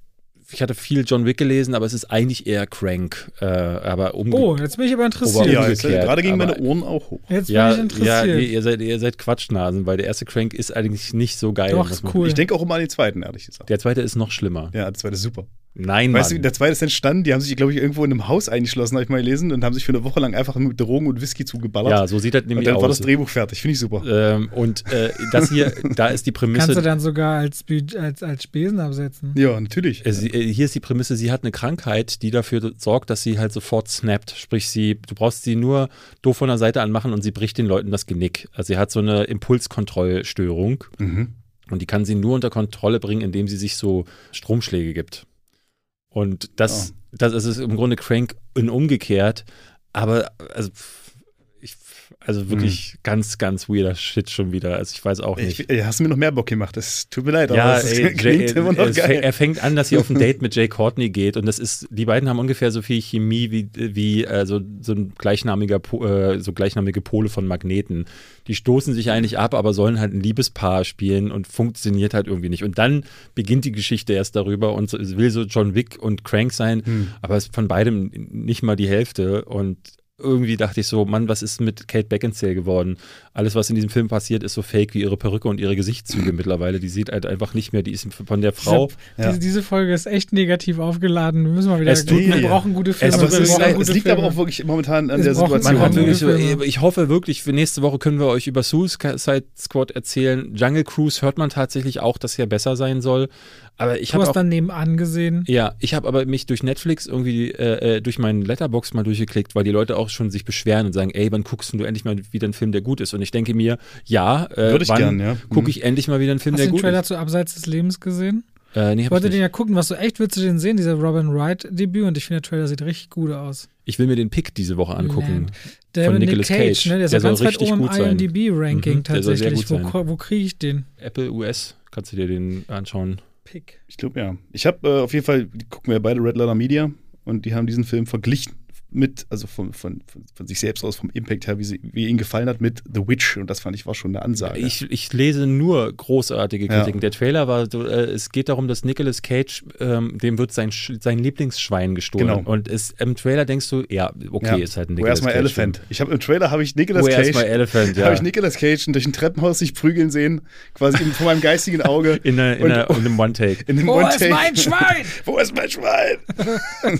Ich hatte viel John Wick gelesen, aber es ist eigentlich eher Crank. Äh, aber umge Oh, jetzt bin ich aber interessiert. Ja, jetzt, gerade gingen meine Ohren auch hoch. Jetzt bin ja, ich ja, interessiert. ihr, ihr, seid, ihr seid Quatschnasen, weil der erste Crank ist eigentlich nicht so geil. Doch, ist cool. Ich denke auch immer an den zweiten, ehrlich gesagt. Der zweite ist noch schlimmer. Ja, der zweite ist super. Nein, Weißt du, wie Mann. der zweite ist entstanden? Die haben sich, glaube ich, irgendwo in einem Haus eingeschlossen, habe ich mal gelesen, und haben sich für eine Woche lang einfach mit Drogen und Whisky zugeballert. ja, so sieht das und nämlich dann war aus. das Drehbuch fertig. Finde ich super. ähm, und äh, das hier, da ist die Kannst du Prämisse. dann sogar als, als, als Spesen absetzen. Ja, natürlich. Äh, sie, äh, hier ist die Prämisse, sie hat eine Krankheit, die dafür sorgt, dass sie halt sofort snappt. Sprich, sie, du brauchst sie nur doof von der Seite anmachen und sie bricht den Leuten das Genick. Also sie hat so eine Impulskontrollstörung Mhm. und die kann sie nur unter Kontrolle bringen, indem sie sich so Stromschläge gibt. Und das, das ist im Grunde Crank in umgekehrt, aber also, also wirklich ganz, ganz weirder Shit schon wieder. Also ich weiß auch nicht. Ich, ey, hast du mir noch mehr Bock gemacht? Das tut mir leid, Ja, aber es ey, klingt Jay, immer noch geil. er fängt an, dass sie auf ein Date mit Jay Courtney geht und das ist, die beiden haben ungefähr so viel Chemie wie, wie äh, so, so ein gleichnamiger, äh, so gleichnamige Pole von Magneten. Die stoßen sich eigentlich ab, aber sollen halt ein Liebespaar spielen und funktioniert halt irgendwie nicht. Und dann beginnt die Geschichte erst darüber und es will so John Wick und Crank sein, Hm. aber es ist von beidem nicht mal die Hälfte und irgendwie dachte ich so, Mann, was ist mit Kate Beckinsale geworden? Alles, was in diesem Film passiert, ist so fake wie ihre Perücke und ihre Gesichtszüge mittlerweile. Die sieht halt einfach nicht mehr, die ist von der Frau. Diese, Ja. diese, diese Folge ist echt negativ aufgeladen. Wir müssen mal wieder. Es tut wir mir- brauchen gute Filme. aber es, mir ist, wir brauchen leid, es liegt aber Filme. auch wirklich momentan an Es der Situation. Man hat wirklich ich hoffe wirklich, für nächste Woche können wir euch über Suicide Squad erzählen. Jungle Cruise hört man tatsächlich auch, dass er besser sein soll. Aber ich Du habe hast auch dann nebenan gesehen. Ja, ich habe aber mich durch Netflix irgendwie äh, äh, durch meinen Letterbox mal durchgeklickt, weil die Leute auch schon sich beschweren und sagen, ey, wann guckst du endlich mal wieder einen Film, der gut ist? Und ich denke mir, ja, äh, Würde ich wann gern, ja. gucke Mhm. ich endlich mal wieder einen Film, Hast du der den gut Trailer ist? zu Abseits des Lebens gesehen? Äh, nee, Ich wollte ich, den ja gucken, was so echt willst du den sehen, dieser Robin Wright-Debüt und ich finde, der Trailer sieht richtig gut aus. ich will mir den Pick diese Woche angucken. Land. Der Von Nicolas Cage, Cage. ne? Der ist Der ja ganz soll weit richtig oben im. IMDb-Ranking Mhm, tatsächlich. Wo, wo kriege ich den? Apple US, kannst du dir den anschauen. Pick. Ich glaube, ja. Ich habe äh, auf jeden Fall, gucken wir beide Red Letter Media und die haben diesen Film verglichen mit, also von, von, von, von sich selbst aus, vom Impact her, wie, sie, wie ihn gefallen hat, mit The Witch. Und das fand ich war schon eine Ansage. Ich, ich lese nur großartige Ja. Kritiken. Der Trailer war, so, äh, es geht darum, dass Nicolas Cage, ähm, dem wird sein, sein Lieblingsschwein gestohlen. Genau. Und es, im Trailer denkst du, ja, okay, ja. ist halt ein Where's Nicolas my Cage. Elephant? Ich habe im Trailer habe ich Nicolas Where's Cage, my Elephant, ja. habe ich Nicolas Cage durch ein Treppenhaus sich prügeln sehen, quasi in, vor meinem geistigen Auge. in, einer, in, Und- einer, in einem One-Take. In Wo ist One-Take. mein Schwein? Wo ist mein Schwein?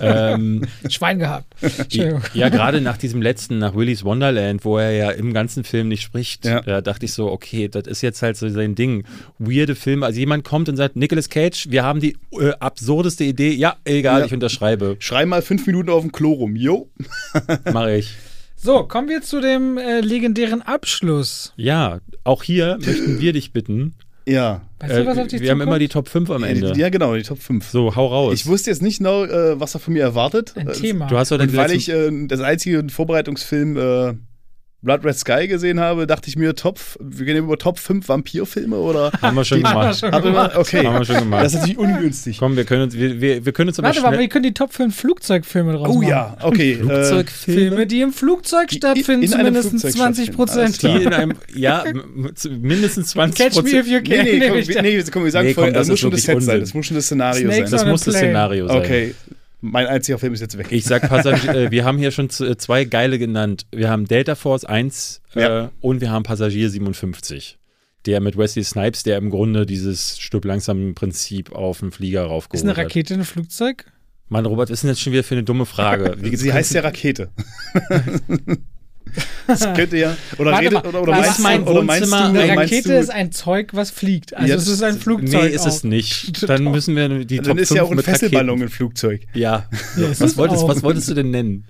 ähm, Schwein gehabt. Die, ja, gerade nach diesem letzten, nach Willy's Wonderland, wo er ja im ganzen Film nicht spricht, Ja. da dachte ich so, okay, das ist jetzt halt so sein Ding. Weirde Filme, also jemand kommt und sagt, Nicolas Cage, wir haben die äh, absurdeste Idee. Ja, egal, Ja. ich unterschreibe. Schrei mal fünf Minuten auf dem Klo rum. Jo. Mache ich. So, kommen wir zu dem äh, legendären Abschluss. Ja, auch hier möchten wir dich bitten. Ja. Weißt du, was auf Äh, dich wir haben immer die Top 5 am Ende. Ja, genau, die Top 5. So, hau raus. Ich wusste jetzt nicht genau, äh, was er von mir erwartet. Ein Äh, Thema. du hast doch den Und weil letzten- ich äh, das einzige Vorbereitungsfilm äh, Blood Red Sky gesehen habe, dachte ich mir, Top, wir gehen über Top 5 Vampirfilme oder. haben wir schon wir gemacht. schon Haben wir mal- gemacht. okay. Haben wir schon gemacht. Das ist natürlich ungünstig. Komm, wir können uns, wir, wir, wir können uns aber Warte mal, schnell. wir können die Top 5 Flugzeugfilme draus Oh machen. ja, okay. Äh, Filme, die im Flugzeug Die stattfinden, zumindest Flugzeug 20 stattfinden. Alles Prozent. die in einem, ja, mindestens 20 Catch me if you can. nee, komm, nee, komm, wir sagen Nee, komm, vorher, das das muss schon das Set sein. Das muss schon das Szenario Snakes sein. Das muss das. Szenario sein. Okay. Mein einziger Film ist jetzt weg. Ich sag Passagier, äh, wir haben hier schon äh, zwei geile genannt. Wir haben Delta Force 1 äh, Ja. und wir haben Passagier 57. Der mit Wesley Snipes, der im Grunde dieses Stück langsam Prinzip auf den Flieger Ist raufgeholt eine hat. Rakete ein Flugzeug? Mann, Robert, was ist denn jetzt schon wieder für eine dumme Frage? Wie Sie heißt ja Rakete. das könnte ja. Oder Warte redet mal, oder, oder was meinst ist mein du, oder meinst du, Wohnzimmer? Eine oder meinst Rakete du, ist ein Zeug, was fliegt. Also Ja, es ist ein Flugzeug. Nee, ist es nicht. Dann müssen wir die dann Top ist 5 ja auch ein mit Fesselballon ein Flugzeug. Ja. Ja, ist was, es wolltest, was wolltest du denn nennen?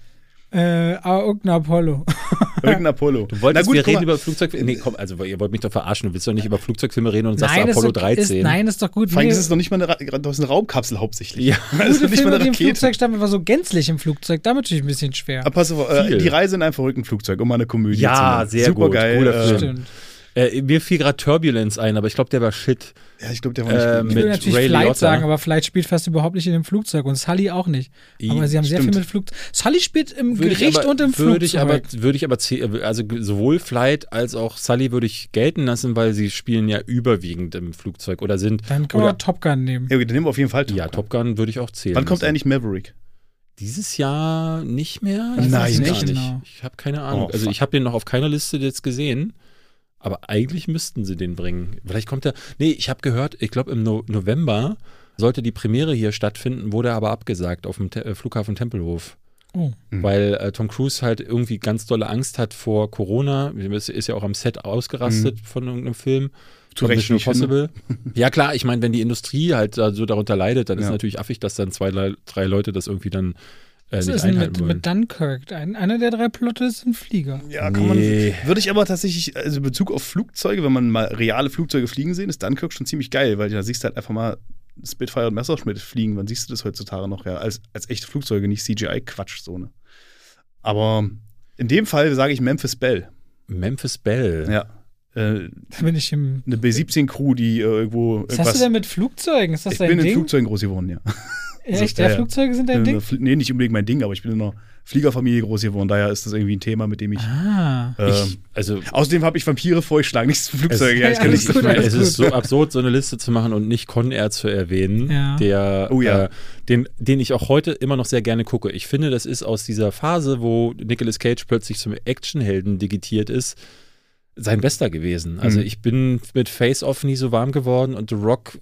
Äh, irgendein Apollo. Irgendein Apollo. Du wolltest, gut, wir reden mal. über Flugzeugfilme. Nee, komm, also ihr wollt mich doch verarschen. Du willst doch nicht über Flugzeugfilme reden und sagst nein, Apollo ist, doch- 13. Ist, nein, ist doch gut. Vor allem Nee, ist es noch nicht mal eine, Ra das ist eine Raumkapsel hauptsächlich. Ja. Das ist noch nicht mal Filme, eine die im Rakete. Flugzeug stammen, aber so gänzlich im Flugzeug. Damit tue ich ein bisschen schwer. Aber pass auf, äh, die Reise in einem verrückten Flugzeug, um mal eine Komödie Ja, zu machen. sehr Super gut. geil. Cooler äh, Film. Stimmt. Äh, mir fiel gerade Turbulence ein, aber ich glaube, der war shit. Ja, ich glaube, der war nicht Ähm, gut. Ich will natürlich Ray Flight Liotta. sagen, aber Flight spielt fast überhaupt nicht in dem Flugzeug und Sully auch nicht. Aber sie haben sehr stimmt. viel mit Flugzeug. Sully spielt im Würde ich Gericht aber, und im würde ich aber, Flugzeug. würde ich aber, also sowohl Flight als auch Sully würde ich gelten lassen, weil sie spielen ja überwiegend im Flugzeug oder sind. Dann können oder, wir Top Gun nehmen. Ja, okay, dann nehmen wir auf jeden Fall Top ja, Gun. Top Gun würde ich auch zählen. Wann kommt lassen. eigentlich Maverick? Dieses Jahr nicht mehr? Nein, weiß nicht? Genau. Ich habe keine Ahnung. Oh, also ich habe den noch auf keiner Liste jetzt gesehen. Aber eigentlich müssten sie den bringen. Vielleicht kommt er. Nee, ich habe gehört, ich glaube im no November sollte die Premiere hier stattfinden, wurde aber abgesagt auf dem Te äh, Flughafen Tempelhof. Oh. Mhm. Weil äh, Tom Cruise halt irgendwie ganz dolle Angst hat vor Corona. Ist, ist ja auch am Set ausgerastet von irgendeinem Film. Mhm. Zu Recht, ich finde. Impossible. ja, klar, ich meine, wenn die Industrie halt so darunter leidet, dann ist Ja. natürlich affig, dass dann zwei, drei Leute das irgendwie dann Was nicht ist denn mit, mit Dunkirk? Ein, einer der drei Plotte ist ein Flieger. Ja, kann man. Nee. Würde ich aber tatsächlich, also in Bezug auf Flugzeuge, wenn man mal reale Flugzeuge fliegen sehen, ist Dunkirk schon ziemlich geil, weil da siehst du halt einfach mal Spitfire und Messerschmitt fliegen. Wann siehst du das heutzutage noch? Ja, als, als echte Flugzeuge, nicht CGI-Quatsch, so, ne? Aber in dem Fall sage ich Memphis Bell. Memphis Bell. Ja. Äh, Da bin ich im. eine B-17-Crew, die äh, irgendwo. Was hast du denn mit Flugzeugen? Ist das ich dein bin in Ding? Flugzeugen groß geworden, ja. Echt? ja, Ja, ja. Flugzeuge sind dein In Ding? nee, nicht unbedingt mein Ding, aber ich bin in einer Fliegerfamilie groß geworden. Daher ist das irgendwie ein Thema, mit dem ich. Ah. ähm, Ich, also außerdem habe ich Vampire vorgeschlagen, nicht Flugzeuge. Es- ja, ich Ja, kann nicht, gut, ich es ist so absurd, so eine Liste zu machen und nicht Con Air zu erwähnen, Ja. der, Oh ja. äh, den, den ich auch heute immer noch sehr gerne gucke. Ich finde, das ist aus dieser Phase, wo Nicolas Cage plötzlich zum Actionhelden digitiert ist, sein bester gewesen. Also Mhm. ich bin mit Face Off nie so warm geworden und The Rock äh,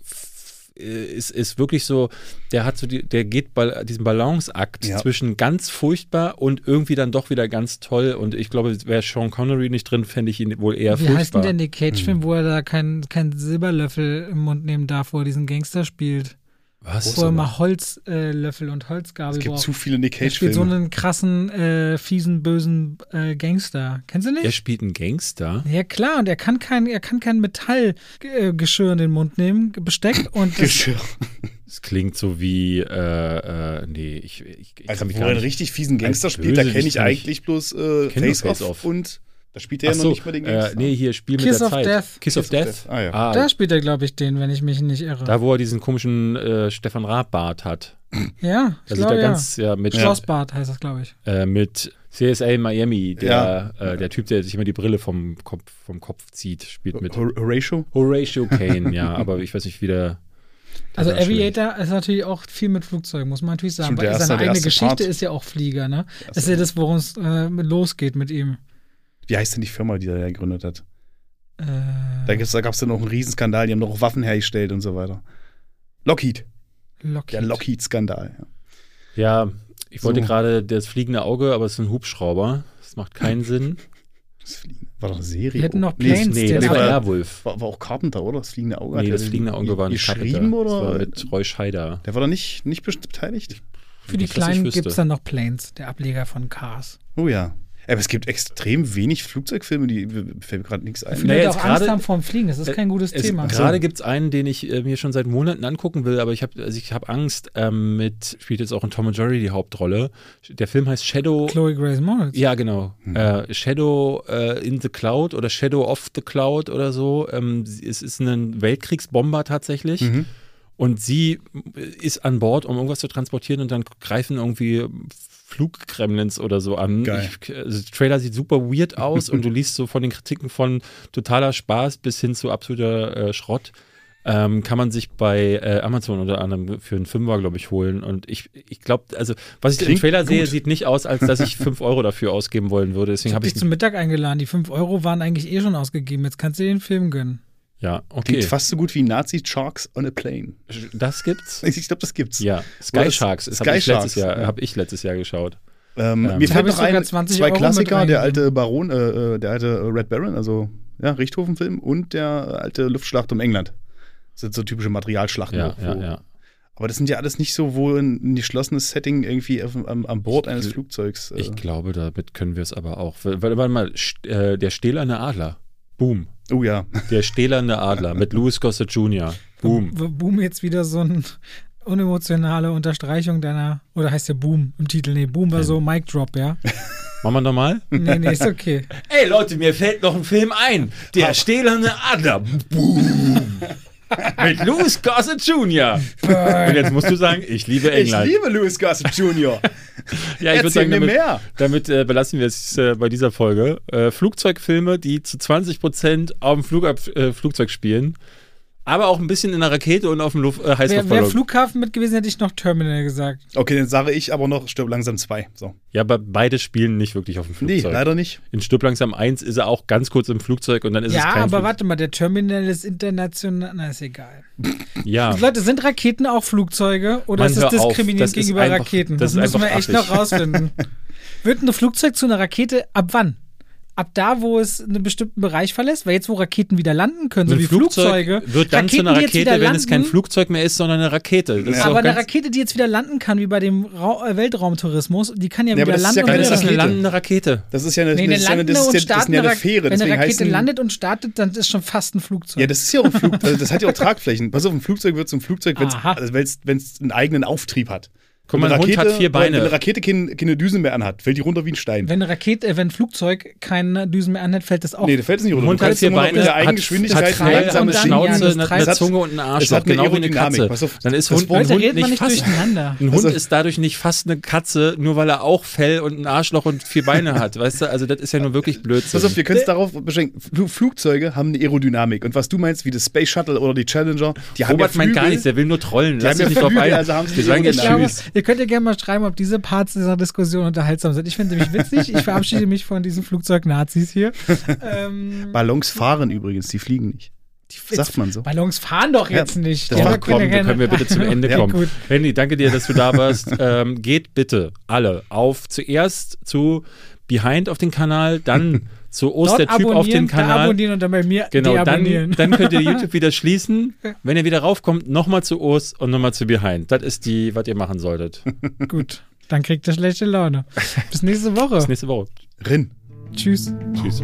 ist, ist wirklich so, der hat so die, der geht bei diesem Balanceakt Ja. zwischen ganz furchtbar und irgendwie dann doch wieder ganz toll. Und ich glaube, wäre Sean Connery nicht drin, fände ich ihn wohl eher Wie furchtbar. heißt denn der Nick Hm. Cage-Film, wo er da keinen kein Silberlöffel im Mund nehmen darf, wo er diesen Gangster spielt? Was? Wo er mal Holzlöffel äh, und Holzgabel es gibt braucht. zu viele Nick er spielt so Cage-Filme. einen krassen, äh, fiesen, bösen äh, Gangster. Kennst du nicht? Er spielt einen Gangster. Ja klar, und er kann kein, er kann kein Metallgeschirr in den Mund nehmen, Besteck und Geschirr. Das klingt so wie, äh, äh, nee, ich, ich, ich Also, kann mich wo gar er einen richtig fiesen Gangster spielt, da kenne ich eigentlich bloß äh, Face, Face Off. und da spielt er ja noch so, nicht mal den äh, Gangster. nee, hier Spiel Kiss mit der of Zeit. Death. Kiss, of Death. Ah, ja. Ah, da spielt er, glaube ich, den, wenn ich mich nicht irre. da, wo er diesen komischen äh, Stefan Raab-Bart hat. ja, ich Da sieht er ja. ganz, ja, mit, Schlossbad heißt das, glaube ich. äh, mit CSA Miami, der, äh, der Typ, der sich immer die Brille vom Kopf, vom Kopf zieht, spielt mit Hor- Horatio? Horatio Kane, ja, aber ich weiß nicht, wie der. Also Aviator ist natürlich auch viel mit Flugzeugen, muss man natürlich sagen. Stimmt, Weil erste- seine der eigene erste Geschichte Part. ist ja auch Flieger, ne? Das ist erste ja das, worum es äh, losgeht mit ihm. Wie heißt denn die Firma, die er gegründet hat? Äh, Da, gab es dann noch einen Riesenskandal, die haben noch Waffen hergestellt und so weiter. Lockheed, Lockheed. der Lockheed-Skandal. Ja. Ja, ich wollte So. gerade das fliegende Auge, aber es ist ein Hubschrauber. Das macht keinen Sinn. Das Fliegen. War doch eine Serie. Wir hätten noch Nee, Planes, Nee, der das war Airwolf. War, war auch Carpenter, oder? Das fliegende Auge. Nee, das fliegende Auge war nicht geschrieben, Carpenter. Das oder? war mit Roy Scheider. Der war da nicht, nicht beteiligt? Für die Kleinen gibt es dann noch Planes, der Ableger von Cars. Oh ja. Aber es gibt extrem wenig Flugzeugfilme, die fällt mir gerade nichts ein. Viele Naja, auch Angst haben vor dem Fliegen, das ist Äh, kein gutes Es, Thema. gerade gibt es einen, den ich äh, mir schon seit Monaten angucken will, aber ich habe also ich hab Angst ähm, mit, spielt jetzt auch in Tom und Jerry die Hauptrolle. Der Film heißt Shadow. Chloe Grace Moritz. Ja, genau. Äh, Shadow äh, in the Cloud oder Shadow of the Cloud oder so. Ähm, es ist ein Weltkriegsbomber tatsächlich. Mhm. Und sie ist an Bord, um irgendwas zu transportieren und dann greifen irgendwie Fluggremlins oder so an. Ich, also der Trailer sieht super weird aus und du liest so von den Kritiken von totaler Spaß bis hin zu absoluter äh, Schrott. Ähm, kann man sich bei äh, Amazon unter anderem für einen Fünfer, glaube ich, holen. Und ich, ich glaube, also was ich im Trailer sehe, gut. sieht nicht aus, als dass ich 5 Euro dafür ausgeben wollen würde. Ich Deswegen habe habe dich ich. zum Mittag eingeladen. Die 5 Euro waren eigentlich eh schon ausgegeben. Jetzt kannst du dir den Film gönnen. Ja, Klingt okay. fast so gut wie Nazi Sharks on a Plane. Das gibt's? Ich glaube, das gibt's. Ja. Sky Oder Sharks. Das habe ich, letztes Sharks, Jahr- ja. hab ich letztes Jahr geschaut. Ähm, Ähm, mir fällt noch ein, 20 zwei Euro Klassiker, der alte Baron, äh, äh, der alte Red Baron, also ja, Richthofen-Film und der alte Luftschlacht um England. Das sind so typische Materialschlachten. Ja, auch, ja, wo- ja. Aber das sind ja alles nicht so, wo ein, geschlossenes Setting irgendwie am, am Bord eines Flugzeugs. Äh, Ich glaube, damit können wir es aber auch. Weil- Warte mal, äh, der stählerne Adler. Boom. Oh ja. Der stählerne Adler mit Louis Gossett Jr. Boom. Boom jetzt wieder so eine unemotionale Unterstreichung deiner, oder heißt der Boom im Titel? Nee, Boom war so Mic Drop, ja? Machen wir nochmal? Nee, nee, ist okay. Ey Leute, mir fällt noch ein Film ein. Der stählerne Adler. Boom. mit Louis Gossett Jr. Und jetzt musst du sagen, ich liebe Ich England. liebe Louis Gossett Jr. ja, ich würde sagen, damit, mehr. damit äh, belassen wir es äh, bei dieser Folge. Äh, Flugzeugfilme, die zu 20% auf dem Flugab äh, Flugzeug spielen. Aber auch ein bisschen in der Rakete und auf dem Luft, äh, Wäre wär Heißluftballon. Flughafen mit gewesen, hätte ich noch Terminal gesagt. Okay, dann sage ich aber noch Stirb langsam 2. So. ja, aber beide spielen nicht wirklich auf dem Nee, Flugzeug. leider nicht. In Stirb langsam 1 ist er auch ganz kurz im Flugzeug und dann ist es Ja, kein aber Flug- warte mal, der Terminal ist international. Na, ist egal. Ja. Leute, sind Raketen auch Flugzeuge oder Mann, ist es diskriminierend gegenüber einfach- Raketen? das Das, müssen wir echt affig. noch rausfinden. Wird ein Flugzeug zu einer Rakete ab wann? Ab da, wo es einen bestimmten Bereich verlässt? Weil jetzt, wo Raketen wieder landen können, so wie Flugzeug Flugzeuge. wird dann zu einer Rakete, wenn es kein landen, Flugzeug mehr ist, sondern eine Rakete. Das ist Aber eine Rakete, die jetzt wieder landen kann, wie bei dem Ra äh, Weltraumtourismus, die kann ja Ja, aber wieder das ist landen ja keine ist das eine Rakete. landende Rakete. Das ist ja eine, Nee, das eine ist ja eine, das ist und ja, das ist ja eine Fähre. Wenn eine Rakete heißen, landet und startet, dann ist schon fast ein Flugzeug. Ja, das ist ja auch ein Flug, also das hat ja auch Tragflächen. Pass auf, ein Flugzeug wird zum Flugzeug, wenn es also einen eigenen Auftrieb hat. Guck mal, Wenn ein eine Hund hat vier Wenn eine Beine. Rakete keine, keine Düsen mehr anhat, fällt die runter wie ein Stein. wenn eine Rakete, äh, wenn ein Flugzeug keine Düsen mehr anhält, fällt das auch. nee, das fällt nicht runter. Ein Hund hat vier Beine, mit der eigenen hat, Geschwindigkeit hat eine ja, Schnauze, eine, eine Zunge und ein Es Arschloch, hat eine genau wie eine. Katze. Auf. Dann ist Das Hund, Hund nicht nicht fast durcheinander. Ein Hund Also- ist dadurch nicht fast eine Katze, nur weil er auch Fell und ein Arschloch und vier Beine hat. Weißt du, also das ist ja nur wirklich Blödsinn. Pass auf, wir können es darauf beschränken. Fl Flugzeuge haben eine Aerodynamik. Und was du meinst, wie das Space Shuttle oder die Challenger, die haben Robert ja meint Flügel. gar nichts, der will nur trollen. Lass haben dich nicht drauf ein. also haben sie Wir sagen jetzt Tschüss. Ihr könnt ja gerne mal schreiben, ob diese Parts dieser Diskussion unterhaltsam sind. Ich finde nämlich witzig. Ich verabschiede mich von diesen Flugzeug-Nazis hier. ähm, Ballons fahren übrigens, die fliegen nicht. Sagt man so. Ballons fahren doch jetzt Ja, nicht. das Die ja Komm, da können wir bitte zum Ende Ja, kommen. gut. Henny, danke dir, dass du da warst. ähm, geht bitte alle auf zuerst zu Behind auf den Kanal, dann zu Ost Dort der Typ auf den da Kanal. abonnieren und dann bei mir Genau, dann, dann könnt ihr YouTube wieder schließen. Wenn ihr wieder raufkommt, nochmal zu Ost und nochmal zu Behind. Das ist die, was ihr machen solltet. Gut, dann kriegt ihr schlechte Laune. Bis nächste Woche. Bis nächste Woche. Rin. Tschüss. Tschüss.